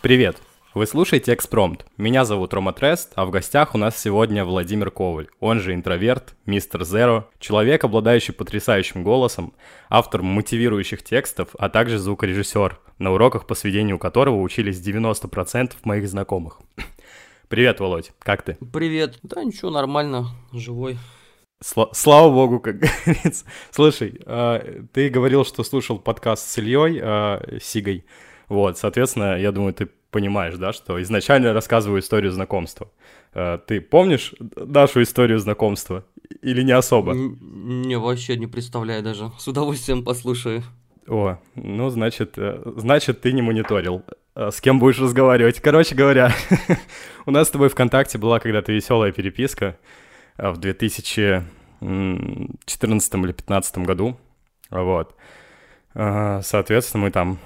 Привет! Вы слушаете «Экспромт». Меня зовут Рома Трест, а в гостях у нас сегодня Владимир Коваль, он же интроверт, мистер Зеро, человек, обладающий потрясающим голосом, автор мотивирующих текстов, а также звукорежиссер, на уроках по сведению которого учились 90% моих знакомых. Привет, Володь, как ты? Привет. Да ничего, нормально, живой. Сла- слава богу, как говорится. Слушай, э, ты говорил, что слушал подкаст с Ильей э, Сигой. Вот, соответственно, я думаю, ты понимаешь, да, что изначально рассказываю историю знакомства. Э, ты помнишь нашу историю знакомства или не особо? Не, вообще не представляю даже. С удовольствием послушаю. О, ну, значит, э, значит, ты не мониторил. Э, с кем будешь разговаривать? Короче говоря, у нас с тобой ВКонтакте была когда-то веселая переписка в 2014 или 2015 году. Вот. Соответственно, мы там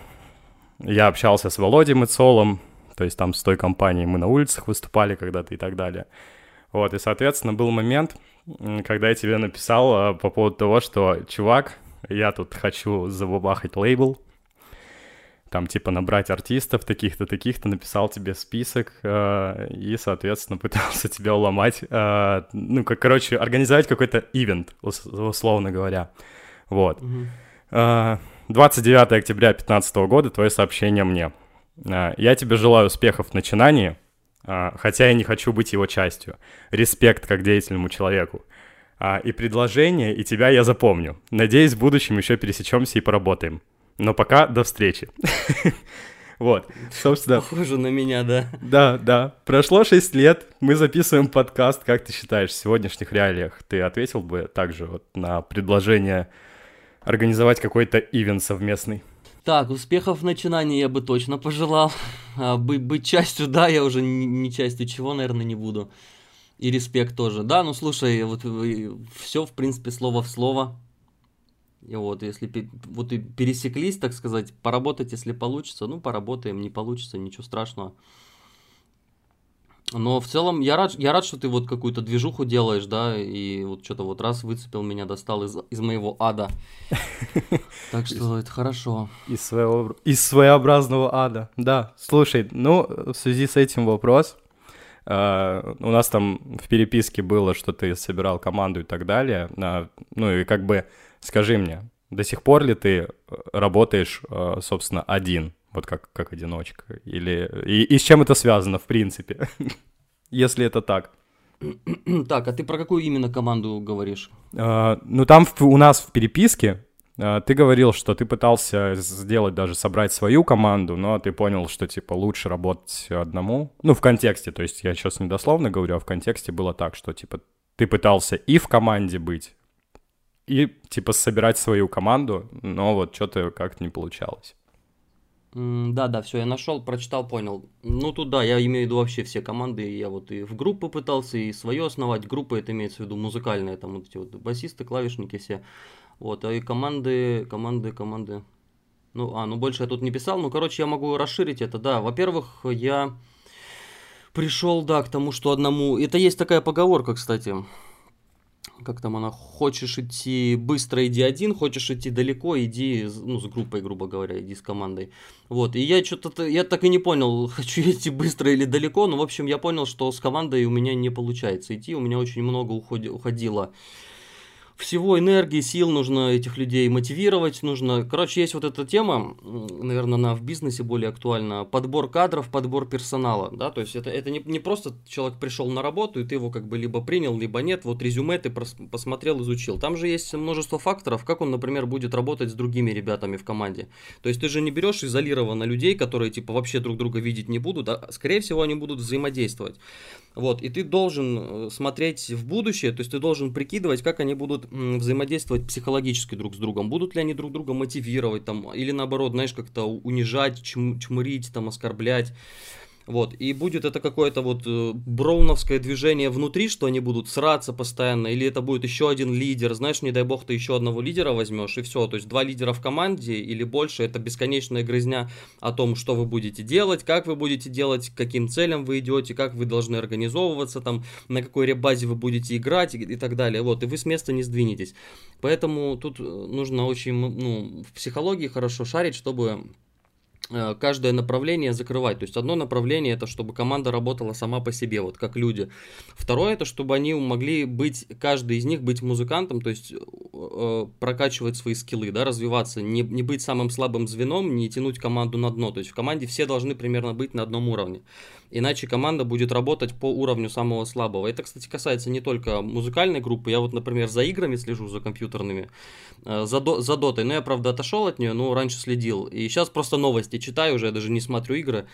я общался с Володей Мыцолом, то есть там с той компанией мы на улицах выступали когда-то и так далее. Вот, и, соответственно, был момент, когда я тебе написал а, по поводу того, что, чувак, я тут хочу забабахать лейбл, там, типа, набрать артистов таких-то, таких-то, написал тебе список э, и, соответственно, пытался тебя уломать, э, ну, как, короче, организовать какой-то ивент, условно говоря, вот. Mm-hmm. 29 октября 2015 года твое сообщение мне. А, я тебе желаю успехов в начинании, а, хотя я не хочу быть его частью. Респект как деятельному человеку. А, и предложение, и тебя я запомню. Надеюсь, в будущем еще пересечемся и поработаем. Но пока до встречи. Вот, собственно. Похоже на меня, да. Да, да. Прошло 6 лет, мы записываем подкаст. Как ты считаешь, в сегодняшних реалиях ты ответил бы также вот на предложение организовать какой-то ивент совместный? Так, успехов в начинании я бы точно пожелал. А, быть, быть частью, да, я уже не, не частью чего, наверное, не буду. И респект тоже. Да, ну слушай, вот все, в принципе, слово в слово. И вот, если вот и пересеклись, так сказать, поработать, если получится, ну, поработаем, не получится, ничего страшного. Но в целом я рад, я рад, что ты вот какую-то движуху делаешь, да, и вот что-то вот раз выцепил меня, достал из, из моего ада. Так что это хорошо. Из, своего, из своеобразного ада, да. Слушай, ну, в связи с этим вопрос. Uh, у нас там в переписке было, что ты собирал команду и так далее. Uh, ну и как бы скажи мне, до сих пор ли ты работаешь, uh, собственно, один? Вот как, как одиночка? Или и, и с чем это связано, в принципе, если это так? Так, а ты про какую именно команду говоришь? Uh, ну, там в, у нас в переписке uh, ты говорил, что ты пытался сделать даже собрать свою команду, но ты понял, что типа лучше работать одному. Ну, в контексте, то есть я сейчас недословно говорю, а в контексте было так, что типа ты пытался и в команде быть, и типа собирать свою команду, но вот что-то как-то не получалось. Да, да, все, я нашел, прочитал, понял. Ну тут да, я имею в виду вообще все команды. Я вот и в группы пытался, и свое основать. Группы это имеется в виду музыкальные, там вот эти вот басисты, клавишники все. Вот, а и команды, команды, команды. Ну, а, ну больше я тут не писал. Ну, короче, я могу расширить это, да. Во-первых, я пришел, да, к тому, что одному... Это есть такая поговорка, кстати как там она, хочешь идти быстро, иди один, хочешь идти далеко, иди, ну, с группой, грубо говоря, иди с командой. Вот, и я что-то, я так и не понял, хочу идти быстро или далеко, но, в общем, я понял, что с командой у меня не получается идти, у меня очень много уходи, уходило всего энергии, сил нужно этих людей мотивировать, нужно... Короче, есть вот эта тема, наверное, она в бизнесе более актуальна, подбор кадров, подбор персонала, да, то есть это, это не, не просто человек пришел на работу, и ты его как бы либо принял, либо нет, вот резюме ты посмотрел, изучил. Там же есть множество факторов, как он, например, будет работать с другими ребятами в команде. То есть ты же не берешь изолированно людей, которые типа вообще друг друга видеть не будут, а скорее всего они будут взаимодействовать. Вот, и ты должен э, смотреть в будущее, то есть ты должен прикидывать, как они будут взаимодействовать психологически друг с другом, будут ли они друг друга мотивировать там, или наоборот, знаешь, как-то унижать, чм, чмырить, там, оскорблять. Вот, и будет это какое-то вот э, броуновское движение внутри, что они будут сраться постоянно, или это будет еще один лидер, знаешь, не дай бог ты еще одного лидера возьмешь, и все, то есть два лидера в команде или больше, это бесконечная грызня о том, что вы будете делать, как вы будете делать, каким целям вы идете, как вы должны организовываться, там, на какой ребазе вы будете играть и, и так далее, вот, и вы с места не сдвинетесь. Поэтому тут э, нужно очень, ну, в психологии хорошо шарить, чтобы каждое направление закрывать. То есть одно направление это чтобы команда работала сама по себе, вот как люди. Второе это чтобы они могли быть, каждый из них быть музыкантом, то есть э, прокачивать свои скиллы, да, развиваться, не, не быть самым слабым звеном, не тянуть команду на дно. То есть в команде все должны примерно быть на одном уровне. Иначе команда будет работать по уровню самого слабого. Это, кстати, касается не только музыкальной группы. Я вот, например, за играми слежу, за компьютерными, э, за, до, за дотой. Но я, правда, отошел от нее, но раньше следил. И сейчас просто новости читаю уже, я даже не смотрю игры.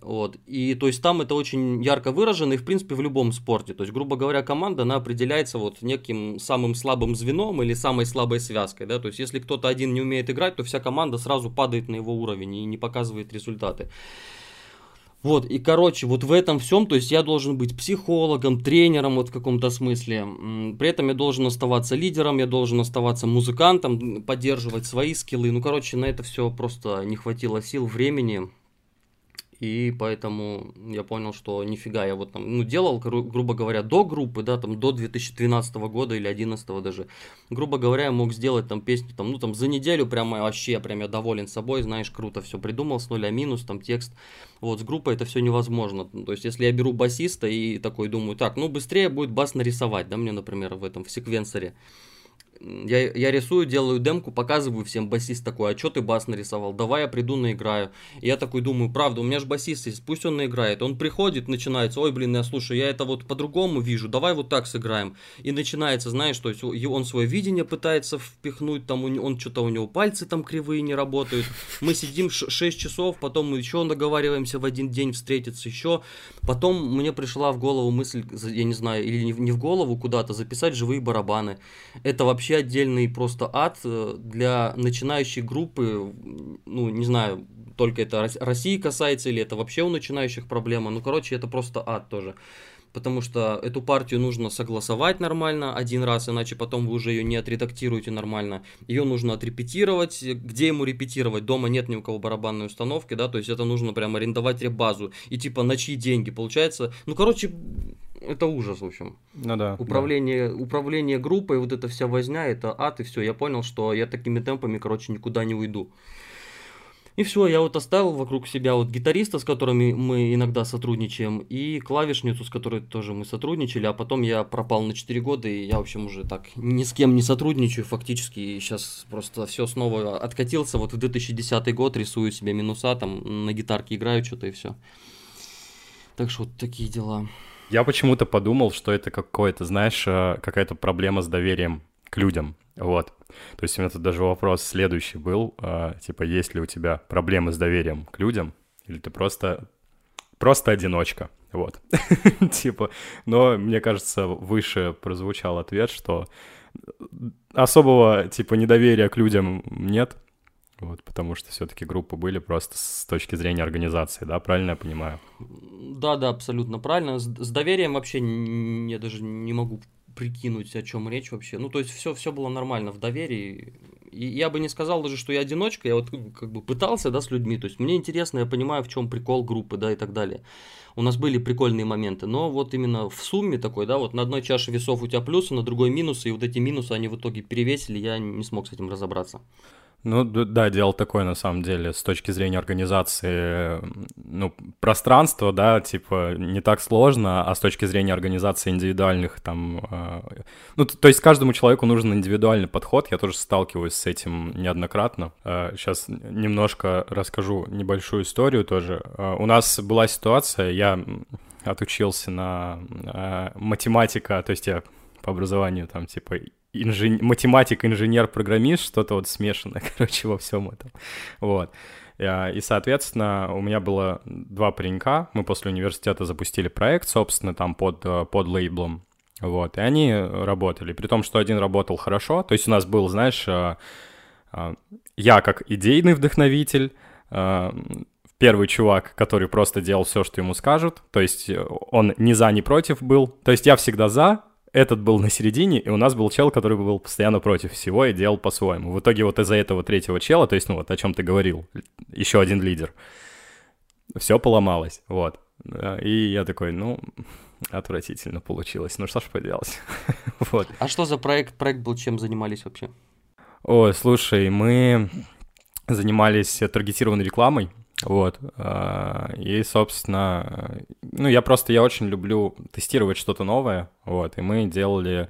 Вот. И то есть там это очень ярко выражено, и в принципе в любом спорте. То есть, грубо говоря, команда, она определяется вот неким самым слабым звеном или самой слабой связкой. Да? То есть, если кто-то один не умеет играть, то вся команда сразу падает на его уровень и не показывает результаты. Вот, и, короче, вот в этом всем, то есть я должен быть психологом, тренером вот в каком-то смысле. При этом я должен оставаться лидером, я должен оставаться музыкантом, поддерживать свои скиллы. Ну, короче, на это все просто не хватило сил, времени. И поэтому я понял, что нифига, я вот там, ну, делал, гру- грубо говоря, до группы, да, там, до 2012 года или 2011 даже. Грубо говоря, я мог сделать там песню, там, ну, там, за неделю прямо вообще, прям я доволен собой, знаешь, круто все придумал с нуля минус, там, текст. Вот, с группой это все невозможно. То есть, если я беру басиста и такой думаю, так, ну, быстрее будет бас нарисовать, да, мне, например, в этом, в секвенсоре я, я рисую, делаю демку, показываю всем, басист такой, а что ты бас нарисовал, давай я приду наиграю. И я такой думаю, правда, у меня же басист есть, пусть он наиграет. Он приходит, начинается, ой, блин, я слушаю, я это вот по-другому вижу, давай вот так сыграем. И начинается, знаешь, то есть он свое видение пытается впихнуть, там он что-то у него пальцы там кривые не работают. Мы сидим 6 часов, потом мы еще договариваемся в один день встретиться еще. Потом мне пришла в голову мысль, я не знаю, или не в голову куда-то, записать живые барабаны. Это вообще вообще отдельный просто ад э, для начинающей группы, ну, не знаю, только это России касается или это вообще у начинающих проблема, ну, короче, это просто ад тоже. Потому что эту партию нужно согласовать нормально один раз, иначе потом вы уже ее не отредактируете нормально. Ее нужно отрепетировать. Где ему репетировать? Дома нет ни у кого барабанной установки, да, то есть это нужно прям арендовать ребазу. И типа на чьи деньги? Получается, ну, короче, это ужас, в общем. Ну да. Управление, да. управление группой, вот эта вся возня, это ад, и все. Я понял, что я такими темпами, короче, никуда не уйду. И все, я вот оставил вокруг себя вот гитариста, с которыми мы иногда сотрудничаем, и клавишницу, с которой тоже мы сотрудничали, а потом я пропал на 4 года, и я, в общем, уже так ни с кем не сотрудничаю фактически, и сейчас просто все снова откатился, вот в 2010 год рисую себе минуса, там на гитарке играю что-то и все. Так что вот такие дела. Я почему-то подумал, что это какое-то, знаешь, э, какая-то проблема с доверием к людям. Вот. То есть у меня тут даже вопрос следующий был, э, типа, есть ли у тебя проблемы с доверием к людям, или ты просто, просто одиночка, вот. Типа, но мне кажется, выше прозвучал ответ, что особого, типа, недоверия к людям нет, вот, потому что все-таки группы были просто с точки зрения организации, да, правильно я понимаю? Да, да, абсолютно правильно. С, с доверием вообще я даже не могу прикинуть, о чем речь вообще. Ну, то есть все, все было нормально в доверии. И я бы не сказал даже, что я одиночка, я вот как бы пытался, да, с людьми. То есть мне интересно, я понимаю, в чем прикол группы, да, и так далее. У нас были прикольные моменты, но вот именно в сумме такой, да, вот на одной чаше весов у тебя плюсы, на другой минусы, и вот эти минусы, они в итоге перевесили, я не смог с этим разобраться. Ну да, дело такое на самом деле с точки зрения организации, ну пространства, да, типа не так сложно, а с точки зрения организации индивидуальных там, э, ну то есть каждому человеку нужен индивидуальный подход. Я тоже сталкиваюсь с этим неоднократно. Сейчас немножко расскажу небольшую историю тоже. Э, у нас была ситуация, я отучился на математика, то есть я по образованию там типа инжен... математик, инженер, программист, что-то вот смешанное, короче, во всем этом. Вот. И, соответственно, у меня было два паренька, мы после университета запустили проект, собственно, там под, под лейблом, вот, и они работали, при том, что один работал хорошо, то есть у нас был, знаешь, а, я как идейный вдохновитель, первый чувак, который просто делал все, что ему скажут, то есть он ни за, ни против был, то есть я всегда за, этот был на середине, и у нас был чел, который был постоянно против всего и делал по-своему. В итоге вот из-за этого третьего чела, то есть, ну вот о чем ты говорил, еще один лидер, все поломалось, вот. И я такой, ну, отвратительно получилось. Ну что ж поделать. вот. А что за проект? Проект был чем занимались вообще? Ой, слушай, мы занимались таргетированной рекламой. Вот. А, и, собственно, ну, я просто, я очень люблю тестировать что-то новое, вот, и мы делали...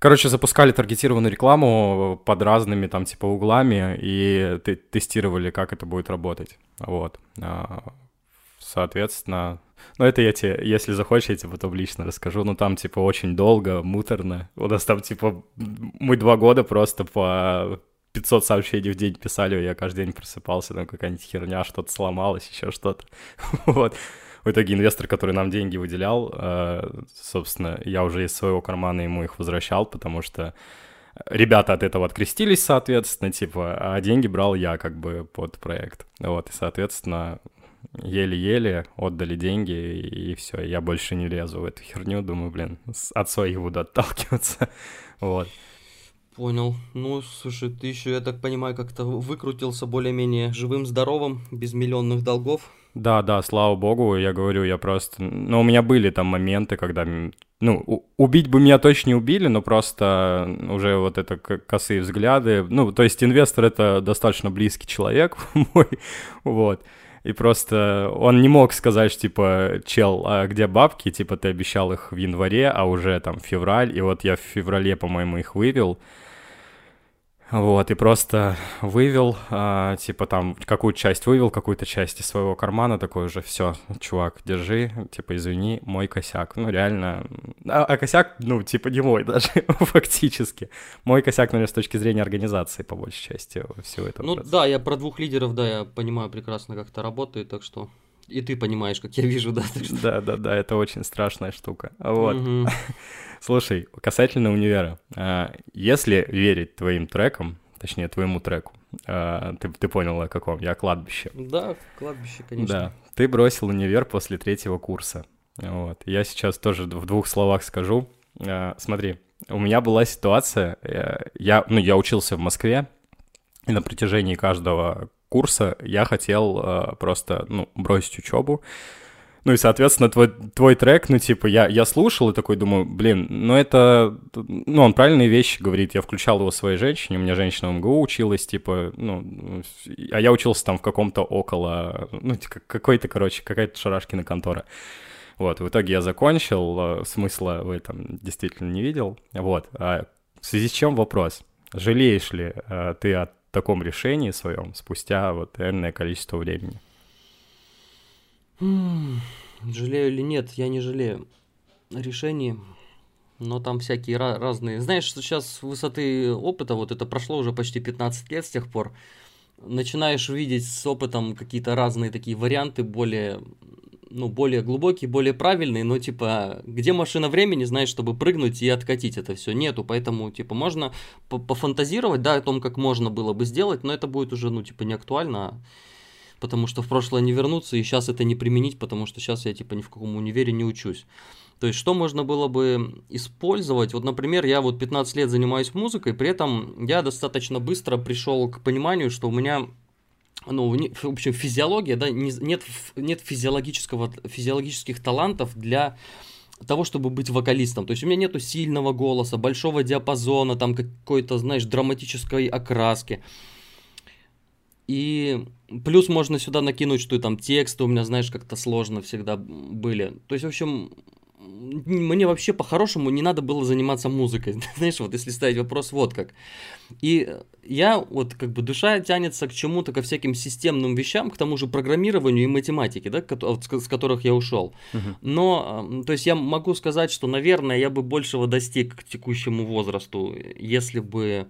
Короче, запускали таргетированную рекламу под разными там типа углами и тестировали, как это будет работать. Вот. А, соответственно, ну это я тебе, если захочешь, я тебе потом лично расскажу. Ну там типа очень долго, муторно. У нас там типа мы два года просто по 500 сообщений в день писали, я каждый день просыпался, там какая-нибудь херня, что-то сломалось, еще что-то. вот. В итоге инвестор, который нам деньги выделял, э, собственно, я уже из своего кармана ему их возвращал, потому что ребята от этого открестились, соответственно, типа, а деньги брал я как бы под проект. Вот, и, соответственно, еле-еле отдали деньги, и все, я больше не лезу в эту херню, думаю, блин, от своих буду отталкиваться, вот. Понял. Ну, слушай, ты еще, я так понимаю, как-то выкрутился более-менее живым, здоровым, без миллионных долгов. Да, да, слава богу, я говорю, я просто... Ну, у меня были там моменты, когда... Ну, убить бы меня точно не убили, но просто уже вот это косые взгляды. Ну, то есть инвестор — это достаточно близкий человек мой, вот. И просто он не мог сказать, типа, чел, а где бабки? Типа, ты обещал их в январе, а уже там февраль. И вот я в феврале, по-моему, их вывел. Вот, и просто вывел, а, типа там какую-то часть вывел, какую-то часть из своего кармана, такой уже, все, чувак, держи, типа, извини, мой косяк. Ну, реально, а, а косяк, ну, типа, не мой даже, фактически. Мой косяк, наверное, с точки зрения организации, по большей части, всего этого. Ну, процесса. да, я про двух лидеров, да, я понимаю прекрасно, как это работает, так что... И ты понимаешь, как я вижу, да? Что... Да, да, да, это очень страшная штука. Вот. Слушай, касательно универа. А, если верить твоим трекам, точнее, твоему треку, а, ты, ты понял, о каком? Я кладбище. Да, кладбище, конечно. Да, ты бросил универ после третьего курса. Вот. Я сейчас тоже в двух словах скажу. А, смотри, у меня была ситуация, э, я, ну, я учился в Москве, и на протяжении каждого курса я хотел э, просто, ну, бросить учебу. Ну и, соответственно, твой, твой трек, ну, типа, я, я слушал и такой думаю, блин, ну это, ну, он правильные вещи говорит. Я включал его своей женщине, у меня женщина в МГУ училась, типа, ну, а я учился там в каком-то около, ну, какой-то, короче, какая-то шарашкина контора. Вот, в итоге я закончил, э, смысла в этом действительно не видел. Вот, а в связи с чем вопрос? Жалеешь ли э, ты о таком решении своем спустя вот энное количество времени? Жалею или нет, я не жалею решений, но там всякие разные. Знаешь, что сейчас с высоты опыта, вот это прошло уже почти 15 лет с тех пор, начинаешь видеть с опытом какие-то разные такие варианты, более, ну, более глубокие, более правильные, но, типа, где машина времени, знаешь, чтобы прыгнуть и откатить это все, нету, поэтому, типа, можно пофантазировать, да, о том, как можно было бы сделать, но это будет уже, ну, типа, не актуально, потому что в прошлое не вернуться, и сейчас это не применить, потому что сейчас я типа ни в каком универе не учусь. То есть, что можно было бы использовать? Вот, например, я вот 15 лет занимаюсь музыкой, при этом я достаточно быстро пришел к пониманию, что у меня ну, в общем, физиология, да, нет, нет физиологического, физиологических талантов для того, чтобы быть вокалистом. То есть у меня нету сильного голоса, большого диапазона, там какой-то, знаешь, драматической окраски. И плюс можно сюда накинуть, что там тексты у меня, знаешь, как-то сложно всегда были. То есть, в общем, мне вообще по-хорошему не надо было заниматься музыкой. Знаешь, вот если ставить вопрос вот как. И я вот как бы душа тянется к чему-то, ко всяким системным вещам, к тому же программированию и математике, да, с которых я ушел. Uh-huh. Но, то есть я могу сказать, что, наверное, я бы большего достиг к текущему возрасту, если бы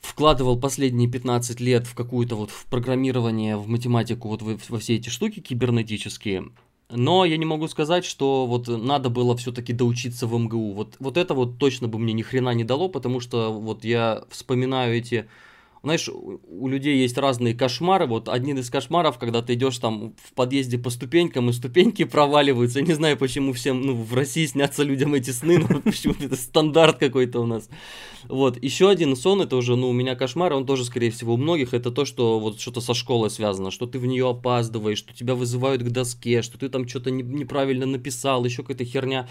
вкладывал последние 15 лет в какую-то вот в программирование, в математику, вот во, во все эти штуки кибернетические. Но я не могу сказать, что вот надо было все-таки доучиться в МГУ. Вот, вот это вот точно бы мне ни хрена не дало, потому что вот я вспоминаю эти знаешь, у людей есть разные кошмары. Вот один из кошмаров, когда ты идешь там в подъезде по ступенькам, и ступеньки проваливаются. Я не знаю, почему всем, ну, в России снятся людям эти сны, но почему это стандарт какой-то у нас. Вот, еще один сон, это уже, ну, у меня кошмар, он тоже, скорее всего, у многих, это то, что вот что-то со школой связано, что ты в нее опаздываешь, что тебя вызывают к доске, что ты там что-то неправильно написал, еще какая-то херня.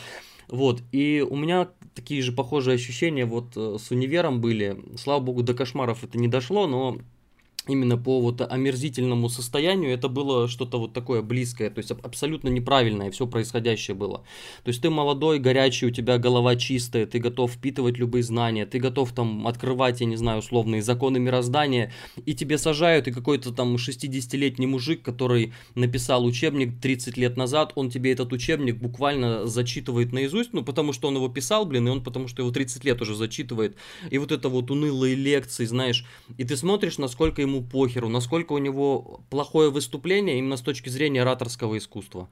Вот, и у меня такие же похожие ощущения вот э, с универом были. Слава богу, до кошмаров это не дошло, но именно по вот омерзительному состоянию это было что-то вот такое близкое, то есть абсолютно неправильное все происходящее было. То есть ты молодой, горячий, у тебя голова чистая, ты готов впитывать любые знания, ты готов там открывать, я не знаю, условные законы мироздания, и тебе сажают, и какой-то там 60-летний мужик, который написал учебник 30 лет назад, он тебе этот учебник буквально зачитывает наизусть, ну потому что он его писал, блин, и он потому что его 30 лет уже зачитывает, и вот это вот унылые лекции, знаешь, и ты смотришь, насколько ему похеру, насколько у него плохое выступление именно с точки зрения ораторского искусства.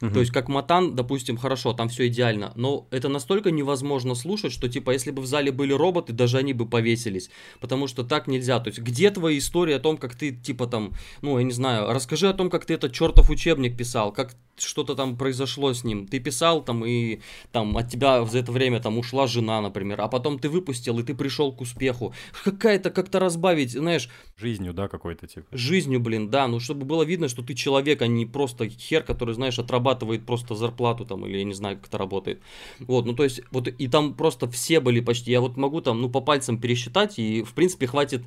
Угу. То есть как Матан, допустим, хорошо, там все идеально, но это настолько невозможно слушать, что типа если бы в зале были роботы, даже они бы повесились, потому что так нельзя. То есть где твои истории о том, как ты типа там, ну я не знаю, расскажи о том, как ты этот чертов учебник писал, как что-то там произошло с ним. Ты писал там, и там от тебя за это время там ушла жена, например, а потом ты выпустил, и ты пришел к успеху. Какая-то как-то разбавить, знаешь... Жизнью, да, какой-то типа. Жизнью, блин, да, ну чтобы было видно, что ты человек, а не просто хер, который, знаешь, отрабатывает просто зарплату там, или я не знаю, как это работает. Вот, ну то есть, вот и там просто все были почти, я вот могу там, ну по пальцам пересчитать, и в принципе хватит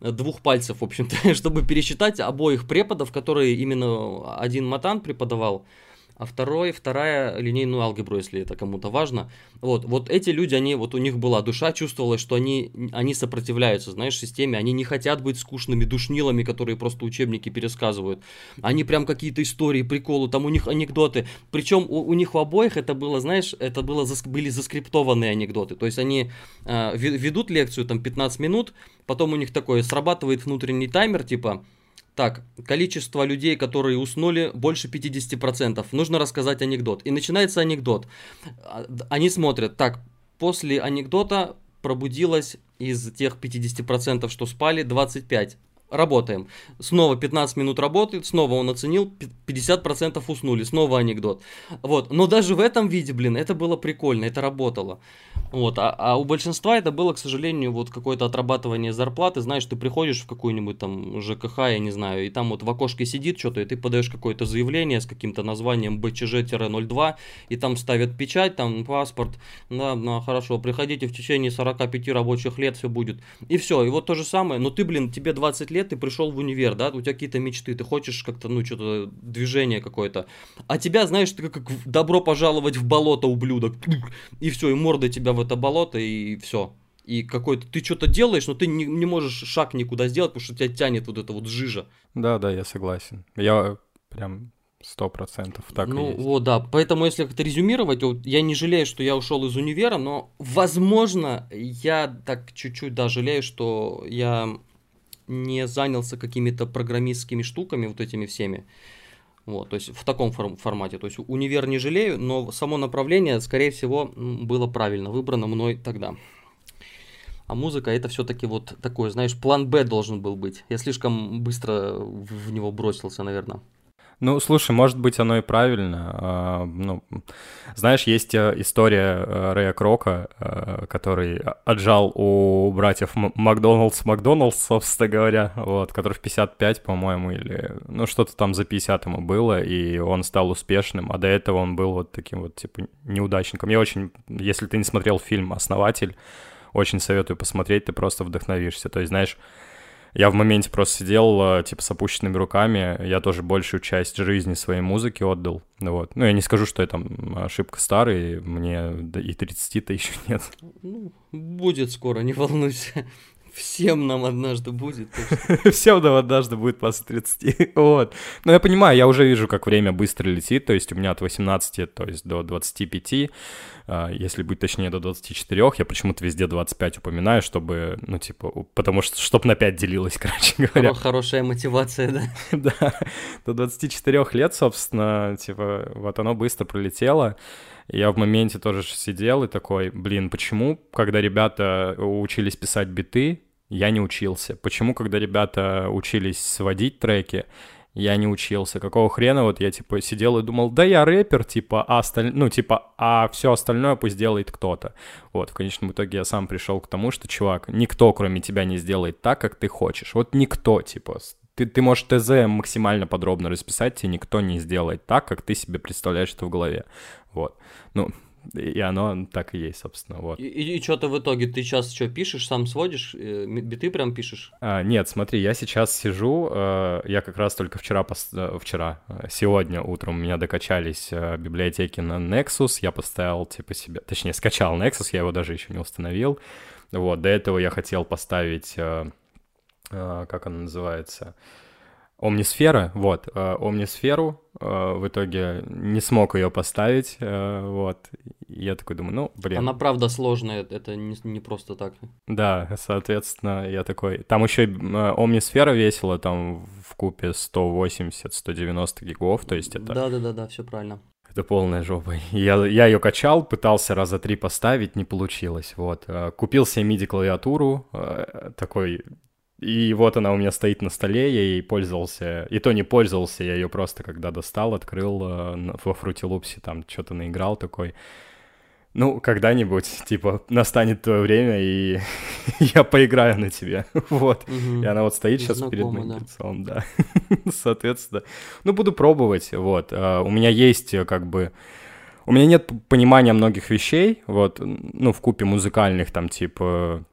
двух пальцев, в общем-то, чтобы пересчитать обоих преподов, которые именно один Матан преподавал, а второй, вторая линейную алгебру, если это кому-то важно. Вот, вот эти люди, они, вот у них была душа, чувствовалось, что они, они сопротивляются, знаешь, системе, они не хотят быть скучными душнилами, которые просто учебники пересказывают. Они прям какие-то истории, приколы, там у них анекдоты. Причем у, у них у обоих это было, знаешь, это было, были заскриптованные анекдоты. То есть они э, ведут лекцию там 15 минут, потом у них такой срабатывает внутренний таймер, типа так, количество людей, которые уснули, больше 50%. Нужно рассказать анекдот. И начинается анекдот. А, они смотрят, так, после анекдота пробудилось из тех 50%, что спали, 25 работаем. Снова 15 минут работает, снова он оценил, 50% уснули, снова анекдот. Вот, но даже в этом виде, блин, это было прикольно, это работало. Вот, а, а у большинства это было, к сожалению, вот какое-то отрабатывание зарплаты, знаешь, ты приходишь в какую-нибудь там ЖКХ, я не знаю, и там вот в окошке сидит что-то, и ты подаешь какое-то заявление с каким-то названием БЧЖ-02, и там ставят печать, там паспорт, да, да, хорошо, приходите в течение 45 рабочих лет, все будет. И все, и вот то же самое, но ты, блин, тебе 20 лет, ты пришел в универ, да, у тебя какие-то мечты, ты хочешь как-то, ну, что-то, движение какое-то. А тебя, знаешь, ты как, как добро пожаловать в болото, ублюдок. И все, и морда тебя в это болото, и все. И какой-то ты что-то делаешь, но ты не, не можешь шаг никуда сделать, потому что тебя тянет вот это вот жижа. Да, да, я согласен. Я прям сто процентов так ну, и есть. вот, да. Поэтому, если как-то резюмировать, вот, я не жалею, что я ушел из универа, но, возможно, я так чуть-чуть, да, жалею, что я не занялся какими-то программистскими штуками, вот этими всеми. Вот, то есть в таком фор- формате. То есть универ не жалею, но само направление, скорее всего, было правильно выбрано мной тогда. А музыка это все-таки вот такой, знаешь, план Б должен был быть. Я слишком быстро в него бросился, наверное. Ну, слушай, может быть, оно и правильно. А, ну, знаешь, есть э, история э, Рэя Крока, э, который отжал у братьев Макдоналдс Макдоналдс, собственно говоря, вот, который в 55, по-моему, или, ну, что-то там за 50 ему было, и он стал успешным, а до этого он был вот таким вот, типа, неудачником. Я очень, если ты не смотрел фильм «Основатель», очень советую посмотреть, ты просто вдохновишься. То есть, знаешь, я в моменте просто сидел, э, типа, с опущенными руками. Я тоже большую часть жизни своей музыки отдал. Вот. Ну, я не скажу, что я там ошибка старый, мне и 30-то еще нет. Ну, будет скоро, не волнуйся. Всем нам однажды будет. Всем нам однажды будет после 30. вот. Но я понимаю, я уже вижу, как время быстро летит. То есть у меня от 18, то есть до 25, а, если быть точнее, до 24. Я почему-то везде 25 упоминаю, чтобы, ну, типа, потому что, чтобы на 5 делилось, короче говоря. Хорошая мотивация, да? да. До 24 лет, собственно, типа, вот оно быстро пролетело. Я в моменте тоже сидел и такой, блин, почему, когда ребята учились писать биты, я не учился? Почему, когда ребята учились сводить треки, я не учился. Какого хрена вот я, типа, сидел и думал, да я рэпер, типа, а осталь... ну, типа, а все остальное пусть делает кто-то. Вот, в конечном итоге я сам пришел к тому, что, чувак, никто, кроме тебя, не сделает так, как ты хочешь. Вот никто, типа, ты, ты можешь ТЗ максимально подробно расписать, тебе никто не сделает так, как ты себе представляешь это в голове. Вот. Ну, и оно так и есть, собственно, вот. И, и, и что ты в итоге, ты сейчас что, пишешь, сам сводишь, э, биты прям пишешь? А, нет, смотри, я сейчас сижу, э, я как раз только вчера, пос... Э, вчера, сегодня утром у меня докачались библиотеки на Nexus, я поставил, типа, себе, точнее, скачал Nexus, я его даже еще не установил, вот, до этого я хотел поставить, как она называется, Омнисфера, вот, э, Омнисферу, э, в итоге не смог ее поставить, э, вот, я такой думаю, ну, блин. Она правда сложная, это не, не просто так. Да, соответственно, я такой, там еще Омнисфера весила, там в купе 180-190 гигов, то есть это... Да-да-да, все правильно. Это полная жопа. Я, я ее качал, пытался раза три поставить, не получилось, вот. Купил себе MIDI-клавиатуру, такой и вот она у меня стоит на столе, я ей пользовался, и то не пользовался, я ее просто когда достал, открыл э, во Loops, там что-то наиграл такой. Ну, когда-нибудь, типа, настанет твое время, и я поиграю на тебе. вот. Угу. И она вот стоит сейчас перед моим да. лицом, да. Соответственно. Ну, буду пробовать, вот. Uh, у меня есть, э, как бы... У меня нет понимания многих вещей, вот, ну, в купе музыкальных, там, типа,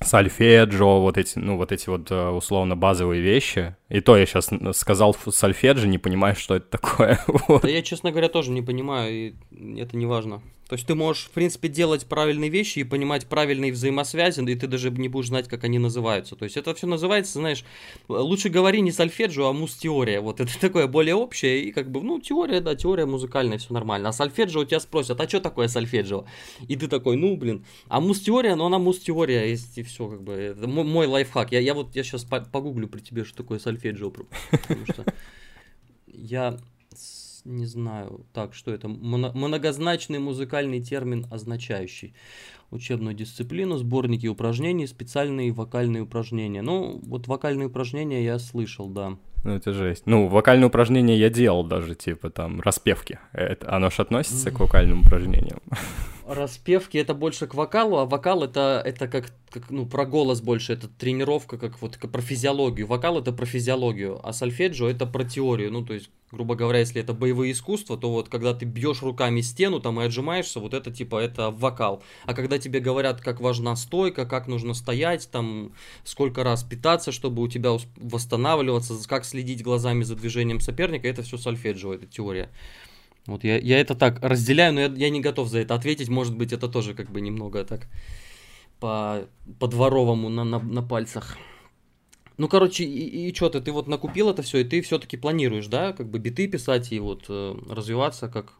сальфеджио, вот эти, ну, вот эти вот э, условно базовые вещи. И то я сейчас сказал сальфеджи, не понимаю, что это такое. Да я, честно говоря, тоже не понимаю, и это не важно. То есть ты можешь, в принципе, делать правильные вещи и понимать правильные взаимосвязи, и ты даже не будешь знать, как они называются. То есть это все называется, знаешь, лучше говори не сольфеджио, а мус-теория. Вот это такое более общее, и как бы, ну, теория, да, теория музыкальная, все нормально. А сольфеджио тебя спросят, а что такое сольфеджио? И ты такой, ну, блин, а мус-теория, ну, она мус-теория, есть, и все, как бы, это мой, мой лайфхак. Я, я вот, я сейчас погуглю при тебе, что такое сольфеджио, потому что я не знаю, так, что это, многозначный музыкальный термин, означающий учебную дисциплину, сборники упражнений, специальные вокальные упражнения. Ну, вот вокальные упражнения я слышал, да. Ну, это жесть. Ну, вокальные упражнения я делал даже, типа, там, распевки. Это, оно же относится к вокальным упражнениям. Распевки это больше к вокалу, а вокал это, это как, как, ну, про голос больше, это тренировка, как вот как про физиологию. Вокал это про физиологию, а сольфеджио это про теорию. Ну, то есть, грубо говоря, если это боевые искусства, то вот когда ты бьешь руками стену там и отжимаешься, вот это типа это вокал. А когда тебе говорят, как важна стойка, как нужно стоять, там, сколько раз питаться, чтобы у тебя восстанавливаться, как следить глазами за движением соперника, это все сольфеджио, это теория. Вот я, я это так разделяю, но я, я не готов за это ответить. Может быть, это тоже как бы немного так по, по на, на, на пальцах. Ну, короче, и, и что ты, ты вот накупил это все, и ты все-таки планируешь, да, как бы биты писать и вот э, развиваться как,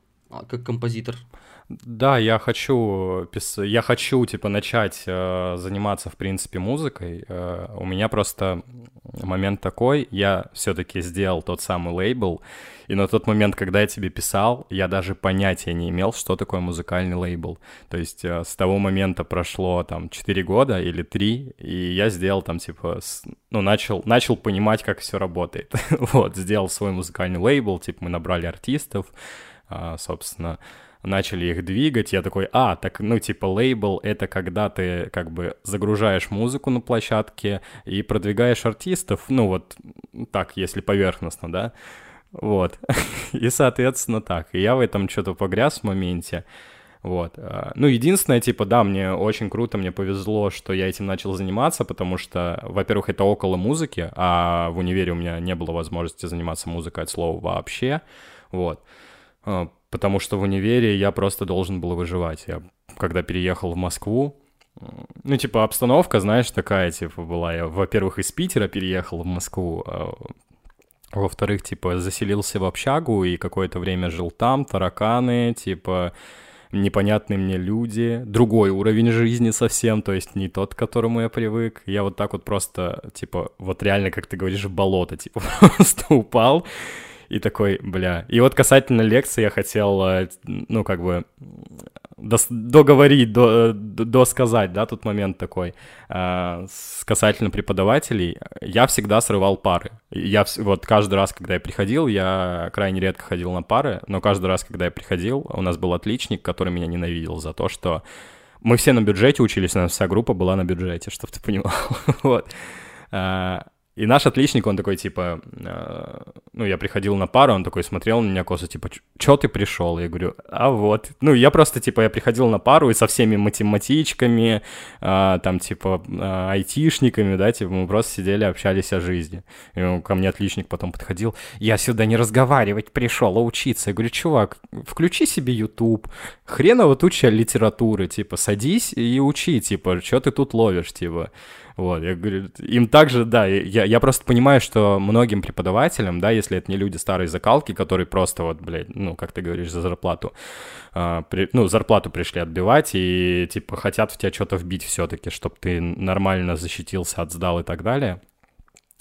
как композитор? Да, я хочу, я хочу, типа, начать э, заниматься, в принципе, музыкой. Э, у меня просто момент такой, я все-таки сделал тот самый лейбл, и на тот момент, когда я тебе писал, я даже понятия не имел, что такое музыкальный лейбл. То есть э, с того момента прошло там 4 года или 3, и я сделал там, типа, с, ну, начал, начал понимать, как все работает. вот, сделал свой музыкальный лейбл, типа, мы набрали артистов, собственно, начали их двигать, я такой, а, так, ну, типа, лейбл — это когда ты, как бы, загружаешь музыку на площадке и продвигаешь артистов, ну, вот так, если поверхностно, да, вот, и, соответственно, так, и я в этом что-то погряз в моменте, вот. А, ну, единственное, типа, да, мне очень круто, мне повезло, что я этим начал заниматься, потому что, во-первых, это около музыки, а в универе у меня не было возможности заниматься музыкой от слова вообще, вот. А, потому что в универе я просто должен был выживать. Я когда переехал в Москву, ну, типа, обстановка, знаешь, такая, типа, была. Я, во-первых, из Питера переехал в Москву, а во-вторых, типа, заселился в общагу и какое-то время жил там, тараканы, типа, непонятные мне люди, другой уровень жизни совсем, то есть не тот, к которому я привык. Я вот так вот просто, типа, вот реально, как ты говоришь, в болото, типа, просто упал и такой, бля. И вот касательно лекции я хотел, э, ну, как бы, договорить, до, до сказать, да, тут момент такой. Э, касательно преподавателей, я всегда срывал пары. Я вот каждый раз, когда я приходил, я крайне редко ходил на пары, но каждый раз, когда я приходил, у нас был отличник, который меня ненавидел за то, что мы все на бюджете учились, у нас вся группа была на бюджете, чтобы ты понимал. вот. Э, и наш отличник, он такой, типа, ну, я приходил на пару, он такой смотрел на меня косо, типа, чё ты пришел? Я говорю, а вот. Ну, я просто, типа, я приходил на пару и со всеми математичками, а, там, типа, а, айтишниками, да, типа, мы просто сидели, общались о жизни. И ко мне отличник потом подходил, я сюда не разговаривать пришел, а учиться. Я говорю, чувак, включи себе YouTube, хреново туча литературы, типа, садись и учи, типа, что ты тут ловишь, типа. Вот, я говорю, им также, да, я, я просто понимаю, что многим преподавателям, да, если это не люди старой закалки, которые просто вот, блядь, ну, как ты говоришь, за зарплату, э, при, ну, зарплату пришли отбивать и, типа, хотят в тебя что-то вбить все-таки, чтобы ты нормально защитился, отсдал и так далее,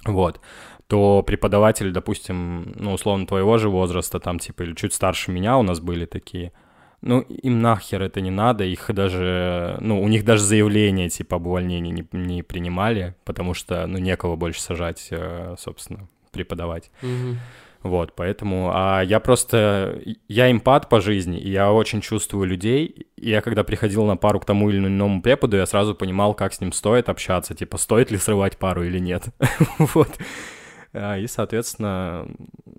вот, то преподаватели, допустим, ну, условно, твоего же возраста, там, типа, или чуть старше меня у нас были такие, ну, им нахер это не надо, их даже, ну, у них даже заявление, типа, об увольнении не, не принимали, потому что, ну, некого больше сажать, э, собственно, преподавать. Мгм. Вот, поэтому, а я просто, я импат по жизни, и я очень чувствую людей, и я когда приходил на пару к тому или иному преподу, я сразу понимал, как с ним стоит общаться, типа, стоит ли срывать пару или нет, вот. А, И, соответственно,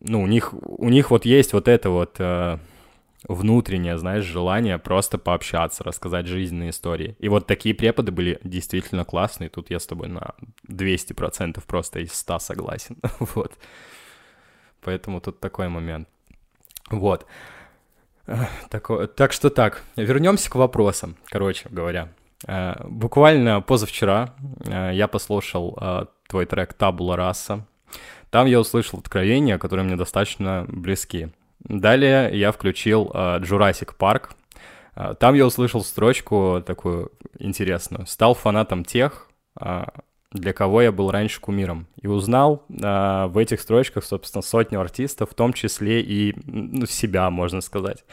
ну, у них, у них вот есть вот это вот э, внутреннее, знаешь, желание просто пообщаться, рассказать жизненные истории. И вот такие преподы были действительно классные. Тут я с тобой на 200% просто из 100 согласен. Вот. Поэтому тут такой момент. Вот. Эх, тако- Так что так, вернемся к вопросам, короче говоря. Э, Буквально позавчера э, я послушал э, твой трек «Табула раса». Там я услышал откровения, которые мне достаточно близки. Далее я включил э, Jurassic Park. Э, Там я услышал строчку такую интересную. «Стал фанатом тех, э, для кого я был раньше кумиром». И узнал в этих строчках, собственно, сотню артистов, в том числе и ну, себя, можно сказать.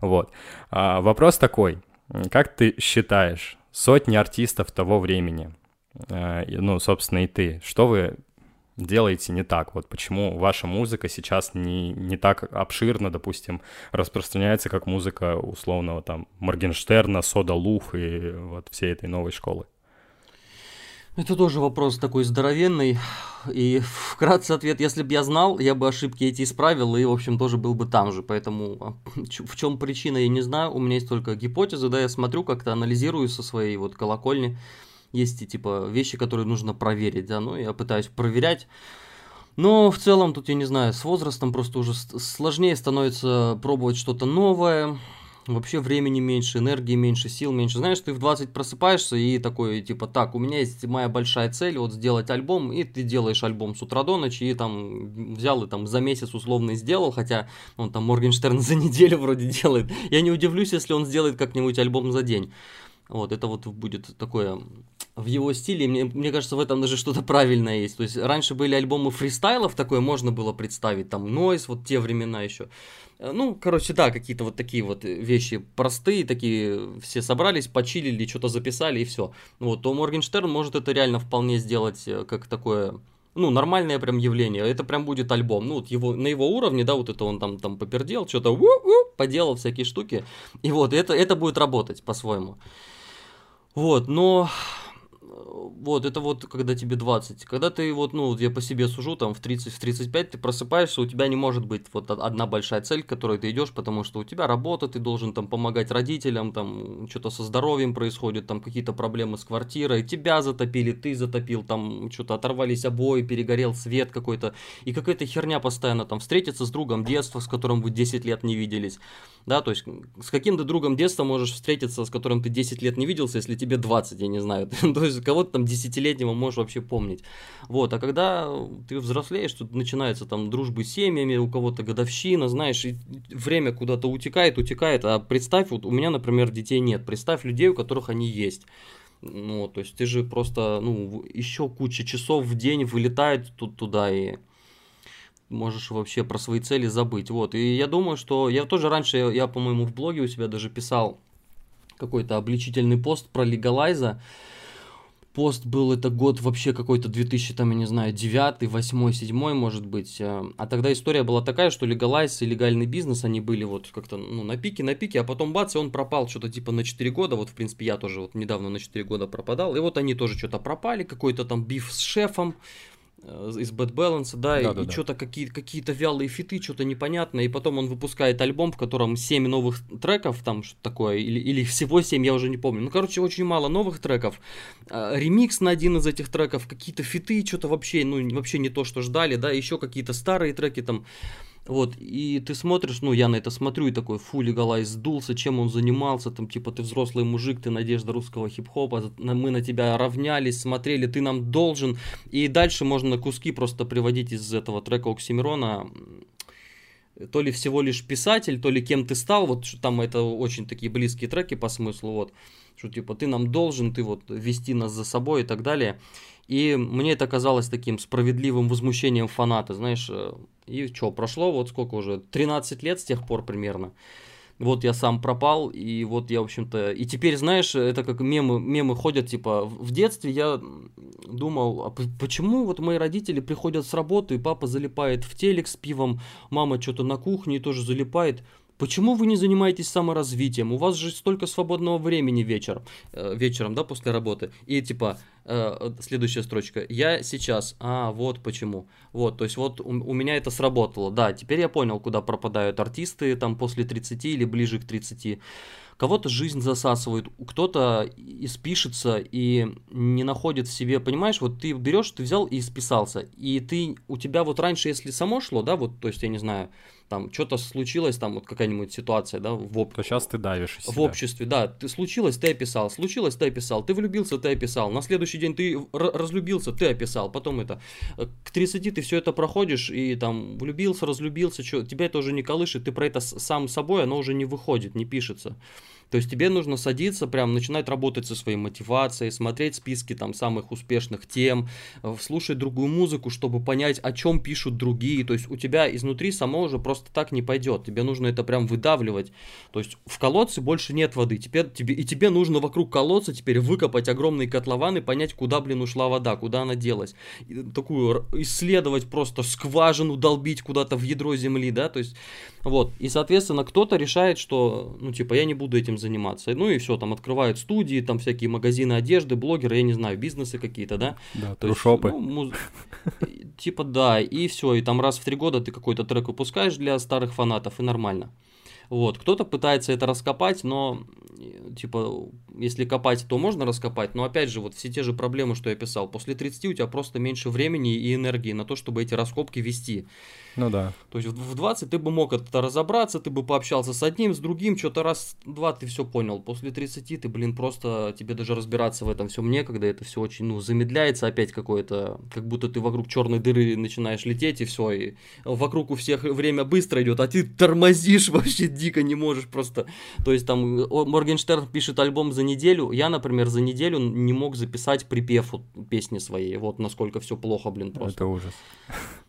Вот. А, Вопрос такой. Как ты считаешь, сотни артистов того времени, ну, собственно, и ты, что вы делаете не так? Вот почему ваша музыка сейчас не, не так обширно, допустим, распространяется, как музыка условного там Моргенштерна, Сода Луф и вот всей этой новой школы? Это тоже вопрос такой здоровенный. И вкратце ответ, если бы я знал, я бы ошибки эти исправил и, в общем, тоже был бы там же. Поэтому а, в чем причина, я не знаю. У меня есть только гипотезы, да, я смотрю, как-то анализирую со своей вот колокольни. Есть и типа вещи, которые нужно проверить, да, ну я пытаюсь проверять. Но в целом тут, я не знаю, с возрастом просто уже сложнее становится пробовать что-то новое. Вообще времени меньше, энергии меньше, сил меньше. Знаешь, ты в 20 просыпаешься и такой, типа, так, у меня есть моя большая цель, вот сделать альбом, и ты делаешь альбом с утра до ночи, и там взял и там за месяц условно и сделал, хотя он там Моргенштерн за неделю вроде делает. Я не удивлюсь, если он сделает как-нибудь альбом за день. Вот, это вот будет такое в его стиле, мне, мне кажется, в этом даже что-то правильное есть. То есть раньше были альбомы фристайлов, такое можно было представить, там Нойс, вот те времена еще. Э, Ну, короче, да, какие-то вот такие вот вещи простые, такие, все собрались, почилили, что-то записали и все. Вот, то Моргенштерн может это реально вполне сделать э, как такое, ну, нормальное прям явление. Это прям будет альбом. Ну, вот его, на его уровне, да, вот это он там, там попердел, что-то поделал всякие штуки. И вот, это, это будет работать по-своему. Вот, но вот, это вот когда тебе 20. Когда ты вот, ну, я по себе сужу, там в 30, в 35 ты просыпаешься, у тебя не может быть вот одна большая цель, к которой ты идешь, потому что у тебя работа, ты должен там помогать родителям, там что-то со здоровьем происходит, там какие-то проблемы с квартирой, тебя затопили, ты затопил, там что-то оторвались обои, перегорел свет какой-то, и какая-то херня постоянно там встретиться с другом детства, с которым вы 10 лет не виделись. Да, то есть с каким ты другом детства можешь встретиться, с которым ты 10 лет не виделся, если тебе 20, я не знаю. то есть кого-то там десятилетнего можешь вообще помнить. Вот, а когда ты взрослеешь, тут начинается там дружбы с семьями, у кого-то годовщина, знаешь, и время куда-то утекает, утекает. А представь, вот у меня, например, детей нет. Представь людей, у которых они есть. Ну, то есть ты же просто, ну, еще куча часов в день вылетает тут туда и можешь вообще про свои цели забыть. Вот, и я думаю, что я тоже раньше, я по-моему, в блоге у себя даже писал какой-то обличительный пост про легалайза. Пост был это год вообще какой-то 2000, там, я не знаю, 9, 8, 7, может быть. А тогда история была такая, что легалайз и легальный бизнес, они были вот как-то ну, на пике, на пике, а потом бац, и он пропал что-то типа на 4 года. Вот, в принципе, я тоже вот недавно на 4 года пропадал. И вот они тоже что-то пропали, какой-то там биф с шефом, Э, из Bad Balance, да, да и, да, и да. что-то какие- какие-то вялые фиты, что-то непонятное, и потом он выпускает альбом, в котором 7 новых треков, там что-то такое, или, или всего 7, я уже не помню. Ну, короче, очень мало новых треков. А, ремикс на один из этих треков, какие-то фиты, что-то вообще, ну, вообще не то, что ждали, да, еще какие-то старые треки там. Вот, и ты смотришь, ну, я на это смотрю и такой, фу, Легалай сдулся, чем он занимался, там, типа, ты взрослый мужик, ты надежда русского хип-хопа, мы на тебя равнялись, смотрели, ты нам должен. И дальше можно куски просто приводить из этого трека Оксимирона, то ли всего лишь писатель, то ли кем ты стал, вот что там это очень такие близкие треки по смыслу, вот, что типа ты нам должен, ты вот вести нас за собой и так далее. И мне это казалось таким справедливым возмущением фаната, знаешь. Э, и что, прошло вот сколько уже, 13 лет с тех пор примерно. Вот я сам пропал, и вот я, в общем-то... И теперь, знаешь, это как мемы, мемы ходят, типа, в детстве я думал, а почему вот мои родители приходят с работы, и папа залипает в телек с пивом, мама что-то на кухне тоже залипает. Почему вы не занимаетесь саморазвитием? У вас же столько свободного времени вечер, э, вечером, да, после работы. И типа, э, следующая строчка. Я сейчас, а, вот почему. Вот, то есть вот у, у меня это сработало. Да, теперь я понял, куда пропадают артисты там после 30 или ближе к 30. Кого-то жизнь засасывает, кто-то испишется и не находит в себе, понимаешь, вот ты берешь, ты взял и исписался, и ты, у тебя вот раньше, если само шло, да, вот, то есть, я не знаю, там что-то случилось, там вот какая-нибудь ситуация, да, в об... То сейчас ты давишь В обществе, да, ты случилось, ты описал, случилось, ты описал, ты влюбился, ты описал, на следующий день ты разлюбился, ты описал, потом это, э, к 30 ты все это проходишь и там влюбился, разлюбился, что, тебя это уже не колышет, ты про это сам собой, оно уже не выходит, не пишется. То есть тебе нужно садиться, прям начинать работать со своей мотивацией, смотреть списки там самых успешных тем, э, слушать другую музыку, чтобы понять, о чем пишут другие. То есть у тебя изнутри само уже просто так не пойдет. Тебе нужно это прям выдавливать. То есть в колодце больше нет воды. Теперь тебе, и тебе нужно вокруг колодца теперь выкопать огромный котлован и понять, куда, блин, ушла вода, куда она делась. И такую исследовать просто скважину, долбить куда-то в ядро земли, да, то есть вот. И, соответственно, кто-то решает, что, ну, типа, я не буду этим заниматься. Ну и все, там открывают студии, там всякие магазины одежды, блогеры, я не знаю, бизнесы какие-то, да? Да, трушопы. Ну, муз... Типа, да, и все, и там раз в три года ты какой-то трек выпускаешь для старых фанатов, и нормально. Вот, кто-то пытается это раскопать, но, типа, если копать, то можно раскопать, но, опять же, вот все те же проблемы, что я писал, после 30 у тебя просто меньше времени и энергии на то, чтобы эти раскопки вести. Ну да. То есть в 20 ты бы мог это разобраться, ты бы пообщался с одним, с другим, что-то раз-два ты все понял. После 30 ты, блин, просто тебе даже разбираться в этом всем некогда, это все очень, ну, замедляется опять какое-то, как будто ты вокруг черной дыры начинаешь лететь и все, и вокруг у всех время быстро идет, а ты тормозишь вообще дико не можешь просто. То есть там Моргенштерн пишет альбом за неделю, я, например, за неделю не мог записать припев песни своей, вот насколько все плохо, блин, просто. Это ужас.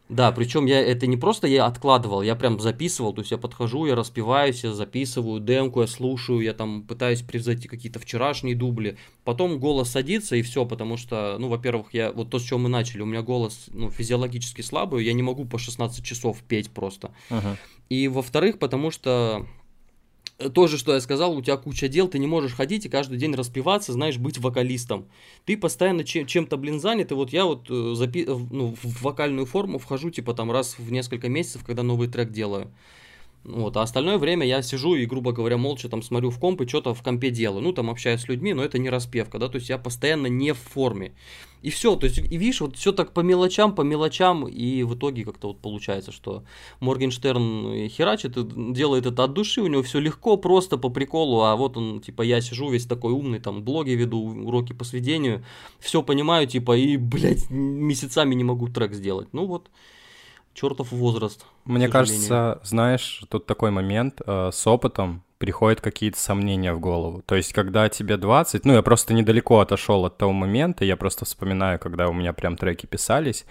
Да, причем я это не просто я откладывал, я прям записывал, то есть я подхожу, я распиваюсь, я записываю демку, я слушаю, я там пытаюсь превзойти какие-то вчерашние дубли. Потом голос садится и все, потому что, ну, во-первых, я вот то, с чего мы начали, у меня голос, ну, физиологически слабый, я не могу по 16 часов петь просто. Uh-huh. И во-вторых, потому что то же, что я сказал, у тебя куча дел, ты не можешь ходить и каждый день распиваться, знаешь, быть вокалистом. Ты постоянно чем-то, блин, занят, и вот я вот э, запи- ну, в вокальную форму вхожу, типа, там, раз в несколько месяцев, когда новый трек делаю. Вот, а остальное время я сижу и, грубо говоря, молча там смотрю в комп и что-то в компе делаю. Ну, там общаюсь с людьми, но это не распевка, да, то есть я постоянно не в форме. И все, то есть, и видишь, вот все так по мелочам, по мелочам, и в итоге как-то вот получается, что Моргенштерн херачит, делает это от души, у него все легко, просто по приколу, а вот он, типа, я сижу весь такой умный, там, блоги веду, уроки по сведению, все понимаю, типа, и, блядь, месяцами не могу трек сделать. Ну вот, чертов возраст. Мне кажется, знаешь, тут такой момент э, с опытом приходят какие-то сомнения в голову. То есть, когда тебе 20, ну, я просто недалеко отошел от того момента, я просто вспоминаю, когда у меня прям треки писались,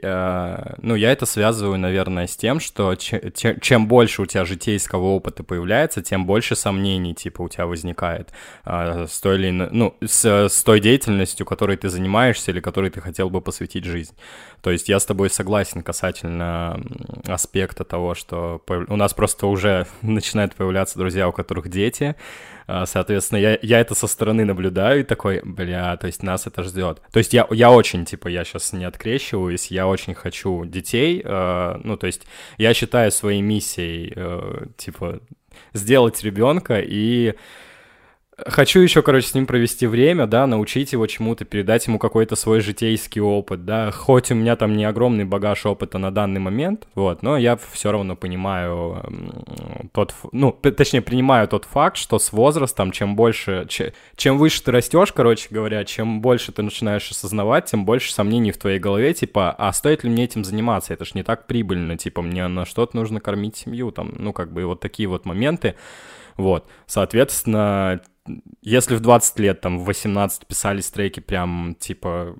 ну, я это связываю, наверное, с тем, что чем больше у тебя житейского опыта появляется, тем больше сомнений, типа, у тебя возникает э, с той или ну, с, с той деятельностью, которой ты занимаешься или которой ты хотел бы посвятить жизнь. То есть я с тобой согласен касательно аспекта того, что у нас просто уже начинают появляться друзья, у которых дети, соответственно, я, я это со стороны наблюдаю и такой, бля, то есть нас это ждет. То есть я, я очень, типа, я сейчас не открещиваюсь, я очень хочу детей, э, ну, то есть я считаю своей миссией, э, типа, сделать ребенка и Хочу еще, короче, с ним провести время, да, научить его чему-то, передать ему какой-то свой житейский опыт, да, хоть у меня там не огромный багаж опыта на данный момент, вот, но я все равно понимаю тот, ну, точнее, принимаю тот факт, что с возрастом, чем больше, чем выше ты растешь, короче говоря, чем больше ты начинаешь осознавать, тем больше сомнений в твоей голове, типа, а стоит ли мне этим заниматься, это ж не так прибыльно, типа, мне на что-то нужно кормить семью, там, ну, как бы вот такие вот моменты, вот, соответственно, если в 20 лет, там, в 18 писались треки прям, типа,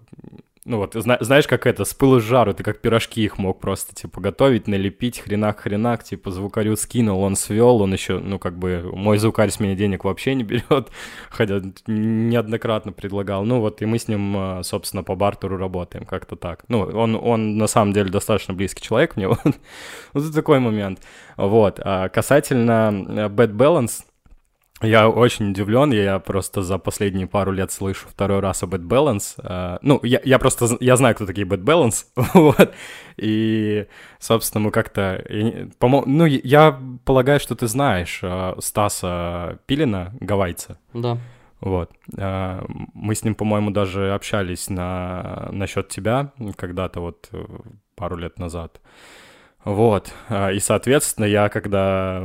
ну вот, зна- знаешь, как это, с пылу с жару, ты как пирожки их мог просто, типа, готовить, налепить, хренак-хренак, типа, звукарю скинул, он свел, он еще, ну, как бы, мой звукарь с меня денег вообще не берет, хотя неоднократно предлагал, ну, вот, и мы с ним, а, собственно, по бартеру работаем, как-то так. Ну, он, он на самом деле достаточно близкий человек мне, вот, вот такой момент. Вот, а касательно э, Bad Balance, я очень удивлен, я просто за последние пару лет слышу второй раз о Bad Balance. Uh, ну, я, я просто, я знаю, кто такие Bad Balance, вот, и, собственно, мы как-то, ну, я полагаю, что ты знаешь uh, Стаса Пилина, гавайца. Да. Вот. Uh, мы с ним, по-моему, даже общались на, насчет тебя когда-то вот э, пару лет назад. Вот, а, и, соответственно, я когда...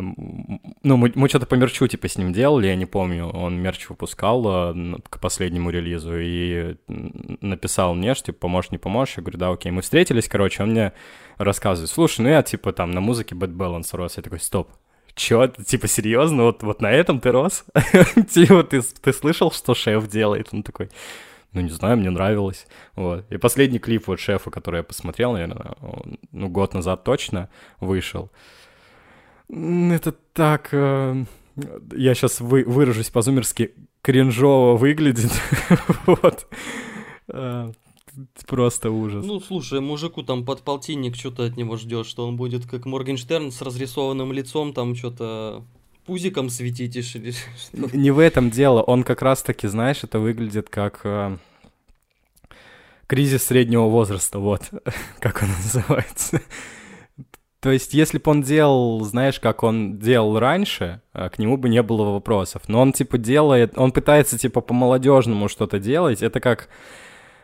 Ну, мы, мы что-то по мерчу, типа, с ним делали, я не помню, он мерч выпускал а, к последнему релизу и написал мне, что, типа, поможешь, не поможешь? Я говорю, да, окей. Мы встретились, короче, он мне рассказывает, слушай, ну я, типа, там, на музыке Bad Balance рос. Я такой, стоп, Чё, типа, серьезно, вот, вот на этом ты рос? типа, ты, ты слышал, что шеф делает? Он такой, ну, не знаю, мне нравилось. Вот. И последний клип вот шефа, который я посмотрел, наверное, он, ну, год назад точно вышел. Это так... Э, я сейчас вы, выражусь по-зумерски, кринжово выглядит. вот. Э, просто ужас. Ну, слушай, мужику там под полтинник что-то от него ждешь, что он будет как Моргенштерн с разрисованным лицом, там что-то пузиком светитишь или что? Не в этом дело, он как раз-таки, знаешь, это выглядит как э, кризис среднего возраста, вот, как он называется. То есть, если бы он делал, знаешь, как он делал раньше, э, к нему бы не было вопросов. Но он, типа, делает, он пытается, типа, по-молодежному что-то делать. Это как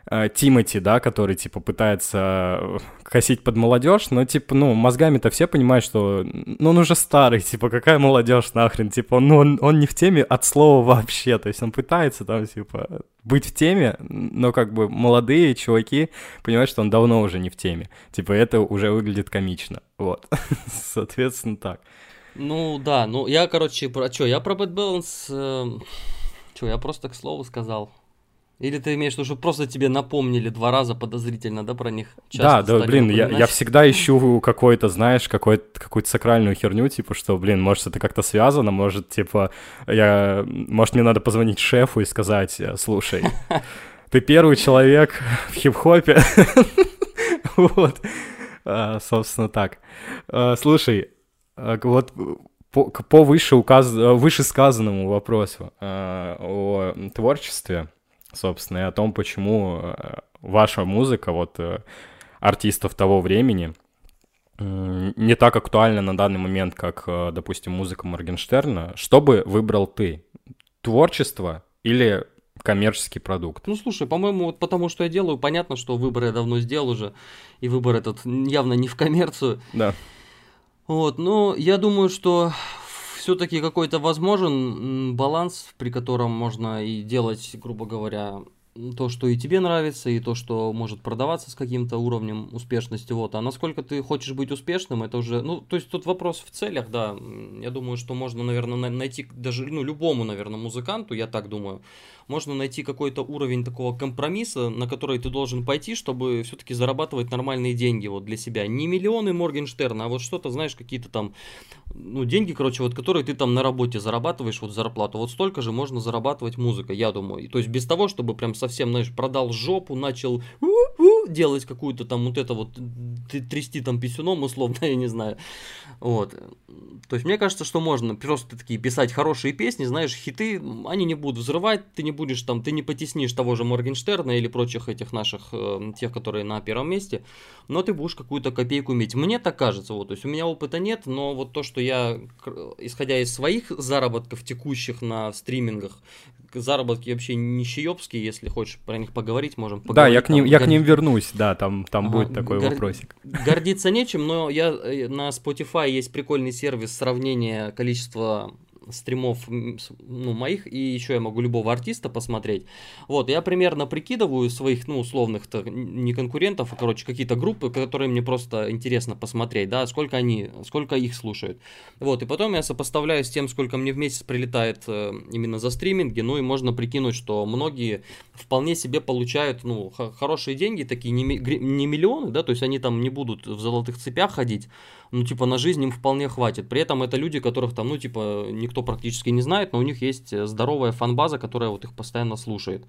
Тимати, да, который, типа, пытается э, косить под молодежь, но, типа, ну, мозгами-то все понимают, что, ну, он уже старый, типа, какая молодежь нахрен, типа, ну, он, он не в теме от слова вообще, то есть он пытается там, типа, быть в теме, но, как бы, молодые чуваки понимают, что он давно уже не в теме, типа, это уже выглядит комично, вот, соответственно, так. Ну, да, ну, я, короче, про, что, я про Bad Balance, э, что, я просто к слову сказал, или ты имеешь в виду, что просто тебе напомнили два раза подозрительно, да, про них? да, да, блин, я, я всегда ищу какой-то, знаешь, какой какую-то сакральную херню, типа, что, блин, может, это как-то связано, может, типа, я, может, мне надо позвонить шефу и сказать, слушай, ты первый человек в хип-хопе. Вот, а, собственно, так. А, слушай, а, вот по, по выше указ... вышесказанному вопросу о творчестве, собственно, и о том, почему э, ваша музыка, вот э, артистов того времени, не так актуальна на данный момент, как, э, допустим, музыка Моргенштерна. Что бы выбрал ты? Творчество или коммерческий продукт? Ну, слушай, по-моему, вот потому что я делаю, понятно, что выбор я давно сделал уже, и выбор этот явно не в коммерцию. Да. Вот, но я думаю, что все-таки какой-то возможен баланс, при котором можно и делать, грубо говоря, то, что и тебе нравится, и то, что может продаваться с каким-то уровнем успешности. Вот. А насколько ты хочешь быть успешным, это уже... Ну, то есть тут вопрос в целях, да. Я думаю, что можно, наверное, найти даже, ну, любому, наверное, музыканту, я так думаю, можно найти какой-то уровень такого компромисса, на который ты должен пойти, чтобы все-таки зарабатывать нормальные деньги вот для себя. Не миллионы Моргенштерна, а вот что-то, знаешь, какие-то там, ну, деньги, короче, вот которые ты там на работе зарабатываешь, вот зарплату. Вот столько же можно зарабатывать музыкой, я думаю. То есть без того, чтобы прям совсем, знаешь, продал жопу, начал делать какую-то там вот это вот, трясти там писюном условно, я не знаю. Вот. То есть мне кажется, что можно просто такие писать хорошие песни, знаешь, хиты, они не будут взрывать, ты не будешь там, ты не потеснишь того же Моргенштерна или прочих этих наших, э, тех, которые на первом месте, но ты будешь какую-то копейку иметь. Мне так кажется, вот, то есть у меня опыта нет, но вот то, что я, исходя из своих заработков текущих на стримингах, заработки вообще нищеёбские, если хочешь про них поговорить, можем поговорить. Да, я к ним, там, я к ним вернусь, да, там, там ага, будет такой гор... вопросик. Гордиться нечем, но я э, на Spotify есть прикольный сервис сравнения количества стримов ну, моих, и еще я могу любого артиста посмотреть. Вот, я примерно прикидываю своих, ну, условных -то, не конкурентов, а, короче, какие-то группы, которые мне просто интересно посмотреть, да, сколько они, сколько их слушают. Вот, и потом я сопоставляю с тем, сколько мне в месяц прилетает э, именно за стриминги, ну, и можно прикинуть, что многие вполне себе получают, ну, хорошие деньги, такие не, не миллионы, да, то есть они там не будут в золотых цепях ходить, ну, типа, на жизнь им вполне хватит. При этом это люди, которых там, ну, типа, никто практически не знает, но у них есть э, здоровая фан-база, которая вот их постоянно слушает.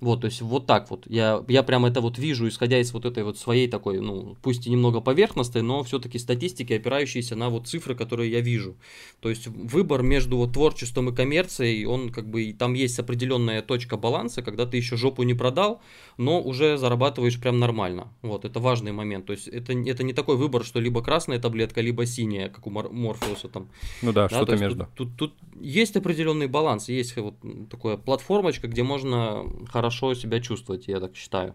Вот, то есть вот так вот. Я, я прям это вот вижу, исходя из вот этой вот своей такой, ну, пусть и немного поверхностной, но все-таки статистики, опирающиеся на вот цифры, которые я вижу. То есть выбор между вот творчеством и коммерцией, он как бы, там есть определенная точка баланса, когда ты еще жопу не продал, но уже зарабатываешь прям нормально. Вот, это важный момент. То есть это, это не такой выбор, что либо красная таблетка, либо синяя, как у Мор- Морфеуса там. Ну да, да что-то между. Тут, тут, тут есть определенный баланс, есть вот такая платформочка, где можно хорошо хорошо себя чувствовать, я так считаю.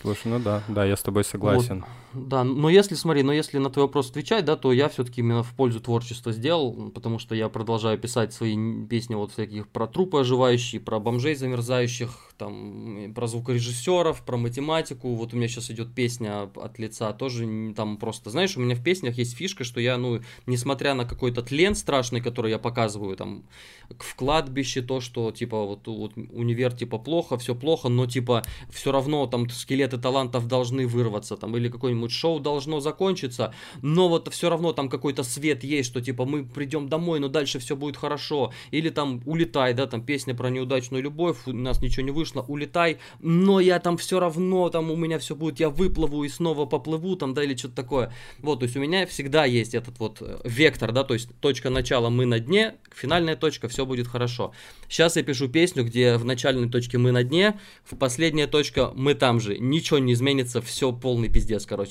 Слушай, ну да, да, я с тобой согласен. Вот, да, но если, смотри, но если на твой вопрос отвечать, да, то я все-таки именно в пользу творчества сделал, потому что я продолжаю писать свои песни вот всяких про трупы оживающие, про бомжей замерзающих, там, про звукорежиссеров, про математику. Вот у меня сейчас идет песня от лица, тоже там просто, знаешь, у меня в песнях есть фишка, что я, ну, несмотря на какой-то тлен страшный, который я показываю, там, в кладбище, то, что, типа, вот, вот универ, типа, плохо, все плохо, но, типа, все равно там скелеты талантов должны вырваться, там, или какое-нибудь шоу должно закончиться, но вот все равно там какой-то свет есть, что, типа, мы придем домой, но дальше все будет хорошо, или там улетай, да, там песня про неудачную любовь, у нас ничего не вышло, вышло, улетай, но я там все равно, там у меня все будет, я выплыву и снова поплыву, там, да, или что-то такое. Вот, то есть у меня всегда есть этот вот э, вектор, да, то есть точка начала мы на дне, финальная точка, все будет хорошо. Сейчас я пишу песню, где в начальной точке мы на дне, в последняя точка мы там же, ничего не изменится, все полный пиздец, короче.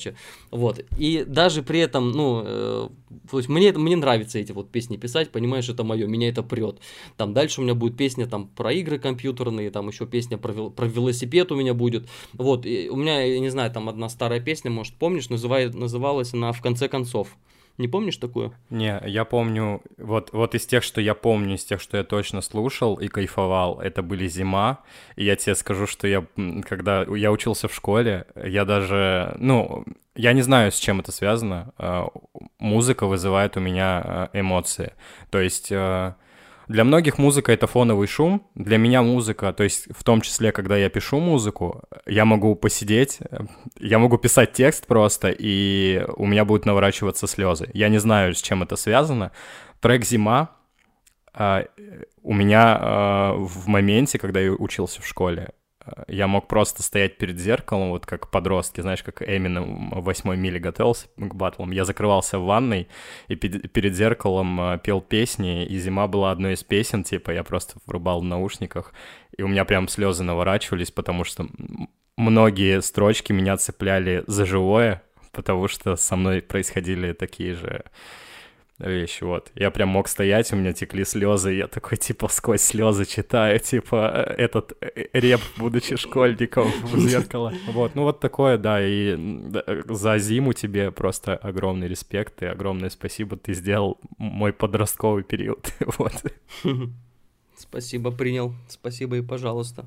Вот, и даже при этом, ну, э, то есть мне, мне нравится эти вот песни писать, понимаешь, это мое, меня это прет. Там дальше у меня будет песня там про игры компьютерные, там еще песня про, про велосипед у меня будет. Вот, и у меня, я не знаю, там одна старая песня, может, помнишь, называет, называлась она «В конце концов». Не помнишь такую? Не, я помню, вот, вот из тех, что я помню, из тех, что я точно слушал и кайфовал, это были «Зима», и я тебе скажу, что я, когда я учился в школе, я даже, ну, я не знаю, с чем это связано, э, музыка вызывает у меня э, эмоции, то есть э, для многих музыка — это фоновый шум. Для меня музыка, то есть в том числе, когда я пишу музыку, я могу посидеть, я могу писать текст просто, и у меня будут наворачиваться слезы. Я не знаю, с чем это связано. Трек «Зима» Uh, у меня uh, в моменте, когда я учился в школе, я мог просто стоять перед зеркалом, вот как подростки, знаешь, как Эминем в восьмой миле готовился к батлам. Я закрывался в ванной и перед зеркалом э, пел песни, и «Зима» была одной из песен, типа я просто врубал в наушниках, и у меня прям слезы наворачивались, потому что многие строчки меня цепляли за живое, потому что со мной происходили такие же вещи, вот. Я прям мог стоять, у меня текли слезы, я такой, типа, сквозь слезы читаю, типа, этот э, реп, будучи школьником в зеркало. Вот, ну вот такое, да, и за зиму тебе просто огромный респект и огромное спасибо, ты сделал мой подростковый период, вот. Спасибо, принял, спасибо и пожалуйста.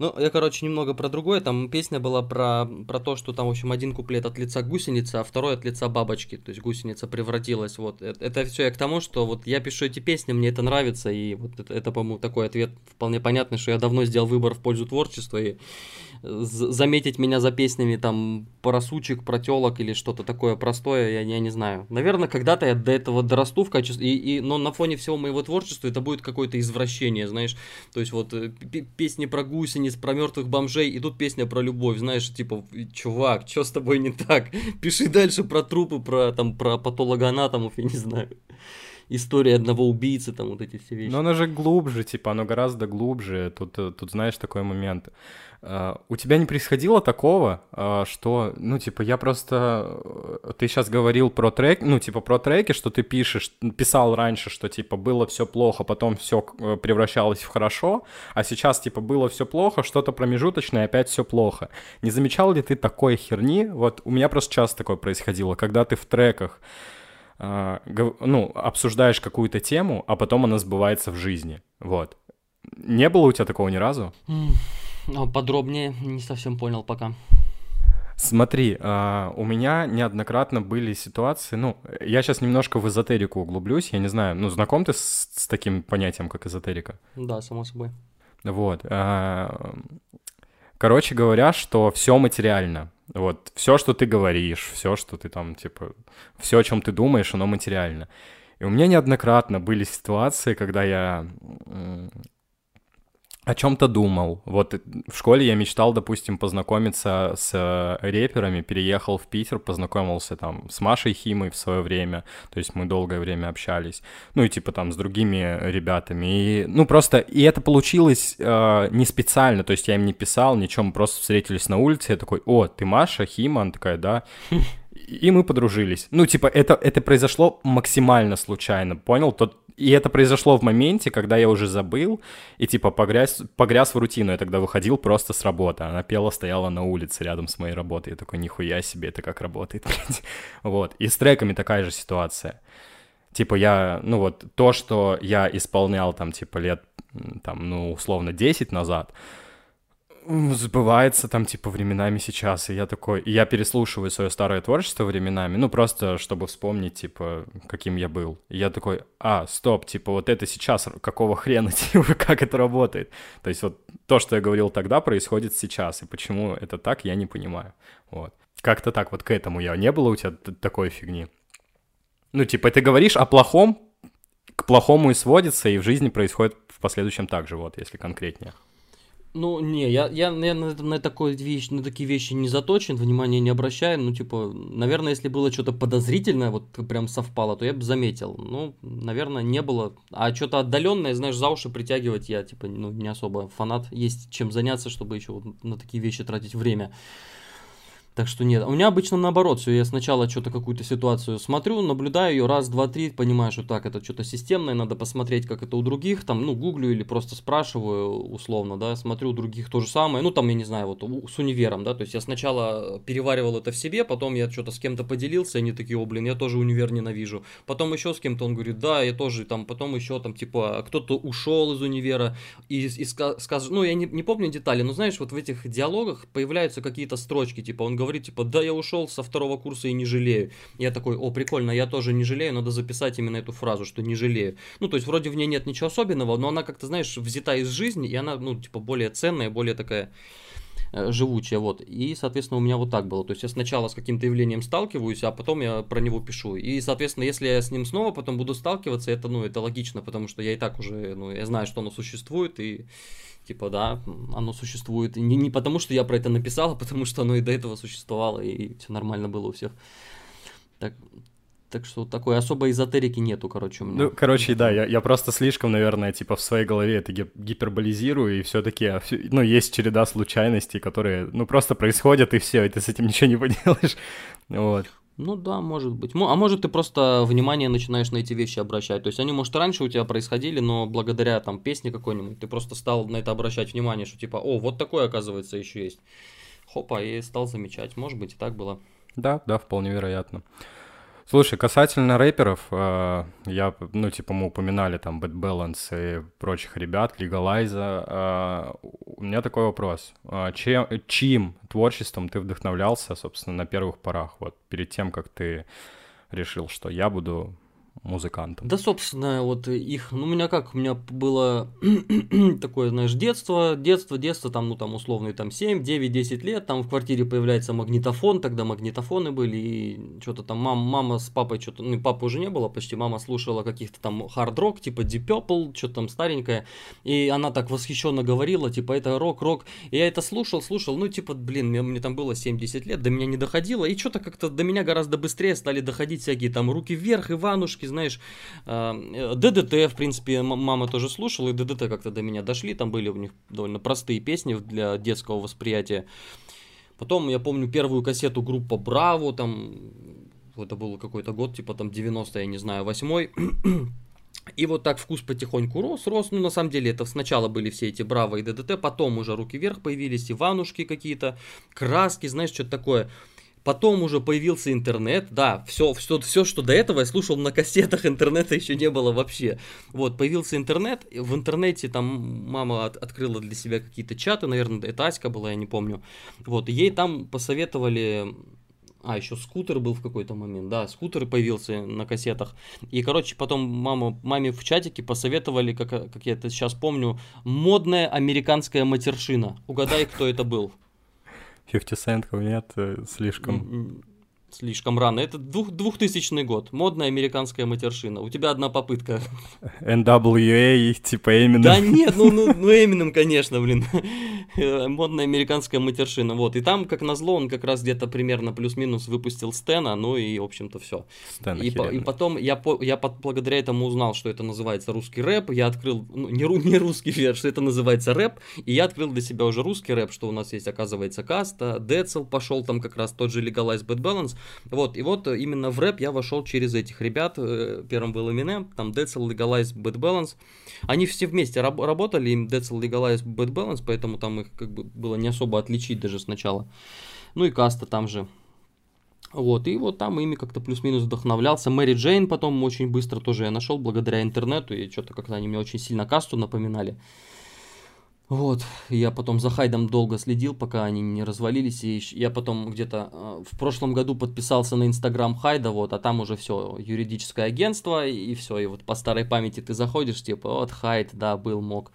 Ну, я, короче, немного про другое. Там песня была про, про то, что там, в общем, один куплет от лица гусеницы, а второй от лица бабочки. То есть гусеница превратилась. Вот. Это, это все я к тому, что вот я пишу эти песни, мне это нравится. И вот это, это по-моему, такой ответ вполне понятный, что я давно сделал выбор в пользу творчества. И заметить меня за песнями там про сучек, про телок или что-то такое простое, я, я не знаю. Наверное, когда-то я до этого дорасту в качестве, и, и, но на фоне всего моего творчества это будет какое-то извращение, знаешь. То есть вот э, песни про гусениц, теннис про мертвых бомжей, и тут песня про любовь, знаешь, типа, чувак, что с тобой не так? Пиши дальше про трупы, про, там, про патологоанатомов, я не знаю история одного убийцы, там вот эти все вещи. Но оно же глубже, типа, оно гораздо глубже. Тут, э, тут знаешь, такой момент. Uh, у тебя не происходило такого, uh, что, ну, типа, я просто... Э, ты сейчас говорил про трек, ну, типа, про треки, что ты пишешь, писал раньше, что, типа, было все плохо, потом все превращалось в хорошо, а сейчас, типа, было все плохо, что-то промежуточное, опять все плохо. Не замечал ли ты такой херни? Вот у меня просто часто такое происходило, когда ты в треках ну, обсуждаешь какую-то тему, а потом она сбывается в жизни. Вот. Не было у тебя такого ни разу? Ну, подробнее не совсем понял пока. Смотри, uh, у меня неоднократно были ситуации, ну, я сейчас немножко в эзотерику углублюсь, я не знаю, ну, знаком ты с, с таким понятием, как эзотерика? Да, само собой. Вот. Uh, короче говоря, что все материально. Вот, все, что ты говоришь, все, что ты там, типа, все, о чем ты думаешь, оно материально. И у меня неоднократно были ситуации, когда я о чем-то думал. Вот в школе я мечтал, допустим, познакомиться с э, реперами, переехал в Питер, познакомился там с Машей Химой в свое время, то есть мы долгое время общались, ну и типа там с другими ребятами. И, ну просто, и это получилось э, не специально, то есть я им не писал, ничего, мы просто встретились на улице, я такой, о, ты Маша Хима? Она такая, да. И мы подружились. Ну, типа, это, это произошло максимально случайно, понял? Тот, и это произошло в моменте, когда я уже забыл и типа погряз, погряз в рутину. Я тогда выходил просто с работы. Она пела, стояла на улице рядом с моей работой. Я такой, нихуя себе, это как работает, блядь. Вот. И с треками такая же ситуация. Типа я, ну вот, то, что я исполнял там, типа, лет, там, ну, условно, 10 назад, сбывается там, типа, временами сейчас, и я такой, и я переслушиваю свое старое творчество временами, ну, просто чтобы вспомнить, типа, каким я был. И я такой, а, стоп, типа, вот это сейчас, какого хрена, типа, как это работает? То есть вот то, что я говорил тогда, происходит сейчас, и почему это так, я не понимаю, вот. Как-то так вот к этому я. Не было у тебя такой фигни? Ну, типа, ты говоришь о плохом, к плохому и сводится, и в жизни происходит в последующем так же, вот, если конкретнее. Ну, не, я, я, я на, на, такой вещь, на такие вещи не заточен, внимания не обращаю. Ну, типа, наверное, если было что-то подозрительное, вот прям совпало, то я бы заметил. Ну, наверное, не было. А что-то отдаленное, знаешь, за уши притягивать я, типа, ну, не особо фанат. Есть чем заняться, чтобы еще вот на такие вещи тратить время. Так что нет. У меня обычно наоборот все. Я сначала что-то какую-то ситуацию смотрю, наблюдаю ее раз, два, три, понимаю, что так, это что-то системное, надо посмотреть, как это у других, там, ну, гуглю или просто спрашиваю условно, да, смотрю у других то же самое. Ну, там, я не знаю, вот с универом, да, то есть я сначала переваривал это в себе, потом я что-то с кем-то поделился, они такие, о, блин, я тоже универ ненавижу. Потом еще с кем-то он говорит, да, я тоже там, потом еще там, типа, кто-то ушел из универа и, и скажет, ну, я не, не помню детали, но знаешь, вот в этих диалогах появляются какие-то строчки, типа, он говорит, типа, да, я ушел со второго курса и не жалею. Я такой, о, прикольно, я тоже не жалею, надо записать именно эту фразу, что не жалею. Ну, то есть, вроде в ней нет ничего особенного, но она как-то, знаешь, взята из жизни, и она, ну, типа, более ценная, более такая э, живучая, вот. И, соответственно, у меня вот так было. То есть я сначала с каким-то явлением сталкиваюсь, а потом я про него пишу. И, соответственно, если я с ним снова потом буду сталкиваться, это, ну, это логично, потому что я и так уже, ну, я знаю, что оно существует, и Типа, да, оно существует. Не, не потому, что я про это написал, а потому что оно и до этого существовало, и все нормально было у всех. Так, так что такой особой эзотерики нету, короче, у меня. Ну, короче, да, я, я просто слишком, наверное, типа в своей голове это гиперболизирую, и все-таки, а, ну, есть череда случайностей, которые, ну, просто происходят, и все, и ты с этим ничего не поделаешь. Вот. Ну да, может быть. А может ты просто внимание начинаешь на эти вещи обращать. То есть они, может, раньше у тебя происходили, но благодаря там песне какой-нибудь ты просто стал на это обращать внимание, что типа, о, вот такое, оказывается, еще есть. Хопа, и стал замечать. Может быть, и так было. Да, да, вполне вероятно. Слушай, касательно рэперов, э, я, ну, типа, мы упоминали там Bad Balance и прочих ребят, Legalize. Э, у меня такой вопрос. Э, чем, чьим творчеством ты вдохновлялся, собственно, на первых порах, вот, перед тем, как ты решил, что я буду музыкантам? Да, собственно, вот их, ну, у меня как, у меня было такое, знаешь, детство, детство, детство, там, ну, там, условные, там, 7, 9, 10 лет, там в квартире появляется магнитофон, тогда магнитофоны были, и что-то там мама, мама с папой, что-то, ну, папы уже не было почти, мама слушала каких-то там хард-рок, типа Deep Purple, что-то там старенькое, и она так восхищенно говорила, типа, это рок-рок, и я это слушал, слушал, ну, типа, блин, мне, мне там было 7-10 лет, до меня не доходило, и что-то как-то до меня гораздо быстрее стали доходить всякие там руки вверх, Иванушки, знаешь, э, ДДТ, в принципе, мама тоже слушала, и ДДТ как-то до меня дошли, там были у них довольно простые песни для детского восприятия. Потом я помню первую кассету группа Браво, там, это был какой-то год, типа там 90 я не знаю, 8 И вот так вкус потихоньку рос, рос. Ну, на самом деле, это сначала были все эти Браво и ДДТ, потом уже руки вверх появились, Иванушки какие-то, краски, знаешь, что-то такое. Потом уже появился интернет, да, все, все, все, что до этого я слушал на кассетах, интернета еще не было вообще. Вот, появился интернет, в интернете там мама от, открыла для себя какие-то чаты, наверное, это Аська была, я не помню. Вот, ей там посоветовали а, еще скутер был в какой-то момент, да, скутер появился на кассетах. И, короче, потом мама, маме в чатике посоветовали, как, как я это сейчас помню, модная американская матершина. Угадай, кто это был. 50 центов нет, э, слишком... Слишком рано. Это двух, 2000 год. Модная американская матершина. У тебя одна попытка. NWA, типа Eminem. Да нет, ну, ну, ну Eminem, конечно, блин. Модная американская матершина. Вот. И там, как назло, он как раз где-то примерно плюс-минус выпустил Стена, ну и, в общем-то, все. И, и потом я, по, я по, благодаря этому узнал, что это называется русский рэп. Я открыл, ну, не, не русский верш, что это называется рэп. И я открыл для себя уже русский рэп, что у нас есть, оказывается, Каста, Децл пошел там как раз тот же Legalize Bad Balance. Вот, и вот именно в рэп я вошел через этих ребят. Э, первым был Eminem, там Decel, Legalize, Bad Balance. Они все вместе раб- работали, им Decel, Legalize, Bad Balance, поэтому там их как бы было не особо отличить даже сначала. Ну и Каста там же. Вот, и вот там ими как-то плюс-минус вдохновлялся. Мэри Джейн потом очень быстро тоже я нашел благодаря интернету, и что-то как-то они мне очень сильно касту напоминали. Вот, я потом за Хайдом долго следил, пока они не развалились, и я потом где-то э, в прошлом году подписался на Инстаграм Хайда, вот, а там уже все, юридическое агентство, и все, и вот по старой памяти ты заходишь, типа, вот, Хайд, да, был, мог.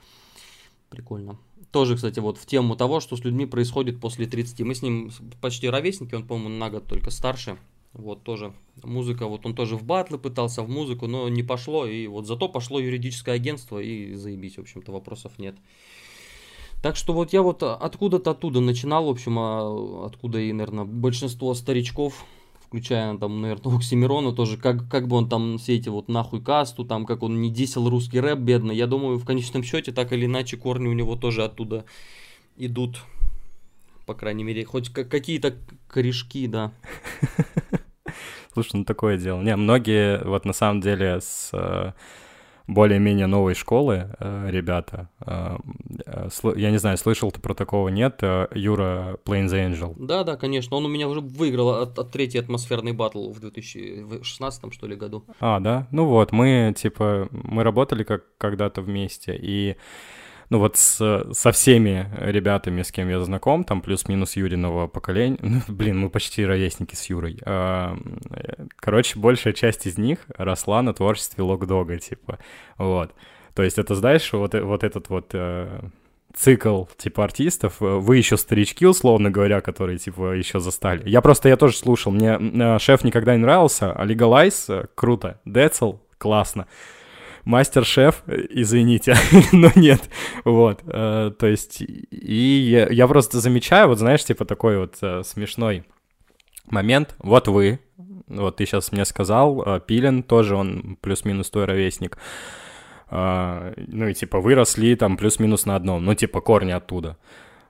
Прикольно. Тоже, кстати, вот в тему того, что с людьми происходит после 30. Мы с ним почти ровесники, он, по-моему, на год только старше. Вот тоже музыка, вот он тоже в батлы пытался, в музыку, но не пошло, и вот зато пошло юридическое агентство, и заебись, в общем-то, вопросов нет. Так что вот я вот откуда-то оттуда начинал, в общем, а, откуда и, наверное, большинство старичков, включая там, наверное, Оксимирона тоже, как, как бы он там все эти вот нахуй касту, там, как он не десел русский рэп бедно, я думаю, в конечном счете, так или иначе, корни у него тоже оттуда идут, по крайней мере, хоть какие-то корешки, да. Слушай, ну такое дело. Не, многие вот на самом деле с э, более-менее новой школы э, ребята. Э, э, я не знаю, слышал ты про такого, нет? Юра Plains Angel. Да-да, конечно. Он у меня уже выиграл от, от третий атмосферный батл в 2016 что ли году. А, да? Ну вот, мы типа, мы работали как когда-то вместе, и ну вот с, со всеми ребятами, с кем я знаком, там плюс-минус Юриного поколения, ну, блин, мы почти ровесники с Юрой. А, короче, большая часть из них росла на творчестве Локдога, типа, вот. То есть это, знаешь, вот, вот этот вот э, цикл, типа, артистов, вы еще старички, условно говоря, которые, типа, еще застали. Я просто, я тоже слушал, мне э, шеф никогда не нравился, а Legalize э, круто, Децл классно мастер-шеф, извините, но нет, вот, э, то есть, и я, просто замечаю, вот знаешь, типа такой вот э, смешной момент, вот вы, вот ты сейчас мне сказал, э, Пилин тоже, он плюс-минус твой ровесник, ну и типа выросли там плюс-минус на одном, ну типа корни оттуда.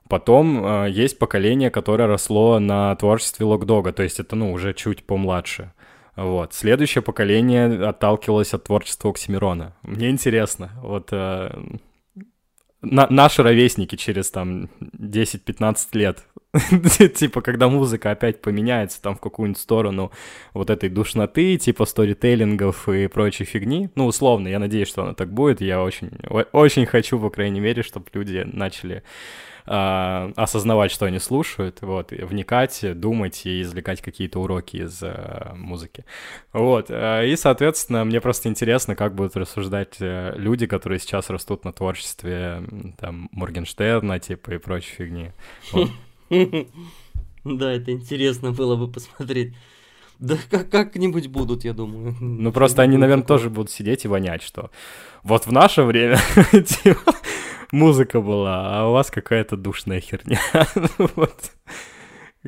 Потом э, есть поколение, которое росло на творчестве Локдога, то есть это, ну, уже чуть помладше. Вот. Следующее поколение отталкивалось от творчества Оксимирона. Мне интересно, вот э, на, наши ровесники через там 10-15 лет типа, когда музыка опять поменяется там в какую-нибудь сторону вот этой душноты, типа сторителлингов и прочей фигни. Ну, условно, я надеюсь, что оно так будет. Я очень, очень хочу, по крайней мере, чтобы люди начали э, осознавать, что они слушают, вот, вникать, думать и извлекать какие-то уроки из э, музыки. Вот, э, и, соответственно, мне просто интересно, как будут рассуждать э, люди, которые сейчас растут на творчестве, там, Моргенштерна, типа, и прочей фигни. Да, это интересно было бы посмотреть. Да как- как-нибудь будут, я думаю. Ну, просто они, наверное, тоже будут сидеть и вонять, что вот в наше время типа, музыка была, а у вас какая-то душная херня. Вот.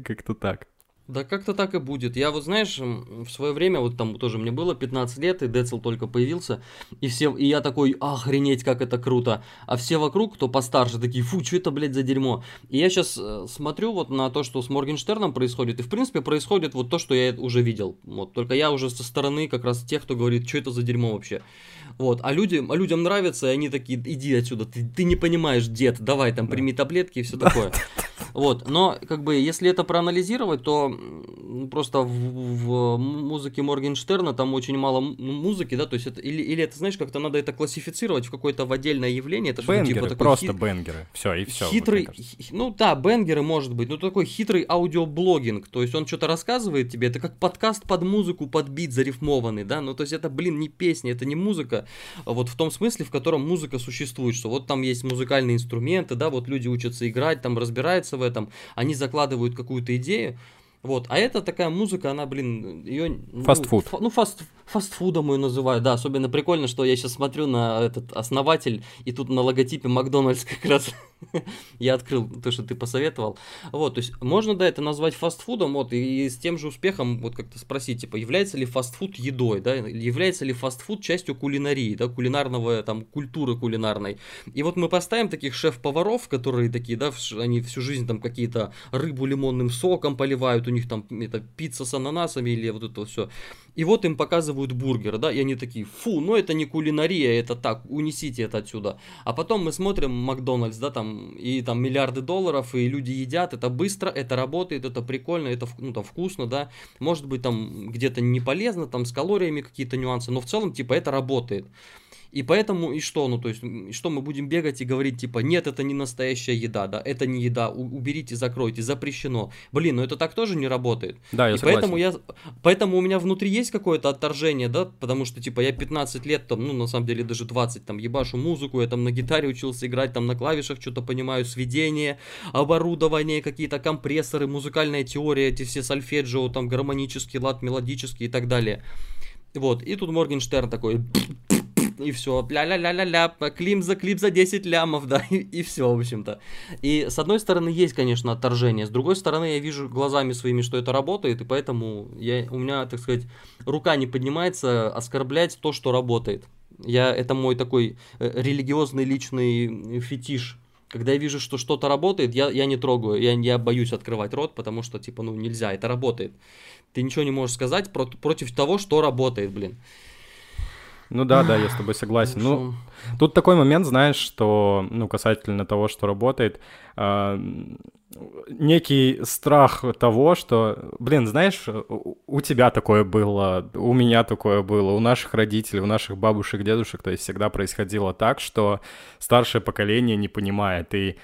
Как-то так. Да как-то так и будет. Я вот, знаешь, в свое время, вот там тоже мне было 15 лет, и Децл только появился, и все, и я такой, охренеть, как это круто. А все вокруг, кто постарше, такие, фу, что это, блядь, за дерьмо. И я сейчас э, смотрю вот на то, что с Моргенштерном происходит, и в принципе происходит вот то, что я уже видел. Вот, только я уже со стороны как раз тех, кто говорит, что это за дерьмо вообще. Вот, а, люди, а людям нравится, и они такие, иди отсюда, ты, ты не понимаешь, дед, давай там прими таблетки и все такое. Вот, но как бы если это проанализировать, то просто в, в музыке Моргенштерна там очень мало музыки, да, то есть это или, или это знаешь как-то надо это классифицировать в какое-то в отдельное явление, это бенгеры, типа такой просто хит... бенгеры, все и все. Хитрый, ну да, бенгеры может быть, но такой хитрый аудиоблогинг, то есть он что-то рассказывает тебе, это как подкаст под музыку, под бит зарифмованный, да, ну то есть это, блин, не песня, это не музыка, вот в том смысле, в котором музыка существует, что вот там есть музыкальные инструменты, да, вот люди учатся играть, там разбираются в этом, они закладывают какую-то идею, вот, а это такая музыка, она, блин, ее... Фастфуд. Ну, фа, ну фаст, фастфудом ее называют, да, особенно прикольно, что я сейчас смотрю на этот основатель, и тут на логотипе Макдональдс как раз я открыл то, что ты посоветовал. Вот, то есть можно, да, это назвать фастфудом, вот, и с тем же успехом, вот как-то спросить, типа, является ли фастфуд едой, да, является ли фастфуд частью кулинарии, да, кулинарного, там, культуры кулинарной. И вот мы поставим таких шеф-поваров, которые такие, да, они всю жизнь там какие-то рыбу лимонным соком поливают, у них там это пицца с ананасами или вот это все. И вот им показывают бургер, да, и они такие, фу, ну это не кулинария, это так, унесите это отсюда. А потом мы смотрим Макдональдс, да, там, и там миллиарды долларов, и люди едят, это быстро, это работает, это прикольно, это ну, там, вкусно, да. Может быть, там где-то не полезно, там с калориями какие-то нюансы, но в целом, типа, это работает. И поэтому, и что, ну, то есть, что мы будем бегать и говорить, типа, нет, это не настоящая еда, да, это не еда, уберите, закройте, запрещено. Блин, ну это так тоже не работает. Да, я и согласен. поэтому я, поэтому у меня внутри есть какое-то отторжение, да, потому что, типа, я 15 лет, там, ну, на самом деле, даже 20, там, ебашу музыку, я там на гитаре учился играть, там, на клавишах что-то понимаю, сведение, оборудование, какие-то компрессоры, музыкальная теория, эти все сольфеджио, там, гармонический лад, мелодический и так далее. Вот, и тут Моргенштерн такой и все, ля-ля-ля-ля-ля, клип за клип за 10 лямов, да, и, и все, в общем-то. И с одной стороны есть, конечно, отторжение, с другой стороны я вижу глазами своими, что это работает, и поэтому я, у меня, так сказать, рука не поднимается оскорблять то, что работает. Я, это мой такой э, религиозный личный фетиш. Когда я вижу, что что-то работает, я, я не трогаю, я, я боюсь открывать рот, потому что, типа, ну, нельзя, это работает. Ты ничего не можешь сказать про, против того, что работает, блин. Ну да, да, я с тобой согласен. Ну, тут такой момент, знаешь, что, ну, касательно того, что работает, э, некий страх того, что, блин, знаешь, у тебя такое было, у меня такое было, у наших родителей, у наших бабушек, дедушек, то есть всегда происходило так, что старшее поколение не понимает, и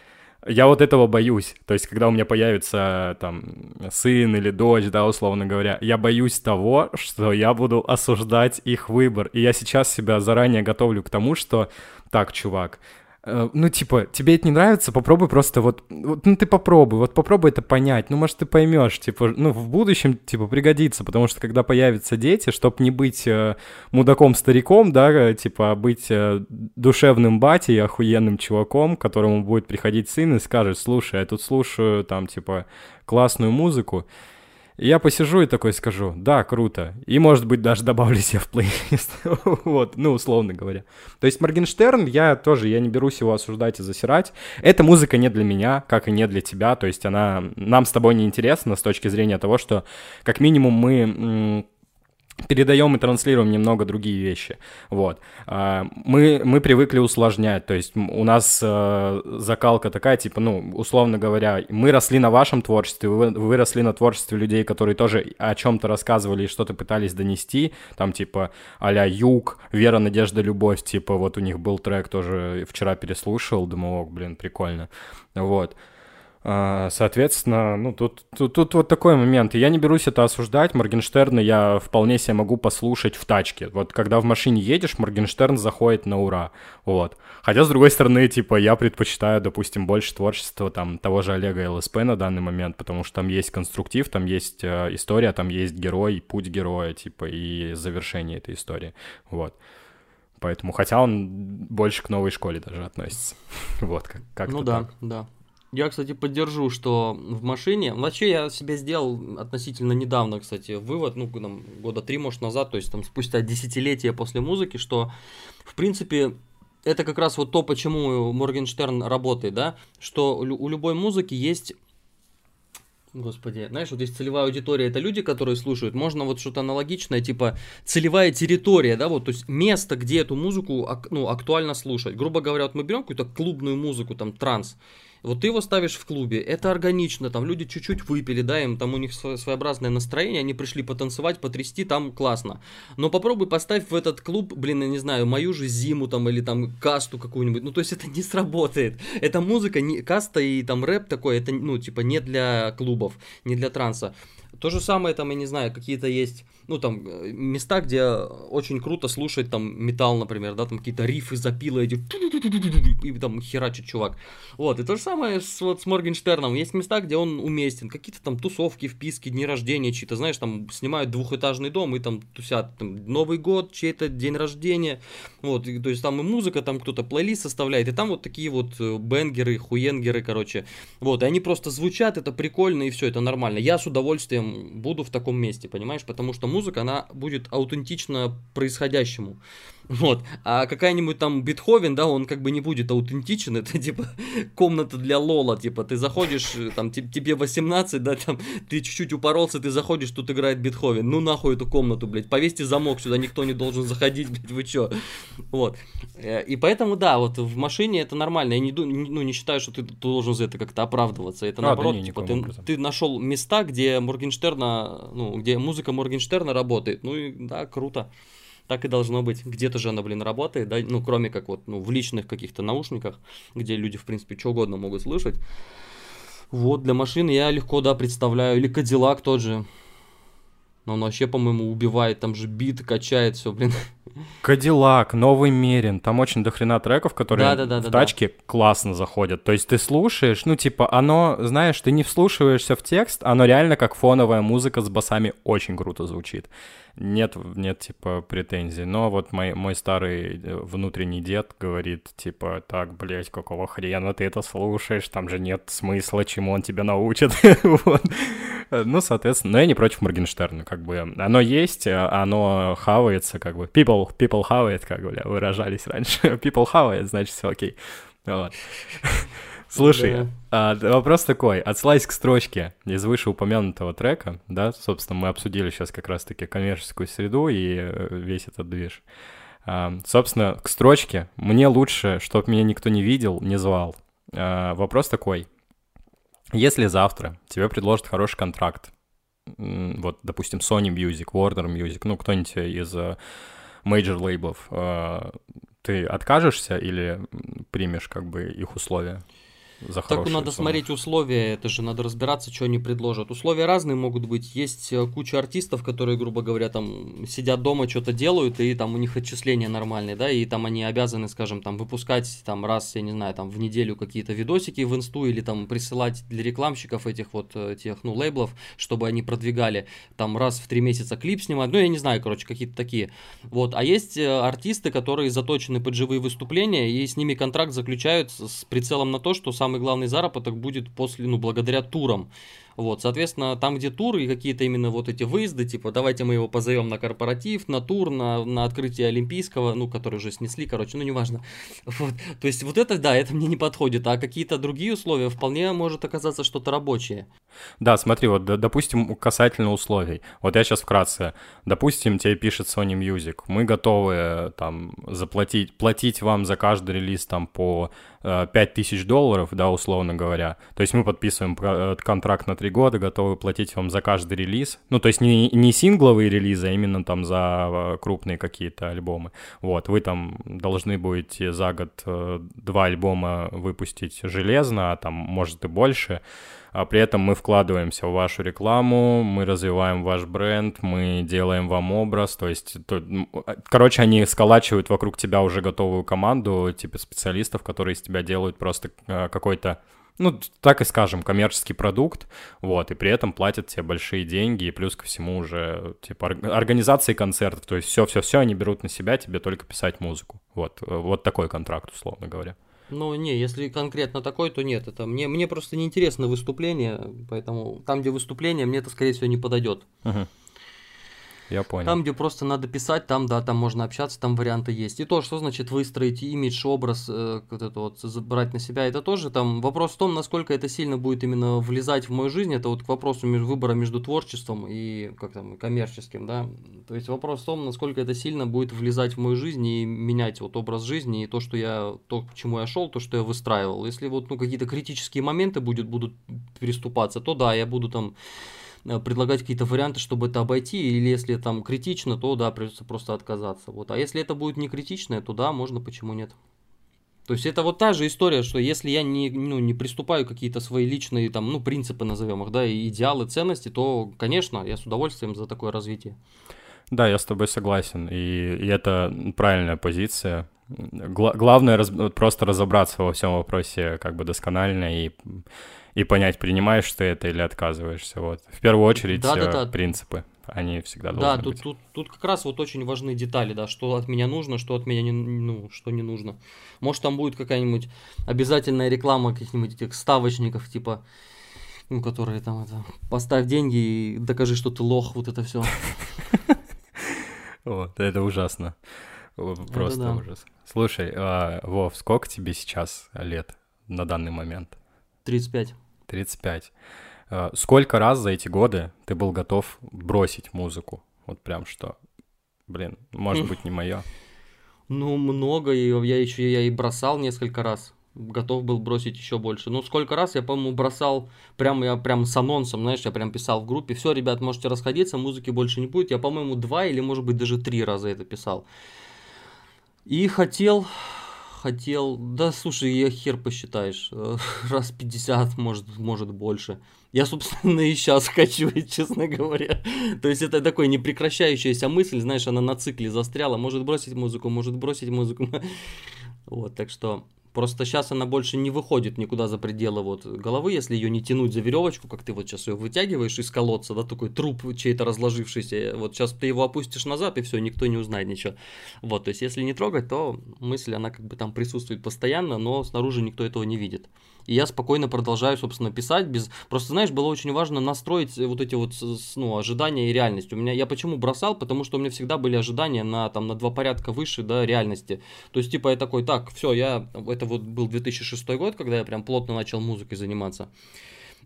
я вот этого боюсь. То есть, когда у меня появится там сын или дочь, да, условно говоря, я боюсь того, что я буду осуждать их выбор. И я сейчас себя заранее готовлю к тому, что так, чувак, ну, типа, тебе это не нравится, попробуй просто вот, вот, ну, ты попробуй, вот попробуй это понять, ну, может, ты поймешь, типа, ну, в будущем, типа, пригодится, потому что, когда появятся дети, чтобы не быть э, мудаком-стариком, да, э, типа, а быть э, душевным батей, охуенным чуваком, которому будет приходить сын и скажет, слушай, я тут слушаю, там, типа, классную музыку, я посижу и такой скажу, да, круто. И, может быть, даже добавлю себе в плейлист. вот, ну, условно говоря. То есть Моргенштерн, я тоже, я не берусь его осуждать и засирать. Эта музыка не для меня, как и не для тебя. То есть она нам с тобой не интересна с точки зрения того, что, как минимум, мы передаем и транслируем немного другие вещи. Вот. А, мы, мы привыкли усложнять, то есть у нас э, закалка такая, типа, ну, условно говоря, мы росли на вашем творчестве, вы, вы росли на творчестве людей, которые тоже о чем-то рассказывали и что-то пытались донести, там, типа, а-ля Юг, Вера, Надежда, Любовь, типа, вот у них был трек тоже, вчера переслушал, думал, блин, прикольно. Вот. А, соответственно, ну, тут, тут, тут вот такой момент. И я не берусь это осуждать. Моргенштерна я вполне себе могу послушать в тачке. Вот когда в машине едешь, Моргенштерн заходит на ура. Вот. Хотя, с другой стороны, типа, я предпочитаю, допустим, больше творчества там того же Олега ЛСП на данный момент, потому что там есть конструктив, там есть э, история, там есть герой, путь героя, типа, и завершение этой истории. Вот. Поэтому, хотя он больше к новой школе даже относится. вот, как, как Ну да, так. да. Я, кстати, поддержу, что в машине... Вообще, я себе сделал относительно недавно, кстати, вывод, ну, там, года три, может, назад, то есть, там, спустя десятилетия после музыки, что, в принципе, это как раз вот то, почему Моргенштерн работает, да, что у любой музыки есть Господи, знаешь, вот есть целевая аудитория, это люди, которые слушают. Можно вот что-то аналогичное, типа целевая территория, да, вот, то есть место, где эту музыку, ну, актуально слушать. Грубо говоря, вот мы берем какую-то клубную музыку, там, транс, вот ты его ставишь в клубе, это органично, там люди чуть-чуть выпили, да, им там у них своеобразное настроение, они пришли потанцевать, потрясти, там классно. Но попробуй поставь в этот клуб, блин, я не знаю, мою же зиму там или там касту какую-нибудь, ну то есть это не сработает. Эта музыка, не, каста и там рэп такой, это ну типа не для клубов, не для транса. То же самое там, я не знаю, какие-то есть, ну там, э, места, где очень круто слушать там металл, например, да, там какие-то рифы, запилы эти, и там херачит чувак. Вот, и то же самое с, вот, с Моргенштерном. Есть места, где он уместен, какие-то там тусовки, вписки, дни рождения, чьи-то, знаешь, там снимают двухэтажный дом и там тусят, там, Новый год, чей-то день рождения, вот, и, то есть там и музыка, там кто-то плейлист составляет, и там вот такие вот э, бенгеры, хуенгеры, короче, вот, и они просто звучат, это прикольно, и все, это нормально. Я с удовольствием удовольствием буду в таком месте, понимаешь? Потому что музыка, она будет аутентична происходящему. Вот. А какая-нибудь там Бетховен, да, он как бы не будет аутентичен, это типа комната для Лола, типа ты заходишь, э, там тебе 18, да, там ты чуть-чуть упоролся, ты заходишь, тут играет Бетховен, ну нахуй эту комнату, блядь, повесьте замок, сюда никто не должен заходить, блядь, вы чё? Вот. Э, и поэтому, да, вот в машине это нормально, я не, ну, не считаю, что ты должен за это как-то оправдываться, это а, наоборот, да не, типа ты, ты нашел места, где Моргенштерна, ну, где музыка Моргенштерна работает, ну и да, круто так и должно быть. Где-то же она, блин, работает, да, ну, кроме как вот, ну, в личных каких-то наушниках, где люди, в принципе, что угодно могут слышать. Вот, для машины я легко, да, представляю. Или Кадиллак тот же. Но он вообще, по-моему, убивает, там же бит, качает все, блин. Кадиллак, Новый Мерин, там очень дохрена треков, которые да, да, да, в да, тачке да. классно заходят. То есть ты слушаешь, ну типа оно, знаешь, ты не вслушиваешься в текст, оно реально как фоновая музыка с басами очень круто звучит нет, нет, типа, претензий. Но вот мой, мой старый э, внутренний дед говорит, типа, так, блядь, какого хрена ты это слушаешь, там же нет смысла, чему он тебя научит. вот. Ну, соответственно, но я не против Моргенштерна, как бы. Оно есть, а оно хавается, как бы. People, people хавает, как бы, выражались раньше. people хавает, значит, все окей. Вот. Слушай, да. а, вопрос такой. Отсылаясь к строчке из вышеупомянутого трека, да, собственно, мы обсудили сейчас как раз-таки коммерческую среду и э, весь этот движ. А, собственно, к строчке «Мне лучше, чтобы меня никто не видел, не звал». А, вопрос такой. Если завтра тебе предложат хороший контракт, вот, допустим, Sony Music, Warner Music, ну, кто-нибудь из major uh, лейблов, uh, ты откажешься или примешь как бы их условия? За Так надо сумму. смотреть условия, это же надо разбираться, что они предложат. Условия разные могут быть. Есть э, куча артистов, которые, грубо говоря, там сидят дома, что-то делают, и там у них отчисления нормальные, да, и там они обязаны, скажем, там выпускать там раз, я не знаю, там в неделю какие-то видосики в инсту или там присылать для рекламщиков этих вот э, тех, ну, лейблов, чтобы они продвигали там раз в три месяца клип снимать, ну, я не знаю, короче, какие-то такие. Вот, а есть э, артисты, которые заточены под живые выступления, и с ними контракт заключают с прицелом на то, что сам самый главный заработок будет после, ну, благодаря турам. Вот, соответственно, там, где туры и какие-то именно вот эти выезды, типа, давайте мы его позовем на корпоратив, на тур, на, на открытие Олимпийского, ну, который уже снесли, короче, ну, неважно. Вот, то есть вот это, да, это мне не подходит, а какие-то другие условия вполне может оказаться что-то рабочее. Да, смотри, вот, допустим, касательно условий. Вот я сейчас вкратце. Допустим, тебе пишет Sony Music. Мы готовы там заплатить, платить вам за каждый релиз там по 5000 э, долларов, да, условно говоря. То есть мы подписываем э, контракт на 3 года, готовы платить вам за каждый релиз. Ну, то есть не, не сингловые релизы, а именно там за э, крупные какие-то альбомы. Вот, вы там должны будете за год два альбома выпустить железно, а там, может, и больше а при этом мы вкладываемся в вашу рекламу, мы развиваем ваш бренд, мы делаем вам образ, то есть, то, короче, они сколачивают вокруг тебя уже готовую команду, типа специалистов, которые из тебя делают просто э, какой-то ну, так и скажем, коммерческий продукт, вот, и при этом платят тебе большие деньги, и плюс ко всему уже, типа, организации концертов, то есть все-все-все они берут на себя, тебе только писать музыку, вот, э, вот такой контракт, условно говоря. Ну, не, если конкретно такой, то нет. Это мне, мне просто неинтересно выступление, поэтому там, где выступление, мне это, скорее всего, не подойдет. Угу. Я понял. Там, где просто надо писать, там, да, там можно общаться, там варианты есть. И то, что значит выстроить имидж, образ, э, вот это вот, забрать на себя, это тоже там вопрос в том, насколько это сильно будет именно влезать в мою жизнь. Это вот к вопросу выбора между творчеством и как там, коммерческим, да. То есть вопрос в том, насколько это сильно будет влезать в мою жизнь и менять вот образ жизни и то, что я, то, к чему я шел, то, что я выстраивал. Если вот, ну, какие-то критические моменты будет, будут переступаться, то да, я буду там предлагать какие-то варианты, чтобы это обойти, или если там критично, то да, придется просто отказаться. Вот. А если это будет не критичное, то да, можно, почему нет. То есть это вот та же история, что если я не, ну, не приступаю какие-то свои личные там, ну, принципы, назовем их, да, идеалы, ценности, то, конечно, я с удовольствием за такое развитие. Да, я с тобой согласен, и, и это правильная позиция. Гла- главное раз, просто разобраться во всем вопросе как бы досконально и и понять, принимаешь ты это или отказываешься. Вот. В первую очередь да, да, да. принципы, они всегда должны да, тут, быть. Тут, тут как раз вот очень важны детали, да, что от меня нужно, что от меня не, ну, что не нужно. Может, там будет какая-нибудь обязательная реклама каких-нибудь этих ставочников, типа, ну, которые там это, поставь деньги и докажи, что ты лох, вот это все. Вот, это ужасно. Просто ужас. Слушай, а, Вов, сколько тебе сейчас лет на данный момент? 35. 35. Э, сколько раз за эти годы ты был готов бросить музыку? Вот прям что, блин, может быть, не мое. Ну, много, ее я еще я и бросал несколько раз. Готов был бросить еще больше. Ну, сколько раз я, по-моему, бросал, прям я прям с анонсом, знаешь, я прям писал в группе, все, ребят, можете расходиться, музыки больше не будет. Я, по-моему, два или, может быть, даже три раза это писал. И хотел, хотел... Да, слушай, я хер посчитаешь. Раз 50, может, может больше. Я, собственно, и сейчас хочу, честно говоря. То есть это такой непрекращающаяся мысль, знаешь, она на цикле застряла. Может бросить музыку, может бросить музыку. Вот, так что Просто сейчас она больше не выходит никуда за пределы вот головы, если ее не тянуть за веревочку, как ты вот сейчас ее вытягиваешь из колодца, да, такой труп чей-то разложившийся. Вот сейчас ты его опустишь назад, и все, никто не узнает ничего. Вот, то есть если не трогать, то мысль, она как бы там присутствует постоянно, но снаружи никто этого не видит и я спокойно продолжаю, собственно, писать без... Просто, знаешь, было очень важно настроить вот эти вот, ну, ожидания и реальность. У меня, я почему бросал? Потому что у меня всегда были ожидания на, там, на два порядка выше, да, реальности. То есть, типа, я такой, так, все, я... Это вот был 2006 год, когда я прям плотно начал музыкой заниматься.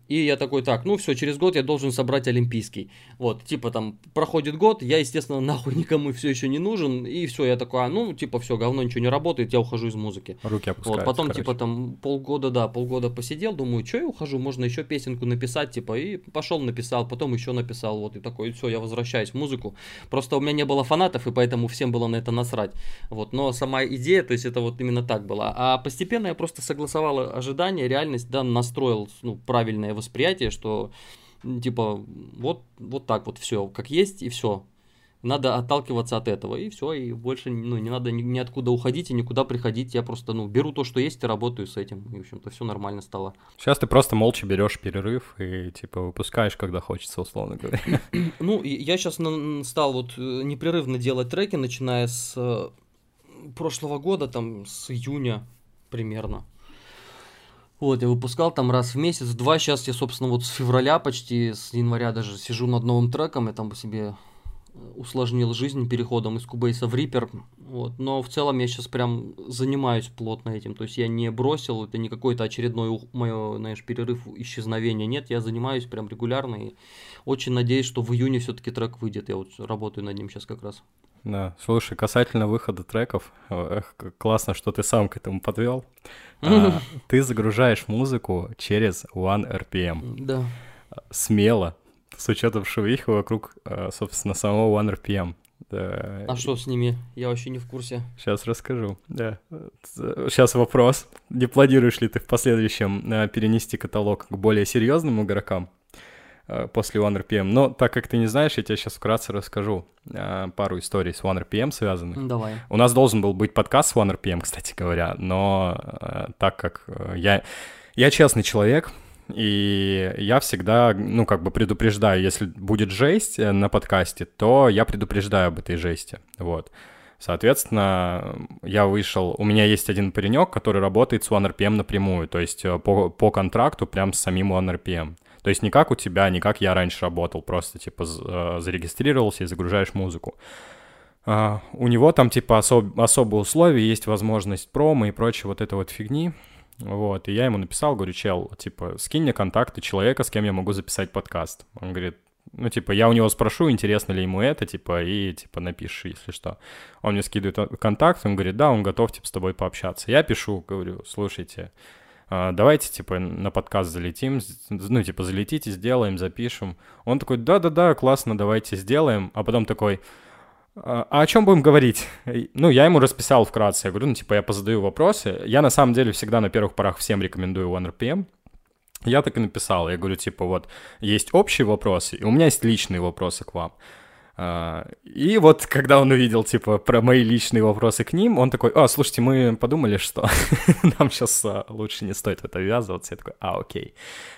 И я такой, так, ну все, через год я должен собрать Олимпийский. Вот, типа там проходит год, я, естественно, нахуй никому все еще не нужен. И все, я такой, а, ну, типа, все, говно ничего не работает, я ухожу из музыки. Руки опускаются, Вот, потом, короче. типа, там полгода, да, полгода посидел, думаю, что я ухожу, можно еще песенку написать, типа, и пошел написал, потом еще написал, вот, и такой, все, я возвращаюсь в музыку. Просто у меня не было фанатов, и поэтому всем было на это насрать. Вот, но сама идея, то есть это вот именно так было. А постепенно я просто согласовал ожидания, реальность, да, настроил, ну, правильное восприятие, что типа вот, вот так вот все, как есть и все. Надо отталкиваться от этого, и все, и больше ну, не надо ни, ни откуда уходить и никуда приходить. Я просто ну, беру то, что есть, и работаю с этим. И, в общем-то, все нормально стало. Сейчас ты просто молча берешь перерыв и, типа, выпускаешь, когда хочется, условно говоря. Ну, я сейчас стал вот э, непрерывно делать треки, начиная с э, прошлого года, там, с июня примерно. Вот, я выпускал там раз в месяц, два. Сейчас я, собственно, вот с февраля почти, с января даже сижу над новым треком. Я там себе усложнил жизнь переходом из Кубейса в Reaper. Вот. Но в целом я сейчас прям занимаюсь плотно этим. То есть я не бросил, это не какой-то очередной мое, знаешь, перерыв исчезновения. Нет, я занимаюсь прям регулярно и очень надеюсь, что в июне все-таки трек выйдет. Я вот работаю над ним сейчас как раз. Да, слушай, касательно выхода треков, эх, классно, что ты сам к этому подвел. А, ты загружаешь музыку через OneRPM. Да. Смело, с учетом шумихи вокруг, э, собственно, самого OneRPM. Да. А что с ними? Я вообще не в курсе. Сейчас расскажу. Да. Сейчас вопрос. Не планируешь ли ты в последующем э, перенести каталог к более серьезным игрокам после OneRPM? Но так как ты не знаешь, я тебе сейчас вкратце расскажу пару историй с OneRPM связанных. Давай. У нас должен был быть подкаст с OneRPM, кстати говоря, но так как я... Я честный человек, и я всегда, ну, как бы предупреждаю, если будет жесть э, на подкасте, то я предупреждаю об этой жести, вот. Соответственно, я вышел, у меня есть один паренек, который работает с OneRPM напрямую, то есть э, по, по контракту прям с самим OneRPM. То есть не как у тебя, не как я раньше работал, просто типа э, зарегистрировался и загружаешь музыку. Uh, у него там типа особ- особые условия, есть возможность промо и прочей вот этой вот фигни. Вот, и я ему написал, говорю, чел, типа, скинь мне контакты человека, с кем я могу записать подкаст. Он говорит, ну, типа, я у него спрошу, интересно ли ему это, типа, и, типа, напиши, если что. Он мне скидывает контакт, он говорит, да, он готов, типа, с тобой пообщаться. Я пишу, говорю, слушайте, а, давайте, типа, на подкаст залетим, ну, типа, залетите, сделаем, запишем. Он такой, да-да-да, классно, давайте сделаем. А потом такой, а, а о чем будем говорить? Ну, я ему расписал вкратце. Я говорю, ну, типа, я позадаю вопросы. Я, на самом деле, всегда на первых порах всем рекомендую OneRPM. Я так и написал. Я говорю, типа, вот, есть общие вопросы, и у меня есть личные вопросы к вам. А, и вот, когда он увидел, типа, про мои личные вопросы к ним, он такой, а, слушайте, мы подумали, что нам сейчас а, лучше не стоит в это ввязываться. Я такой, а, окей.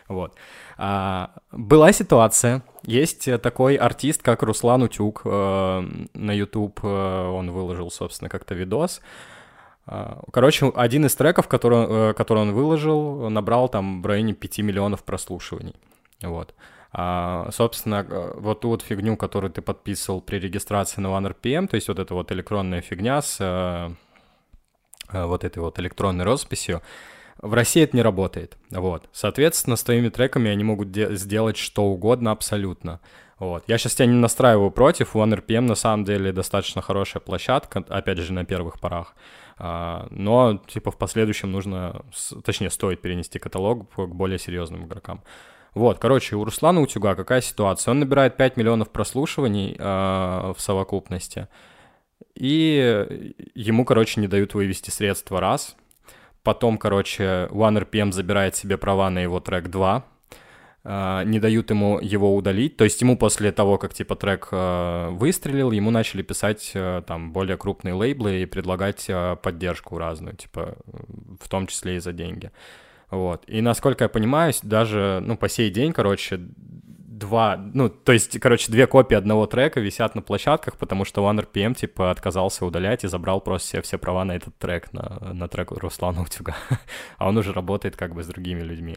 Вот. А, была ситуация, есть такой артист, как Руслан Утюг, э, на YouTube э, он выложил, собственно, как-то видос. Короче, один из треков, который, э, который он выложил, набрал там в районе 5 миллионов прослушиваний. Вот. А, собственно, э, вот ту вот фигню, которую ты подписывал при регистрации на OneRPM, то есть вот эта вот электронная фигня с э, вот этой вот электронной росписью, в России это не работает, вот. Соответственно, с твоими треками они могут сделать что угодно абсолютно. Вот. Я сейчас тебя не настраиваю против, OneRPM на самом деле достаточно хорошая площадка, опять же, на первых порах. А, но, типа, в последующем нужно, точнее, стоит перенести каталог к более серьезным игрокам. Вот, короче, у Руслана Утюга какая ситуация? Он набирает 5 миллионов прослушиваний э, в совокупности, и ему, короче, не дают вывести средства раз. Потом, короче, OneRPM забирает себе права на его трек 2, Uh, не дают ему его удалить. То есть ему после того, как типа трек uh, выстрелил, ему начали писать uh, там более крупные лейблы и предлагать поддержку разную, типа в том числе и за деньги. Вот. И насколько я понимаю, даже, ну, по сей день, короче, два, ну, то есть, короче, две копии одного трека висят на площадках, потому что OneRPM, типа, отказался удалять и забрал просто все, все права на этот трек, на, на трек Руслана Утюга. а он уже работает как бы с другими людьми.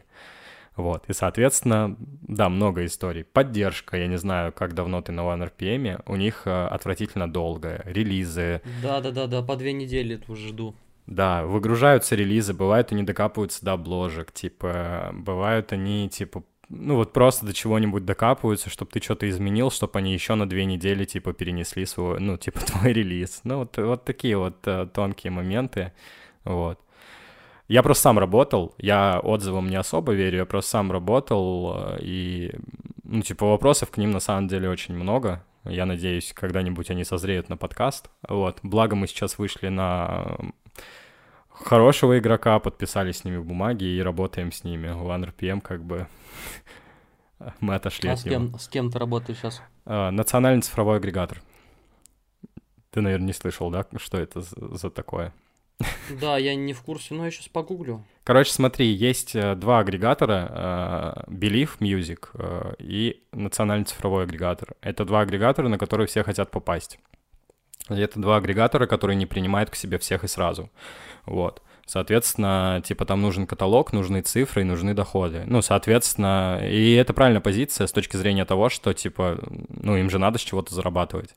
Вот, и, соответственно, да, много историй. Поддержка, я не знаю, как давно ты на OneRPM, у них э, отвратительно долгая, релизы. Да-да-да, по две недели уже жду. Да, выгружаются релизы, бывает они докапываются до обложек, типа, бывают они, типа, ну вот просто до чего-нибудь докапываются, чтобы ты что-то изменил, чтобы они еще на две недели, типа, перенесли свой, ну, типа, твой релиз. Ну, вот, вот такие вот uh, тонкие моменты, вот. Я просто сам работал, я отзывам не особо верю, я просто сам работал, э, и, ну, типа, вопросов к ним на самом деле очень много. Я надеюсь, когда-нибудь они созреют на подкаст. Вот. Благо мы сейчас вышли на хорошего игрока, подписали с ними бумаги и работаем с ними. OneRPM как бы мы отошли а от с кем, него. с кем ты работаешь сейчас? А, национальный цифровой агрегатор. Ты, наверное, не слышал, да, что это за, за такое? Да, я не в курсе, но я сейчас погуглю. Короче, смотри, есть э, два агрегатора, э, Believe Music э, и национальный цифровой агрегатор. Это два агрегатора, на которые все хотят попасть. Это два агрегатора, которые не принимают к себе всех и сразу. Вот. Соответственно, типа там нужен каталог, нужны цифры и нужны доходы. Ну, соответственно, и это правильная позиция с точки зрения того, что, типа, ну, им же надо с чего-то зарабатывать.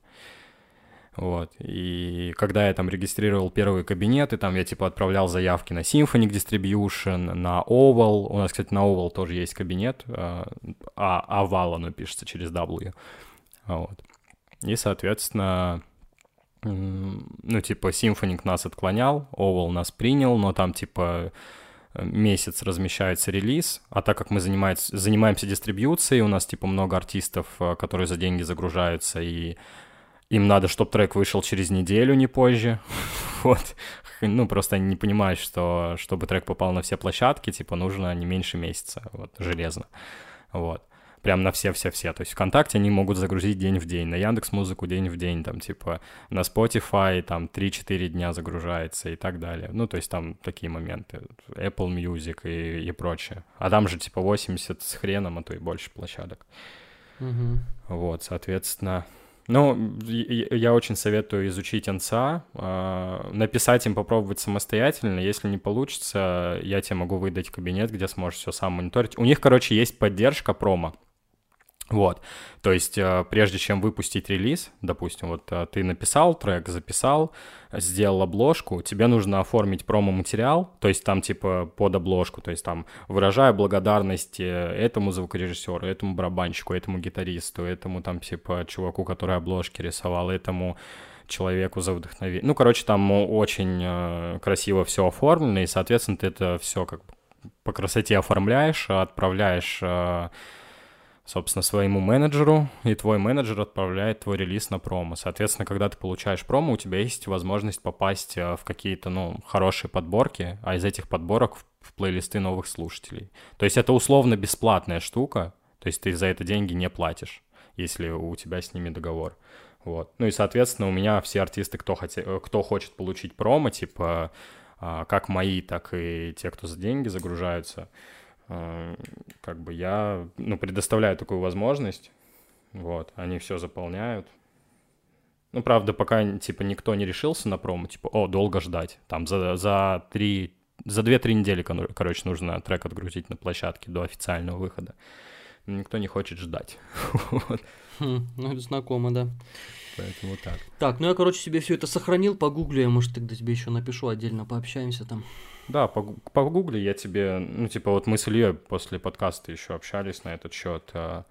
Вот. И когда я там регистрировал первые кабинеты, там я типа отправлял заявки на Symphonic Distribution, на Oval. У нас, кстати, на Oval тоже есть кабинет, а, а Oval оно пишется через W. Вот. И, соответственно, ну, типа, Symphonic нас отклонял, Oval нас принял, но там, типа, месяц размещается релиз, а так как мы занимаемся, занимаемся дистрибьюцией, у нас, типа, много артистов, э, которые за деньги загружаются, и им надо, чтобы трек вышел через неделю, не позже. вот. Ну, просто они не понимают, что чтобы трек попал на все площадки, типа, нужно не меньше месяца, вот, железно. Вот. Прям на все-все-все. То есть ВКонтакте они могут загрузить день в день, на Яндекс Музыку день в день, там, типа, на Spotify там 3-4 дня загружается и так далее. Ну, то есть там такие моменты. Apple Music и, и прочее. А там же, типа, 80 с хреном, а то и больше площадок. Угу. Вот, соответственно, ну, я очень советую изучить НЦА, а, написать им, попробовать самостоятельно. Если не получится, я тебе могу выдать кабинет, где сможешь все сам мониторить. У них, короче, есть поддержка промо. Вот, то есть э, прежде чем выпустить релиз, допустим, вот э, ты написал трек, записал, сделал обложку, тебе нужно оформить промо-материал, то есть там типа под обложку, то есть там выражая благодарность э, этому звукорежиссеру, этому барабанщику, этому гитаристу, этому там типа чуваку, который обложки рисовал, этому человеку за вдохновение. Ну, короче, там очень красиво все оформлено, и, соответственно, ты это все как по красоте оформляешь, отправляешь собственно, своему менеджеру, и твой менеджер отправляет твой релиз на промо. Соответственно, когда ты получаешь промо, у тебя есть возможность попасть э, в какие-то, ну, хорошие подборки, а из этих подборок в плейлисты новых слушателей. То есть это условно бесплатная штука, то есть ты за это деньги не платишь, если у тебя с ними договор. Вот. Ну и, соответственно, у меня все артисты, кто, хоте... Э, кто хочет получить промо, типа, а, как мои, так и те, кто за деньги загружаются, как бы я, ну, предоставляю такую возможность, вот, они все заполняют. Ну, правда, пока, типа, никто не решился на промо, типа, о, долго ждать, там, за, за три, за две-три недели, короче, нужно трек отгрузить на площадке до официального выхода. Никто не хочет ждать. Хм, ну, это знакомо, да. Поэтому так. Так, ну я, короче, себе все это сохранил, погуглю, я, может, тогда тебе еще напишу отдельно, пообщаемся там. Да, по, по гугле я тебе, ну, типа, вот мы с Ильей после подкаста еще общались на этот счет. А,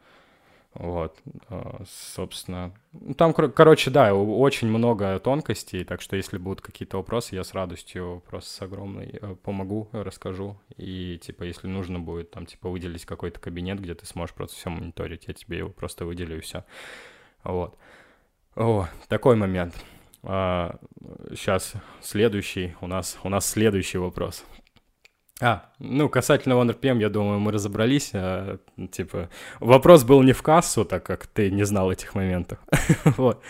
вот, а, собственно. Ну, там, короче, да, очень много тонкостей, так что если будут какие-то вопросы, я с радостью просто с огромной э, помогу, расскажу. И, типа, если нужно будет, там, типа, выделить какой-то кабинет, где ты сможешь просто все мониторить, я тебе его просто выделю и все. Вот. О, такой момент. А, сейчас следующий у нас, у нас следующий вопрос. А, ну, касательно OneRPM, я думаю, мы разобрались. А, типа, вопрос был не в кассу, так как ты не знал этих моментов. вот.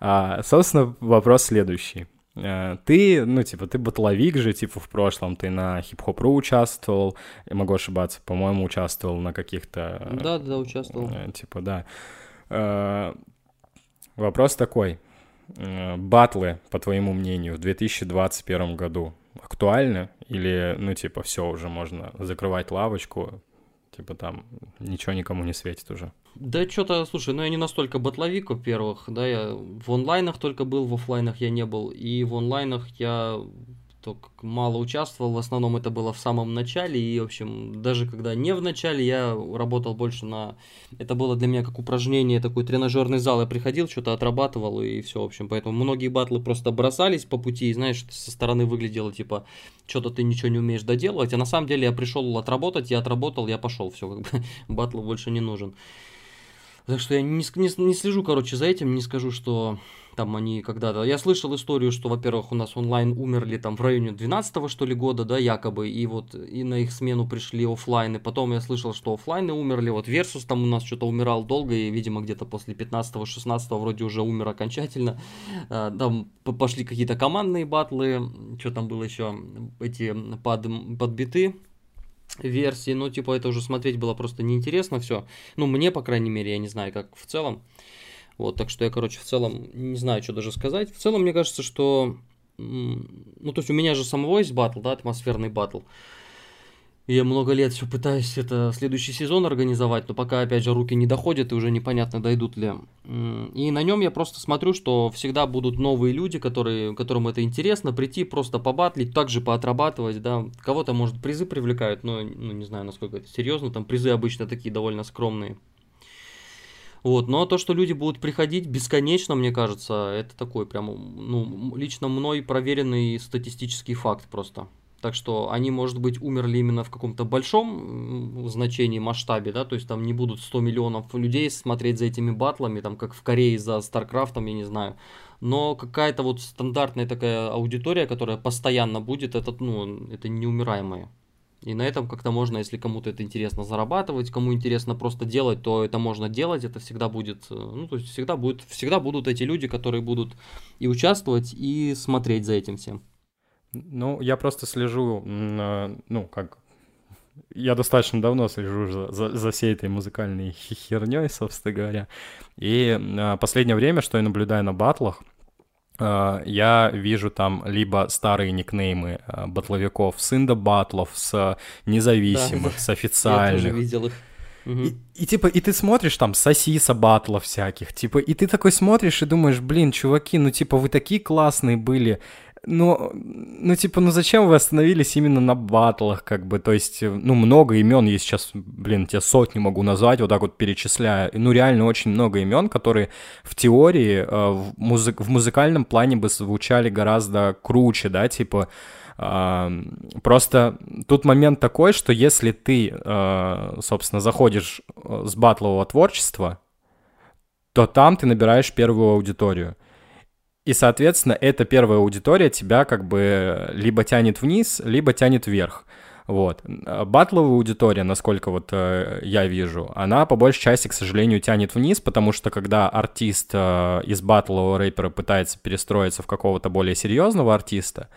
А, собственно, вопрос следующий. А, ты, ну, типа, ты батловик же, типа, в прошлом ты на хип-хоп.ру участвовал, я могу ошибаться, по-моему, участвовал на каких-то... Да, да, участвовал. Э, типа, да. А, вопрос такой. Э, батлы, по твоему мнению, в 2021 году актуальны? Или, ну, типа, все, уже можно закрывать лавочку, типа там ничего никому не светит уже? Да что-то, слушай, ну я не настолько батловик, во-первых, да, я в онлайнах только был, в офлайнах я не был, и в онлайнах я только мало участвовал, в основном это было в самом начале, и, в общем, даже когда не в начале, я работал больше на... Это было для меня как упражнение, такой тренажерный зал, я приходил, что-то отрабатывал, и все, в общем, поэтому многие батлы просто бросались по пути, и, знаешь, со стороны выглядело, типа, что-то ты ничего не умеешь доделывать, а на самом деле я пришел отработать, я отработал, я пошел, все, как бы, батл больше не нужен. Так что я не, не, не слежу, короче, за этим, не скажу, что там они когда-то... Я слышал историю, что, во-первых, у нас онлайн умерли там в районе 12 что ли, года, да, якобы, и вот и на их смену пришли офлайны. Потом я слышал, что офлайны умерли, вот Versus там у нас что-то умирал долго, и, видимо, где-то после 15-16 вроде уже умер окончательно. А, там пошли какие-то командные батлы, что там было еще, эти под, подбиты, версии, ну, типа, это уже смотреть было просто неинтересно все. Ну, мне, по крайней мере, я не знаю, как в целом. Вот, так что я, короче, в целом не знаю, что даже сказать. В целом, мне кажется, что ну, то есть у меня же самого есть батл, да, атмосферный батл. И я много лет все пытаюсь это следующий сезон организовать, но пока, опять же, руки не доходят, и уже непонятно, дойдут ли. И на нем я просто смотрю, что всегда будут новые люди, которые, которым это интересно, прийти просто побатлить, также поотрабатывать, да. Кого-то, может, призы привлекают, но, ну, не знаю, насколько это серьезно, там призы обычно такие довольно скромные. Вот, но то, что люди будут приходить бесконечно, мне кажется, это такой прям, ну, лично мной проверенный статистический факт просто. Так что они, может быть, умерли именно в каком-то большом значении, масштабе, да, то есть там не будут 100 миллионов людей смотреть за этими батлами, там, как в Корее за StarCraft ом, я не знаю. Но какая-то вот стандартная такая аудитория, которая постоянно будет, это, ну, это неумираемая. И на этом как-то можно, если кому-то это интересно, зарабатывать, кому интересно просто делать, то это можно делать, это всегда будет, э, ну, то есть всегда будет, всегда будут эти люди, которые будут и участвовать, и смотреть за этим всем. Ну, я просто слежу, ну, как... Я достаточно давно слежу за, за, за всей этой музыкальной херней, собственно говоря. И а, последнее время, что я наблюдаю на батлах, а, я вижу там либо старые никнеймы а, батловиков с индо-батлов, с независимых, да, с официальных. Я тоже видел их. И, и типа, и ты смотришь там сосиса батлов всяких, типа, и ты такой смотришь и думаешь, блин, чуваки, ну типа вы такие классные были, ну, ну, типа, ну зачем вы остановились именно на батлах, как бы, то есть, ну, много имен, я сейчас, блин, тебе сотни могу назвать, вот так вот перечисляя, ну, реально очень много имен, которые в теории, э, в, музы- в музыкальном плане бы звучали гораздо круче, да, типа, э, просто тут момент такой, что если ты, э, собственно, заходишь э, с батлового творчества, то там ты набираешь первую аудиторию. И, соответственно, эта первая аудитория тебя как бы либо тянет вниз, либо тянет вверх. Вот. Батловая аудитория, насколько вот э, я вижу, она по большей части, к сожалению, тянет вниз, потому что когда артист э, из батлового рэпера пытается перестроиться в какого-то более серьезного артиста,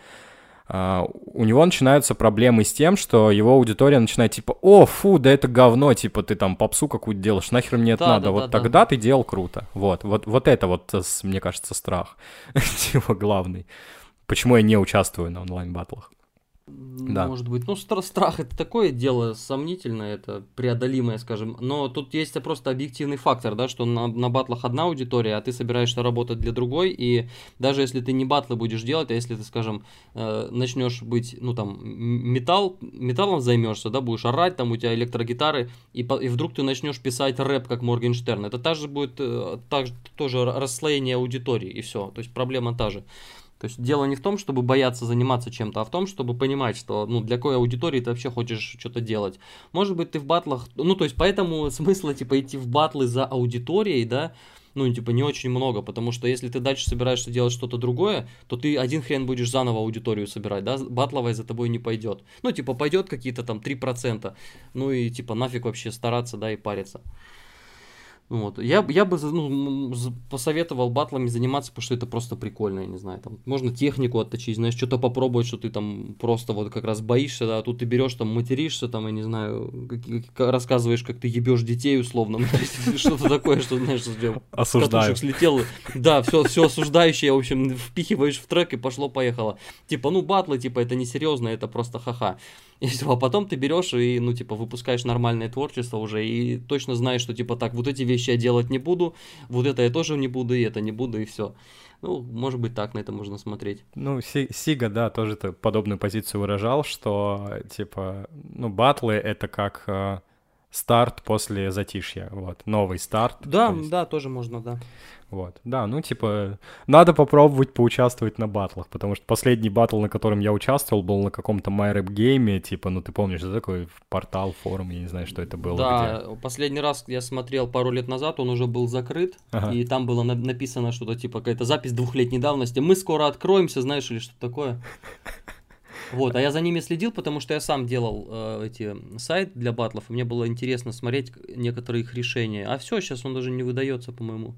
у него начинаются проблемы с тем, что его аудитория начинает типа, о, фу, да это говно, типа ты там попсу какую-то делаешь, нахер мне это да, надо, да, вот да, тогда да. ты делал круто, вот, вот, вот это вот, мне кажется, страх, типа главный, почему я не участвую на онлайн-батлах. Да. Может быть. Ну, стра- страх это такое дело сомнительное, это преодолимое, скажем. Но тут есть просто объективный фактор, да, что на, на батлах одна аудитория, а ты собираешься работать для другой. И даже если ты не батлы будешь делать, а если ты, скажем, э, начнешь быть, ну там, металл, металлом займешься, да, будешь орать, там у тебя электрогитары, и, по, и вдруг ты начнешь писать рэп, как Моргенштерн. Это также будет э, так, тоже расслоение аудитории, и все. То есть проблема та же. То есть дело не в том, чтобы бояться заниматься чем-то, а в том, чтобы понимать, что ну, для какой аудитории ты вообще хочешь что-то делать. Может быть, ты в батлах, ну, то есть поэтому смысла, типа, идти в батлы за аудиторией, да, ну, типа, не очень много, потому что если ты дальше собираешься делать что-то другое, то ты один хрен будешь заново аудиторию собирать, да, батловая за тобой не пойдет. Ну, типа, пойдет какие-то там 3%, ну и, типа, нафиг вообще стараться, да, и париться. Вот. Я, я бы ну, посоветовал батлами заниматься, потому что это просто прикольно, я не знаю. Там можно технику отточить, знаешь, что-то попробовать, что ты там просто вот как раз боишься, да, а тут ты берешь там, материшься, там, я не знаю, как, рассказываешь, как ты ебешь детей условно, ну, что-то такое, что, знаешь, Осуждаю. слетел, да, все, все осуждающее, в общем, впихиваешь в трек и пошло-поехало. Типа, ну, батлы, типа, это не серьезно, это просто ха-ха. И все, а потом ты берешь и, ну, типа, выпускаешь нормальное творчество уже, и точно знаешь, что, типа, так, вот эти вещи я делать не буду, вот это я тоже не буду, и это не буду, и все. Ну, может быть, так на это можно смотреть. Ну, Сига, да, тоже подобную позицию выражал, что, типа, ну, батлы — это как э, старт после затишья, вот, новый старт. Да, то есть... да, тоже можно, да. Вот, да, ну, типа, надо попробовать поучаствовать на батлах, потому что последний батл, на котором я участвовал, был на каком-то MyRap гейме, типа, ну, ты помнишь, это такой портал, форум, я не знаю, что это было. Да, где. последний раз я смотрел пару лет назад, он уже был закрыт, ага. и там было на- написано что-то, типа, какая-то запись двухлетней давности, мы скоро откроемся, знаешь, или что такое. Вот, а я за ними следил, потому что я сам делал э, эти сайт для батлов, и мне было интересно смотреть некоторые их решения. А все, сейчас он даже не выдается, по-моему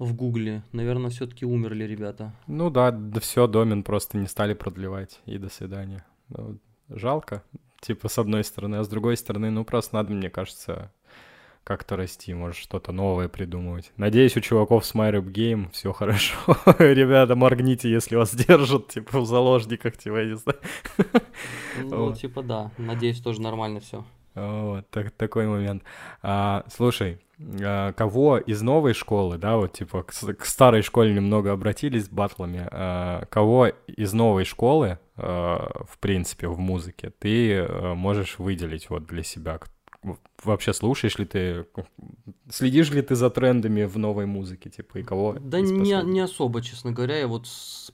в Гугле. Наверное, все-таки умерли ребята. Ну да, да все, домен просто не стали продлевать. И до свидания. Ну, жалко, типа, с одной стороны, а с другой стороны, ну просто надо, мне кажется, как-то расти, может что-то новое придумывать. Надеюсь, у чуваков с MyRap Game все хорошо. Ребята, моргните, если вас держат, типа, в заложниках, типа, я не знаю. Ну, типа, да. Надеюсь, тоже нормально все. Вот, так, такой момент. А, слушай, а, кого из новой школы, да, вот типа к, к старой школе немного обратились с батлами, а, кого из новой школы, а, в принципе, в музыке, ты а, можешь выделить вот для себя? Вообще слушаешь ли ты, следишь ли ты за трендами в новой музыке, типа, и кого? Да не, не особо, честно говоря, я вот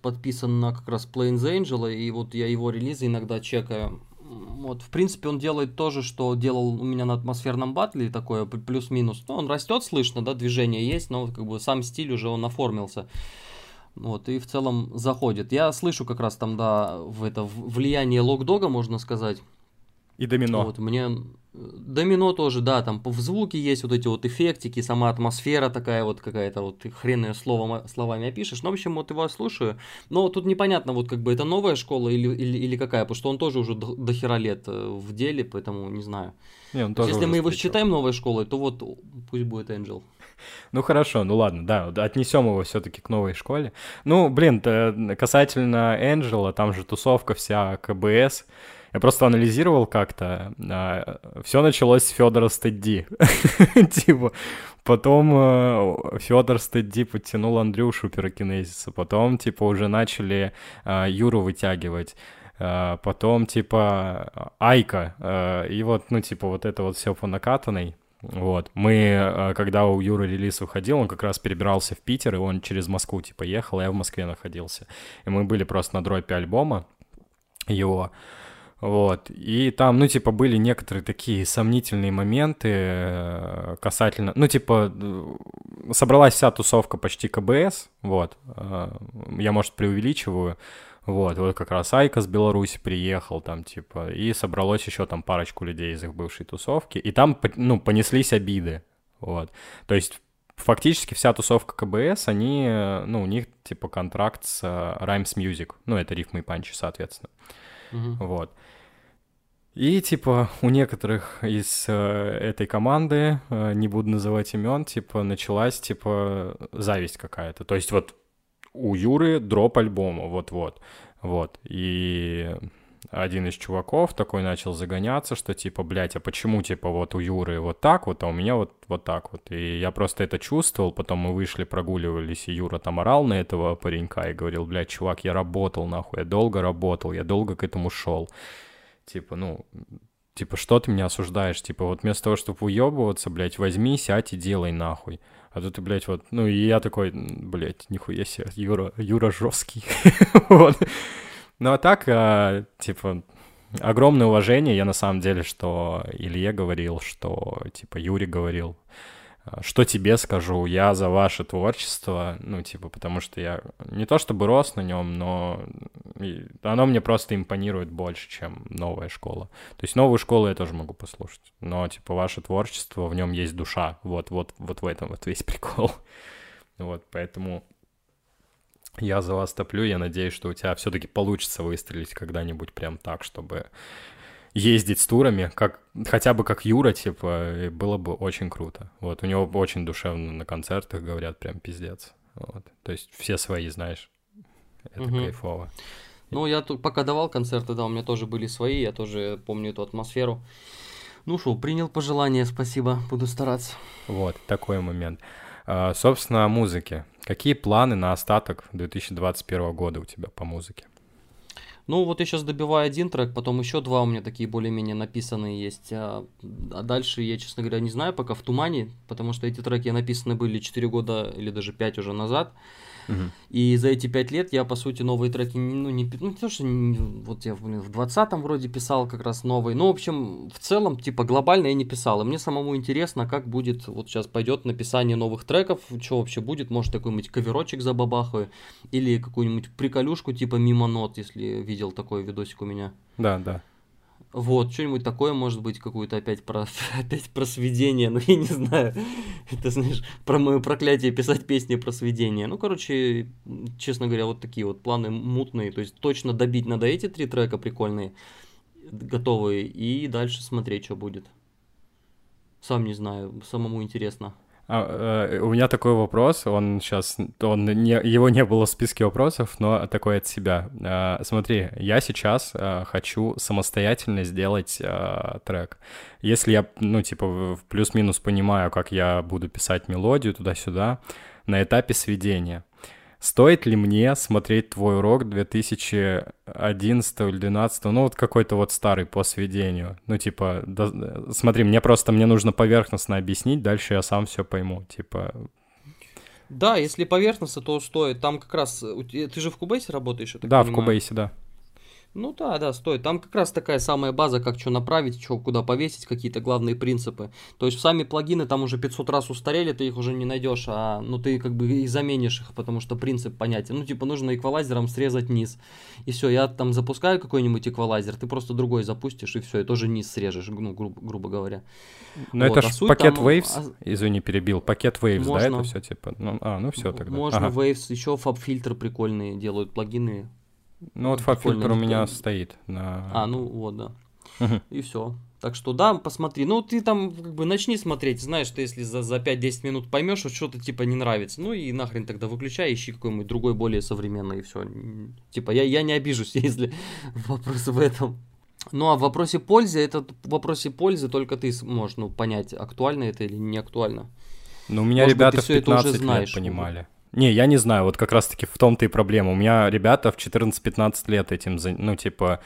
подписан на как раз Plains Angel, и вот я его релизы иногда чекаю, вот, в принципе, он делает то же, что делал у меня на атмосферном батле, такое плюс-минус. Ну, он растет, слышно, да, движение есть, но как бы сам стиль уже он оформился. Вот, и в целом заходит. Я слышу как раз там, да, в это влияние локдога, можно сказать. И домино. Вот, мне Домино тоже, да, там в звуке есть вот эти вот эффектики, сама атмосфера такая вот какая-то, вот хрен словом, словами опишешь. Ну, в общем, вот его слушаю. Но тут непонятно, вот как бы это новая школа или, или, или какая, потому что он тоже уже до, до хера лет э, в деле, поэтому не знаю. Не, он тоже Если мы его считаем новой школой, то вот пусть будет Angel. Ну хорошо, ну ладно, да, отнесем его все-таки к новой школе. Ну, блин, касательно Angel, там же тусовка вся КБС. Я просто анализировал как-то. А, все началось с Федора Стедди. Типа, потом э, Федор Стедди подтянул Андрюшу пирокинезиса. Потом, типа, уже начали а, Юру вытягивать. А, потом, типа, Айка. И вот, ну, типа, вот это вот все по накатанной. Вот. Мы, когда у Юры релиз выходил, он как раз перебирался в Питер, и он через Москву, типа, ехал, а я в Москве находился. И мы были просто на дропе альбома его. Вот. И там, ну, типа, были некоторые такие сомнительные моменты э, касательно... Ну, типа, э, собралась вся тусовка почти КБС, вот. Э, я, может, преувеличиваю. Вот, вот как раз Айка с Беларуси приехал там, типа, и собралось еще там парочку людей из их бывшей тусовки, и там, ну, понеслись обиды, вот. То есть фактически вся тусовка КБС, они, ну, у них, типа, контракт с Rhymes Music, ну, это рифмы и панчи, соответственно. Uh-huh. Вот. И типа у некоторых из э, этой команды, э, не буду называть имен, типа началась типа зависть какая-то. То есть вот у Юры дроп альбома, вот-вот, вот. И один из чуваков такой начал загоняться, что типа, блядь, а почему типа вот у Юры вот так вот, а у меня вот, вот так вот. И я просто это чувствовал, потом мы вышли, прогуливались, и Юра там орал на этого паренька и говорил, блядь, чувак, я работал нахуй, я долго работал, я долго к этому шел типа, ну, типа, что ты меня осуждаешь? Типа, вот вместо того, чтобы уебываться, блядь, возьми, сядь и делай нахуй. А тут ты, блядь, вот, ну, и я такой, блядь, нихуя себе, Юра, Юра жесткий. Ну, а так, а, типа, огромное уважение, я на самом деле, что Илье говорил, что, типа, Юрий говорил, что тебе скажу, я за ваше творчество, ну, типа, потому что я не то чтобы рос на нем, но оно мне просто импонирует больше, чем новая школа. То есть новую школу я тоже могу послушать, но, типа, ваше творчество, в нем есть душа, вот, вот, вот в этом вот весь прикол. Вот, поэтому я за вас топлю, я надеюсь, что у тебя все-таки получится выстрелить когда-нибудь прям так, чтобы ездить с турами, как хотя бы как Юра, типа, было бы очень круто. Вот, у него очень душевно на концертах говорят, прям пиздец. Вот. То есть все свои, знаешь, это угу. кайфово. Ну, я тут пока давал концерты, да, у меня тоже были свои, я тоже помню эту атмосферу. Ну что, принял пожелание, спасибо, буду стараться. Вот, такой момент. А, собственно, о музыке. Какие планы на остаток 2021 года у тебя по музыке? Ну, вот я сейчас добиваю один трек, потом еще два у меня такие более-менее написанные есть. А, а дальше я, честно говоря, не знаю, пока в тумане, потому что эти треки написаны были 4 года или даже 5 уже назад. И за эти пять лет я, по сути, новые треки, ну, не, ну, не то, что не, вот я блин, в 20-м вроде писал как раз новый. Ну, в общем, в целом, типа, глобально я не писал. И мне самому интересно, как будет, вот сейчас пойдет написание новых треков, что вообще будет, может, какой-нибудь коверочек забабахаю, или какую-нибудь приколюшку, типа, мимо нот, если видел такой видосик у меня. Да, да. Вот, что-нибудь такое, может быть, какую-то опять про, опять про сведение, ну, я не знаю. Это, знаешь, про мое проклятие писать песни про сведение. Ну, короче, честно говоря, вот такие вот планы мутные. То есть точно добить надо эти три трека прикольные, готовые, и дальше смотреть, что будет. Сам не знаю, самому интересно. А, э, у меня такой вопрос, он сейчас, он не, его не было в списке вопросов, но такой от себя. Э, смотри, я сейчас э, хочу самостоятельно сделать э, трек. Если я, ну, типа, плюс-минус понимаю, как я буду писать мелодию туда-сюда, на этапе сведения — Стоит ли мне смотреть твой урок 2011 или 2012, ну вот какой-то вот старый по сведению? Ну типа, да, смотри, мне просто, мне нужно поверхностно объяснить, дальше я сам все пойму, типа... Да, если поверхностно, то стоит. Там как раз... Ты же в Кубейсе работаешь, Да, понимаю. в Кубейсе, да. Ну да, да, стоит. Там как раз такая самая база, как что направить, что куда повесить, какие-то главные принципы. То есть сами плагины там уже 500 раз устарели, ты их уже не найдешь, а ну ты как бы и заменишь их, потому что принцип понятен. Ну типа нужно эквалайзером срезать низ. И все, я там запускаю какой-нибудь эквалайзер, ты просто другой запустишь и все, и тоже низ срежешь, ну грубо, грубо говоря. Ну вот, это а ж пакет там, Waves, а... извини, перебил, пакет Waves, можно, да, это все типа, ну, а, ну все тогда. Можно ага. Waves, еще FabFilter прикольные делают плагины, ну вот фабфильтр у меня стоит на... А, ну вот, да. Угу. И все. Так что да, посмотри. Ну, ты там как бы начни смотреть. Знаешь, что если за, за 5-10 минут поймешь, что что-то типа не нравится, ну и нахрен тогда выключай, ищи какой-нибудь другой, более современный, и все. Типа, я, я не обижусь, если вопрос в этом. Ну а в вопросе пользы, это в вопросе пользы только ты сможешь ну, понять, актуально это или не актуально. Ну, у меня Может ребята быть, в 15 лет понимали. Не, я не знаю, вот как раз-таки в том-то и проблема. У меня ребята в 14-15 лет этим, ну, типа,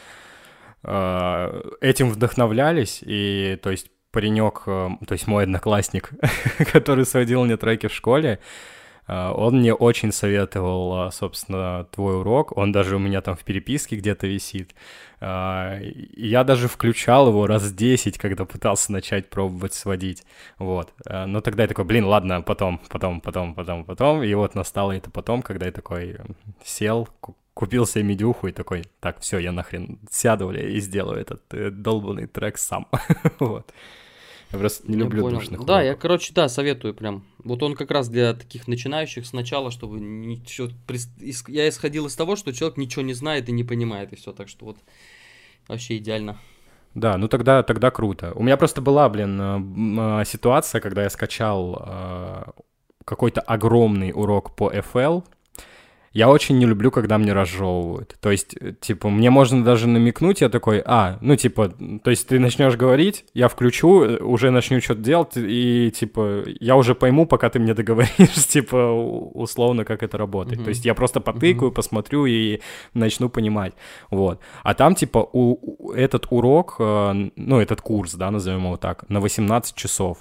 э, этим вдохновлялись, и, то есть, паренек, э, то есть мой одноклассник, который сводил мне треки в школе, он мне очень советовал, а, собственно, твой урок. Он даже у меня там в переписке где-то висит. А, я даже включал его раз 10, когда пытался начать пробовать сводить. Вот. Но тогда я такой, блин, ладно, потом, потом, потом, потом, потом. И вот настало это потом, когда я такой сел, купил себе медюху и такой, так, все, я нахрен сяду, и сделаю этот э, долбанный трек сам. вот. Я просто не я люблю понял. душных. Да, уроков. я, короче, да, советую прям. Вот он как раз для таких начинающих сначала, чтобы ничего... Я исходил из того, что человек ничего не знает и не понимает, и все. Так что вот вообще идеально. Да, ну тогда, тогда круто. У меня просто была, блин, э, ситуация, когда я скачал э, какой-то огромный урок по FL, я очень не люблю, когда мне разжевывают. То есть, э, типа, мне можно даже намекнуть, я такой, а, ну, типа, то есть ты начнешь говорить, я включу, э, уже начну что-то делать, и, типа, я уже пойму, пока ты мне договоришь, типа, условно, как это работает. Mm-hmm. То есть я просто потыкаю, mm-hmm. посмотрю и начну понимать. Вот. А там, типа, у, этот урок, э, ну, этот курс, да, назовем его так, на 18 часов.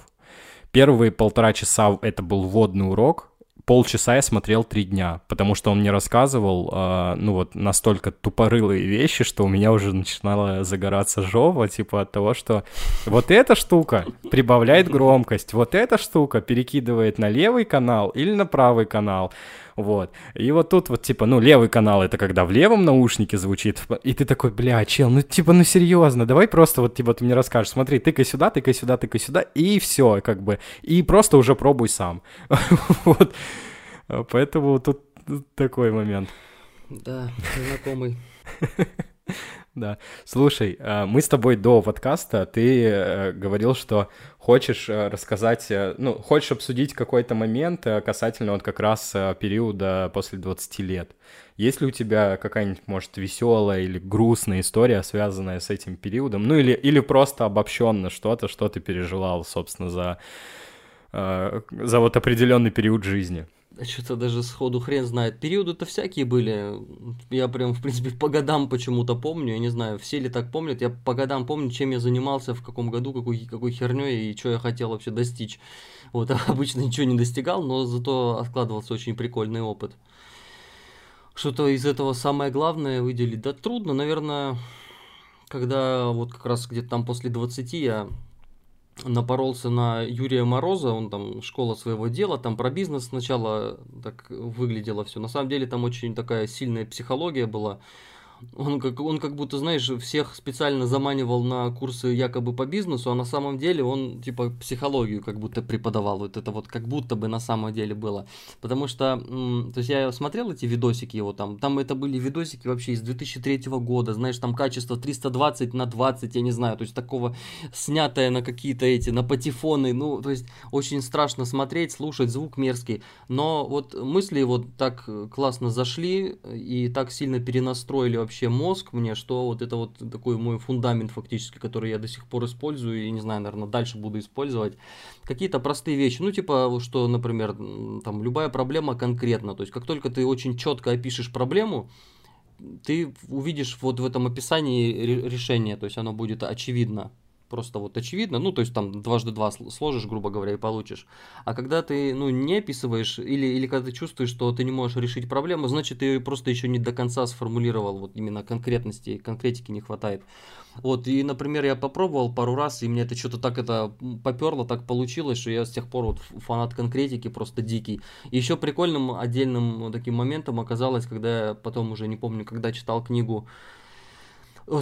Первые полтора часа это был вводный урок, полчаса я смотрел три дня, потому что он мне рассказывал, э, ну вот, настолько тупорылые вещи, что у меня уже начинала загораться жова, типа от того, что вот эта штука прибавляет громкость, вот эта штука перекидывает на левый канал или на правый канал, вот. И вот тут вот, типа, ну, левый канал — это когда в левом наушнике звучит, и ты такой, бля, чел, ну, типа, ну, серьезно, давай просто вот, типа, ты мне расскажешь, смотри, тыкай сюда, тыкай сюда, тыкай сюда, и все, как бы, и просто уже пробуй сам. вот. Поэтому тут такой момент. Да, знакомый. Да. Слушай, а, мы с тобой до подкаста, ты э, говорил, что хочешь э, рассказать, э, ну, хочешь обсудить какой-то момент касательно вот как раз периода после 20 лет. Есть ли у тебя какая-нибудь, может, веселая или грустная история, связанная с этим периодом? Ну, или, или просто обобщенно что-то, что ты переживал, собственно, за, за вот определенный период жизни? Что-то даже сходу хрен знает. Периоды-то всякие были. Я прям, в принципе, по годам почему-то помню. Я не знаю, все ли так помнят. Я по годам помню, чем я занимался, в каком году, какой, какой херней и что я хотел вообще достичь. Вот, обычно ничего не достигал, но зато откладывался очень прикольный опыт. Что-то из этого самое главное выделить? Да трудно, наверное, когда вот как раз где-то там после 20 я напоролся на Юрия Мороза, он там школа своего дела, там про бизнес сначала так выглядело все. На самом деле там очень такая сильная психология была. Он как, он как будто, знаешь, всех специально заманивал на курсы якобы по бизнесу, а на самом деле он, типа, психологию как будто преподавал. Вот это вот как будто бы на самом деле было. Потому что, то есть я смотрел эти видосики его там, там это были видосики вообще из 2003 года, знаешь, там качество 320 на 20, я не знаю, то есть такого снятое на какие-то эти, на патефоны, ну, то есть очень страшно смотреть, слушать, звук мерзкий. Но вот мысли вот так классно зашли и так сильно перенастроили вообще мозг мне, что вот это вот такой мой фундамент фактически, который я до сих пор использую и не знаю, наверное, дальше буду использовать. Какие-то простые вещи, ну типа, что, например, там любая проблема конкретно, то есть как только ты очень четко опишешь проблему, ты увидишь вот в этом описании решение, то есть оно будет очевидно просто вот очевидно, ну, то есть там дважды два сложишь, грубо говоря, и получишь. А когда ты, ну, не описываешь, или, или когда ты чувствуешь, что ты не можешь решить проблему, значит, ты просто еще не до конца сформулировал, вот именно конкретности, конкретики не хватает. Вот, и, например, я попробовал пару раз, и мне это что-то так это поперло, так получилось, что я с тех пор вот фанат конкретики просто дикий. Еще прикольным отдельным таким моментом оказалось, когда я потом уже не помню, когда читал книгу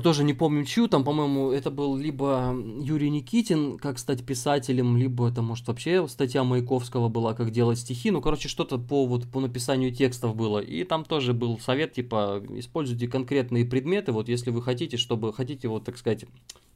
тоже не помню чью, там, по-моему, это был либо Юрий Никитин, как стать писателем, либо это, может, вообще статья Маяковского была, как делать стихи, ну, короче, что-то по, вот, по написанию текстов было, и там тоже был совет, типа, используйте конкретные предметы, вот, если вы хотите, чтобы, хотите, вот, так сказать,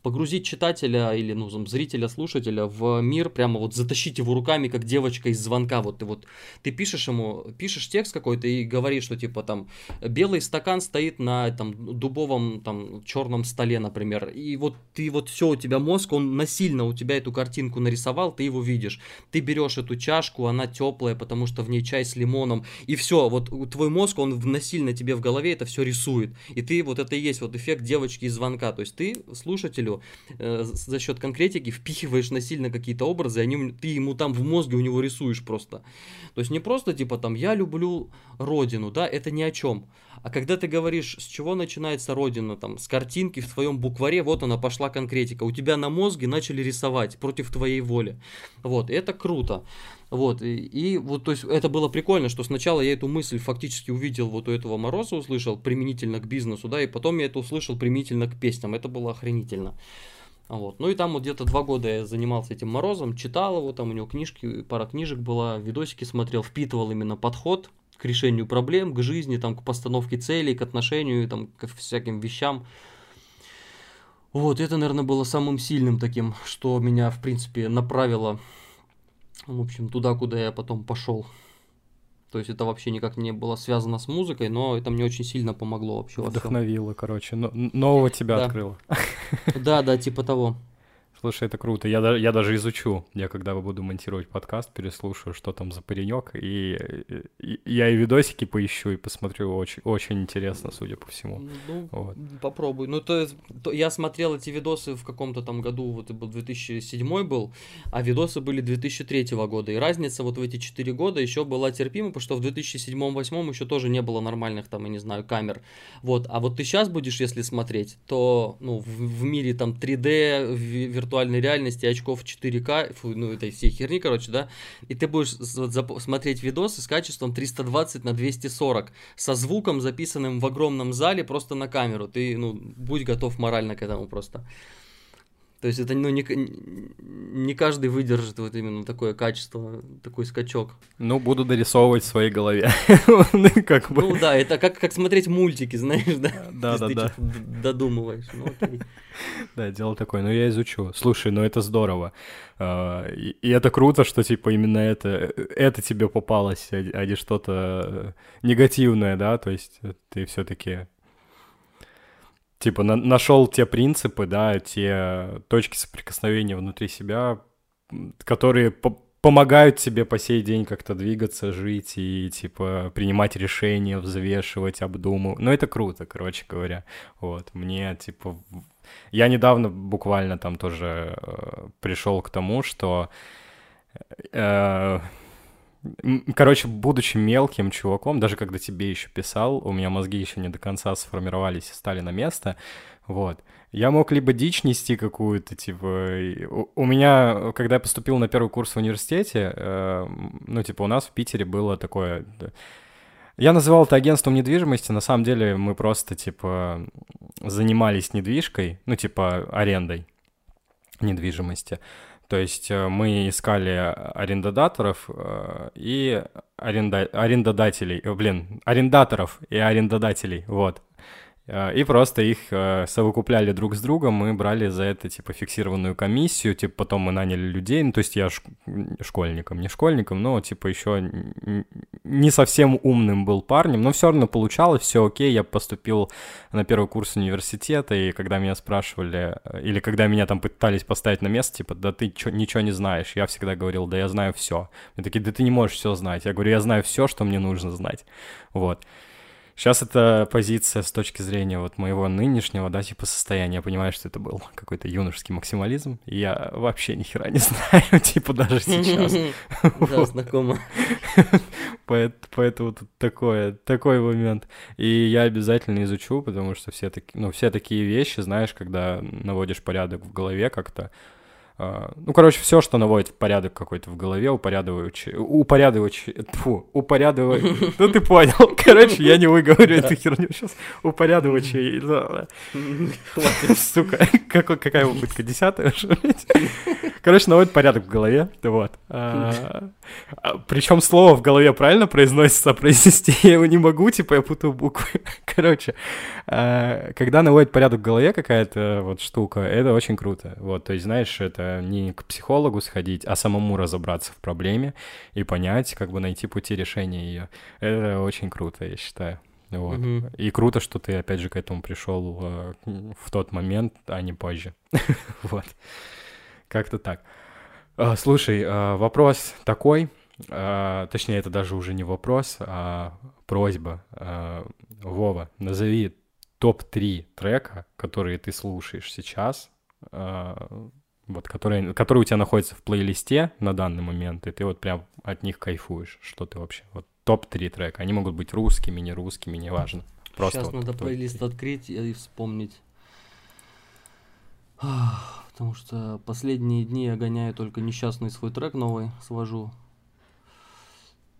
погрузить читателя или ну, зрителя, слушателя в мир, прямо вот затащить его руками, как девочка из звонка. Вот ты вот ты пишешь ему, пишешь текст какой-то и говоришь, что типа там белый стакан стоит на там дубовом там черном столе, например. И вот ты вот все, у тебя мозг, он насильно у тебя эту картинку нарисовал, ты его видишь. Ты берешь эту чашку, она теплая, потому что в ней чай с лимоном. И все, вот твой мозг, он насильно тебе в голове это все рисует. И ты вот это и есть вот эффект девочки из звонка. То есть ты слушателю мыслью э, за счет конкретики впихиваешь насильно какие-то образы, они, ты ему там в мозге у него рисуешь просто. То есть не просто типа там «я люблю родину», да, это ни о чем. А когда ты говоришь, с чего начинается родина, там, с картинки в твоем букваре, вот она пошла конкретика, у тебя на мозге начали рисовать против твоей воли. Вот, это круто. Вот, и, и вот, то есть, это было прикольно, что сначала я эту мысль фактически увидел вот у этого Мороза, услышал применительно к бизнесу, да, и потом я это услышал применительно к песням, это было охренительно. Вот. Ну и там вот где-то два года я занимался этим Морозом, читал его, там у него книжки, пара книжек была, видосики смотрел, впитывал именно подход к решению проблем, к жизни, там, к постановке целей, к отношению, там, к всяким вещам. Вот, это, наверное, было самым сильным таким, что меня, в принципе, направило, в общем, туда, куда я потом пошел. То есть это вообще никак не было связано с музыкой, но это мне очень сильно помогло вообще. Вдохновило, короче, но, нового тебя да. открыло. Да, да, типа того. Слушай, это круто. Я, я даже изучу. Я когда буду монтировать подкаст, переслушаю, что там за паренек. И, и, я и видосики поищу и посмотрю. Очень, очень интересно, судя по всему. Ну, вот. попробуй. Ну, то, то я смотрел эти видосы в каком-то там году, вот это был 2007 был, а видосы были 2003 года. И разница вот в эти 4 года еще была терпима, потому что в 2007-2008 еще тоже не было нормальных там, я не знаю, камер. Вот. А вот ты сейчас будешь, если смотреть, то ну, в, в мире там 3D, виртуальной виртуальной реальности, очков 4К, фу, ну, этой всей херни, короче, да, и ты будешь вот, смотреть видосы с качеством 320 на 240, со звуком, записанным в огромном зале, просто на камеру. Ты, ну, будь готов морально к этому просто. То есть это ну, не, не каждый выдержит вот именно такое качество, такой скачок. Ну, буду дорисовывать в своей голове. как бы. Ну да, это как, как смотреть мультики, знаешь, да? Да, да, да. Додумываешь. Ну, окей. Да, дело такое, но я изучу. Слушай, ну это здорово. А, и это круто, что типа именно это, это тебе попалось, а, а не что-то негативное, да, то есть ты все-таки типа на нашел те принципы, да, те точки соприкосновения внутри себя, которые по помогают тебе по сей день как-то двигаться, жить и, типа, принимать решения, взвешивать, обдумывать. Ну, это круто, короче говоря. Вот, мне, типа, я недавно буквально там тоже э, пришел к тому, что э, Короче, будучи мелким чуваком, даже когда тебе еще писал, у меня мозги еще не до конца сформировались и стали на место, вот. Я мог либо дичь нести какую-то, типа... У меня, когда я поступил на первый курс в университете, э, ну, типа, у нас в Питере было такое... Я называл это агентством недвижимости, на самом деле мы просто, типа, занимались недвижкой, ну, типа, арендой недвижимости. То есть э, мы искали арендодаторов э, и аренда... арендодателей, э, блин, арендаторов и арендодателей, вот. Э, и просто их э, совокупляли друг с другом, мы брали за это, типа, фиксированную комиссию, типа, потом мы наняли людей, ну, то есть я школьником, не школьником, но, типа, еще не совсем умным был парнем, но все равно получалось, все окей, я поступил на первый курс университета, и когда меня спрашивали, э, или когда меня там пытались поставить на место, типа, да ты чё, ничего не знаешь, я всегда говорил, да я знаю все. Мне такие, да ты не можешь все знать. Я говорю, я знаю все, что мне нужно знать. Вот. Сейчас это позиция с точки зрения вот моего нынешнего, да, типа состояния. Я понимаю, что это был какой-то юношеский максимализм. И я вообще ни хера не знаю, типа даже сейчас. Да, знакомо. Поэтому тут такое, такой момент. И я обязательно изучу, потому что все, таки, ну, все такие вещи, знаешь, когда наводишь порядок в голове как-то, ну, короче, все, что наводит в порядок какой-то в голове, упорядочивающий, упорядочивающий, фу, упорядочивающий, ну ты понял, короче, я не выговорю эту херню сейчас, упорядочивающий, сука, какая попытка, десятая, Короче, наводит порядок в голове, вот. А, а, Причем слово в голове правильно произносится, произнести я его не могу, типа я путаю буквы. Короче, когда наводит порядок в голове какая-то вот штука, это очень круто, вот, то есть, знаешь, это не к психологу сходить, а самому разобраться в проблеме и понять, как бы найти пути решения ее. Это очень круто, я считаю. Вот. Угу. И круто, что ты опять же к этому пришел э, в тот момент, а не позже. вот. Как-то так. А, слушай, э, вопрос такой, э, точнее, это даже уже не вопрос, а просьба. Вова, назови топ-3 трека, которые ты слушаешь сейчас, вот, которые, которые у тебя находятся в плейлисте на данный момент, и ты вот прям от них кайфуешь, что ты вообще, вот топ-3 трека, они могут быть русскими, не русскими, неважно. Просто Сейчас вот надо плейлист 3. открыть и вспомнить. Потому что последние дни я гоняю только несчастный свой трек новый, свожу.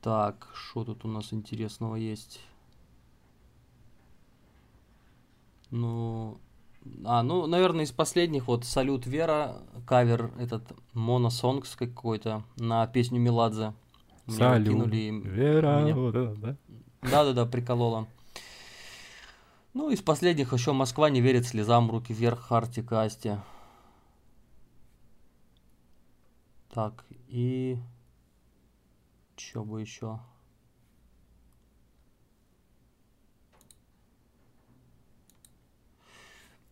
Так, что тут у нас интересного есть? Ну, а, ну, наверное, из последних вот «Салют Вера», кавер этот «Моносонгс» какой-то на песню Меладзе. Салют, Вера, меня... вот это, да? Да-да-да, приколола. Ну, из последних еще «Москва не верит слезам», «Руки вверх», «Харти Касти». Так, и... Чё бы еще?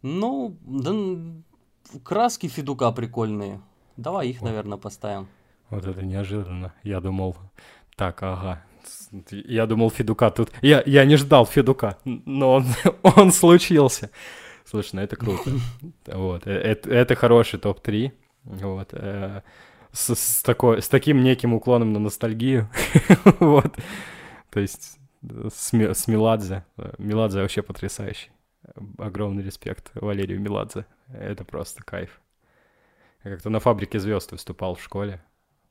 Ну, да, краски Федука прикольные. Давай их, вот. наверное, поставим. Вот это неожиданно. Я думал, так, ага. Я думал, Федука тут... Я, я не ждал Федука, но он, он случился. Слушай, ну это круто. Вот, это, э, это хороший топ-3. Вот. Э, с, с, такой, с таким неким уклоном на ностальгию. вот. То есть с, с Меладзе. Меладзе вообще потрясающий огромный респект Валерию Меладзе. Это просто кайф. Я как-то на «Фабрике звезд» выступал в школе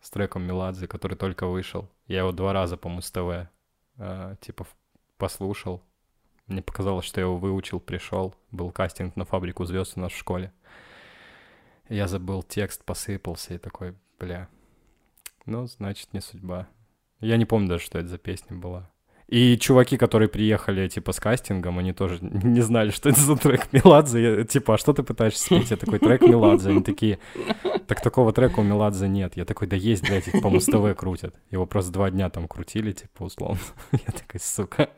с треком Меладзе, который только вышел. Я его два раза по Муз-ТВ э, типа послушал. Мне показалось, что я его выучил, пришел. Был кастинг на «Фабрику звезд» у нас в школе. Я забыл текст, посыпался и такой, бля. Ну, значит, не судьба. Я не помню даже, что это за песня была. И чуваки, которые приехали, типа, с кастингом, они тоже не знали, что это за трек Меладзе. Я, типа, а что ты пытаешься спеть? Я такой, трек Меладзе. Они такие, так такого трека у Меладзе нет. Я такой, да есть, блядь, их по Муз-ТВ крутят. Его просто два дня там крутили, типа, условно. Я такой, сука.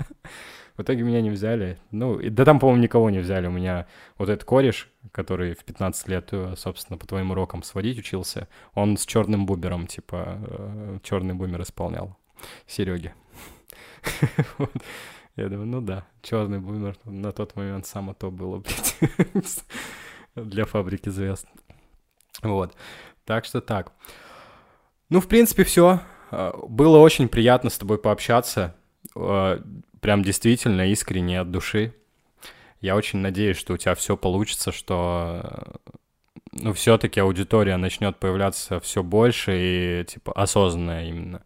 В итоге меня не взяли. Ну, да там, по-моему, никого не взяли. У меня вот этот кореш, который в 15 лет, э, собственно, по твоим урокам сводить учился, он с черным бубером, типа, э, черный бумер исполнял. Сереги. Я думаю, ну да, черный бумер на тот момент само то было, блядь, для фабрики звезд. Вот. Так что так. Ну, в принципе, все. А, было очень приятно с тобой пообщаться. А, прям действительно искренне от души. Я очень надеюсь, что у тебя все получится, что ну, все-таки аудитория начнет появляться все больше и, типа, осознанная именно.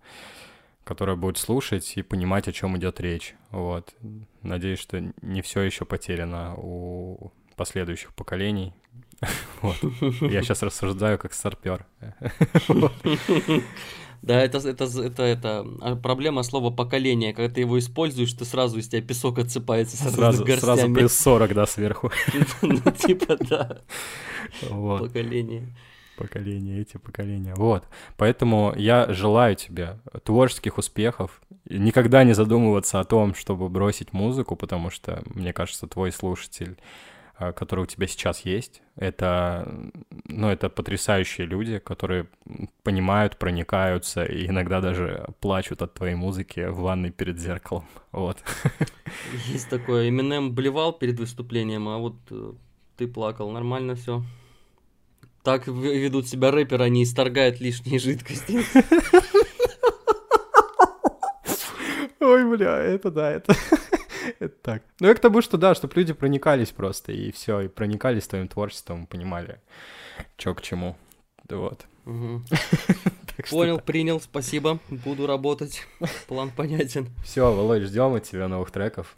Которая будет слушать и понимать, о чем идет речь. Вот. Надеюсь, что не все еще потеряно у последующих поколений. Вот. Я сейчас рассуждаю как старпер. Да, это, это, это, это а, проблема слова поколения. Когда ты его используешь, ты сразу из тебя песок отсыпается сразу, сразу плюс 40, да, сверху. Ну, типа, да. Поколение. Поколение, эти поколения. Вот. Поэтому я желаю тебе творческих успехов. Никогда не задумываться о том, чтобы бросить музыку, потому что, мне кажется, твой слушатель Э, которые у тебя сейчас есть. Это, ну, это потрясающие люди, которые понимают, проникаются и иногда даже плачут от твоей музыки в ванной перед зеркалом. Вот. Есть такое. Eminem блевал перед выступлением, а вот э, ты плакал. Нормально все. Так ведут себя рэперы, они исторгают лишние жидкости. Ой, бля, это да, это... Это так. Ну, я к тому, что да, чтобы люди проникались просто, и все, и проникались твоим творчеством, понимали, что к чему. Вот. Понял, принял, спасибо. Буду работать. План понятен. Все, Володь, ждем от тебя новых треков.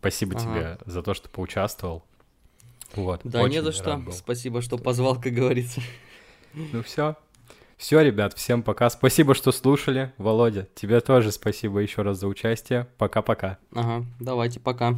Спасибо тебе за то, что поучаствовал. Вот. Да, не за что. Спасибо, что позвал, как говорится. Ну все. Все, ребят, всем пока. Спасибо, что слушали. Володя, тебе тоже спасибо еще раз за участие. Пока-пока. Ага, давайте, пока.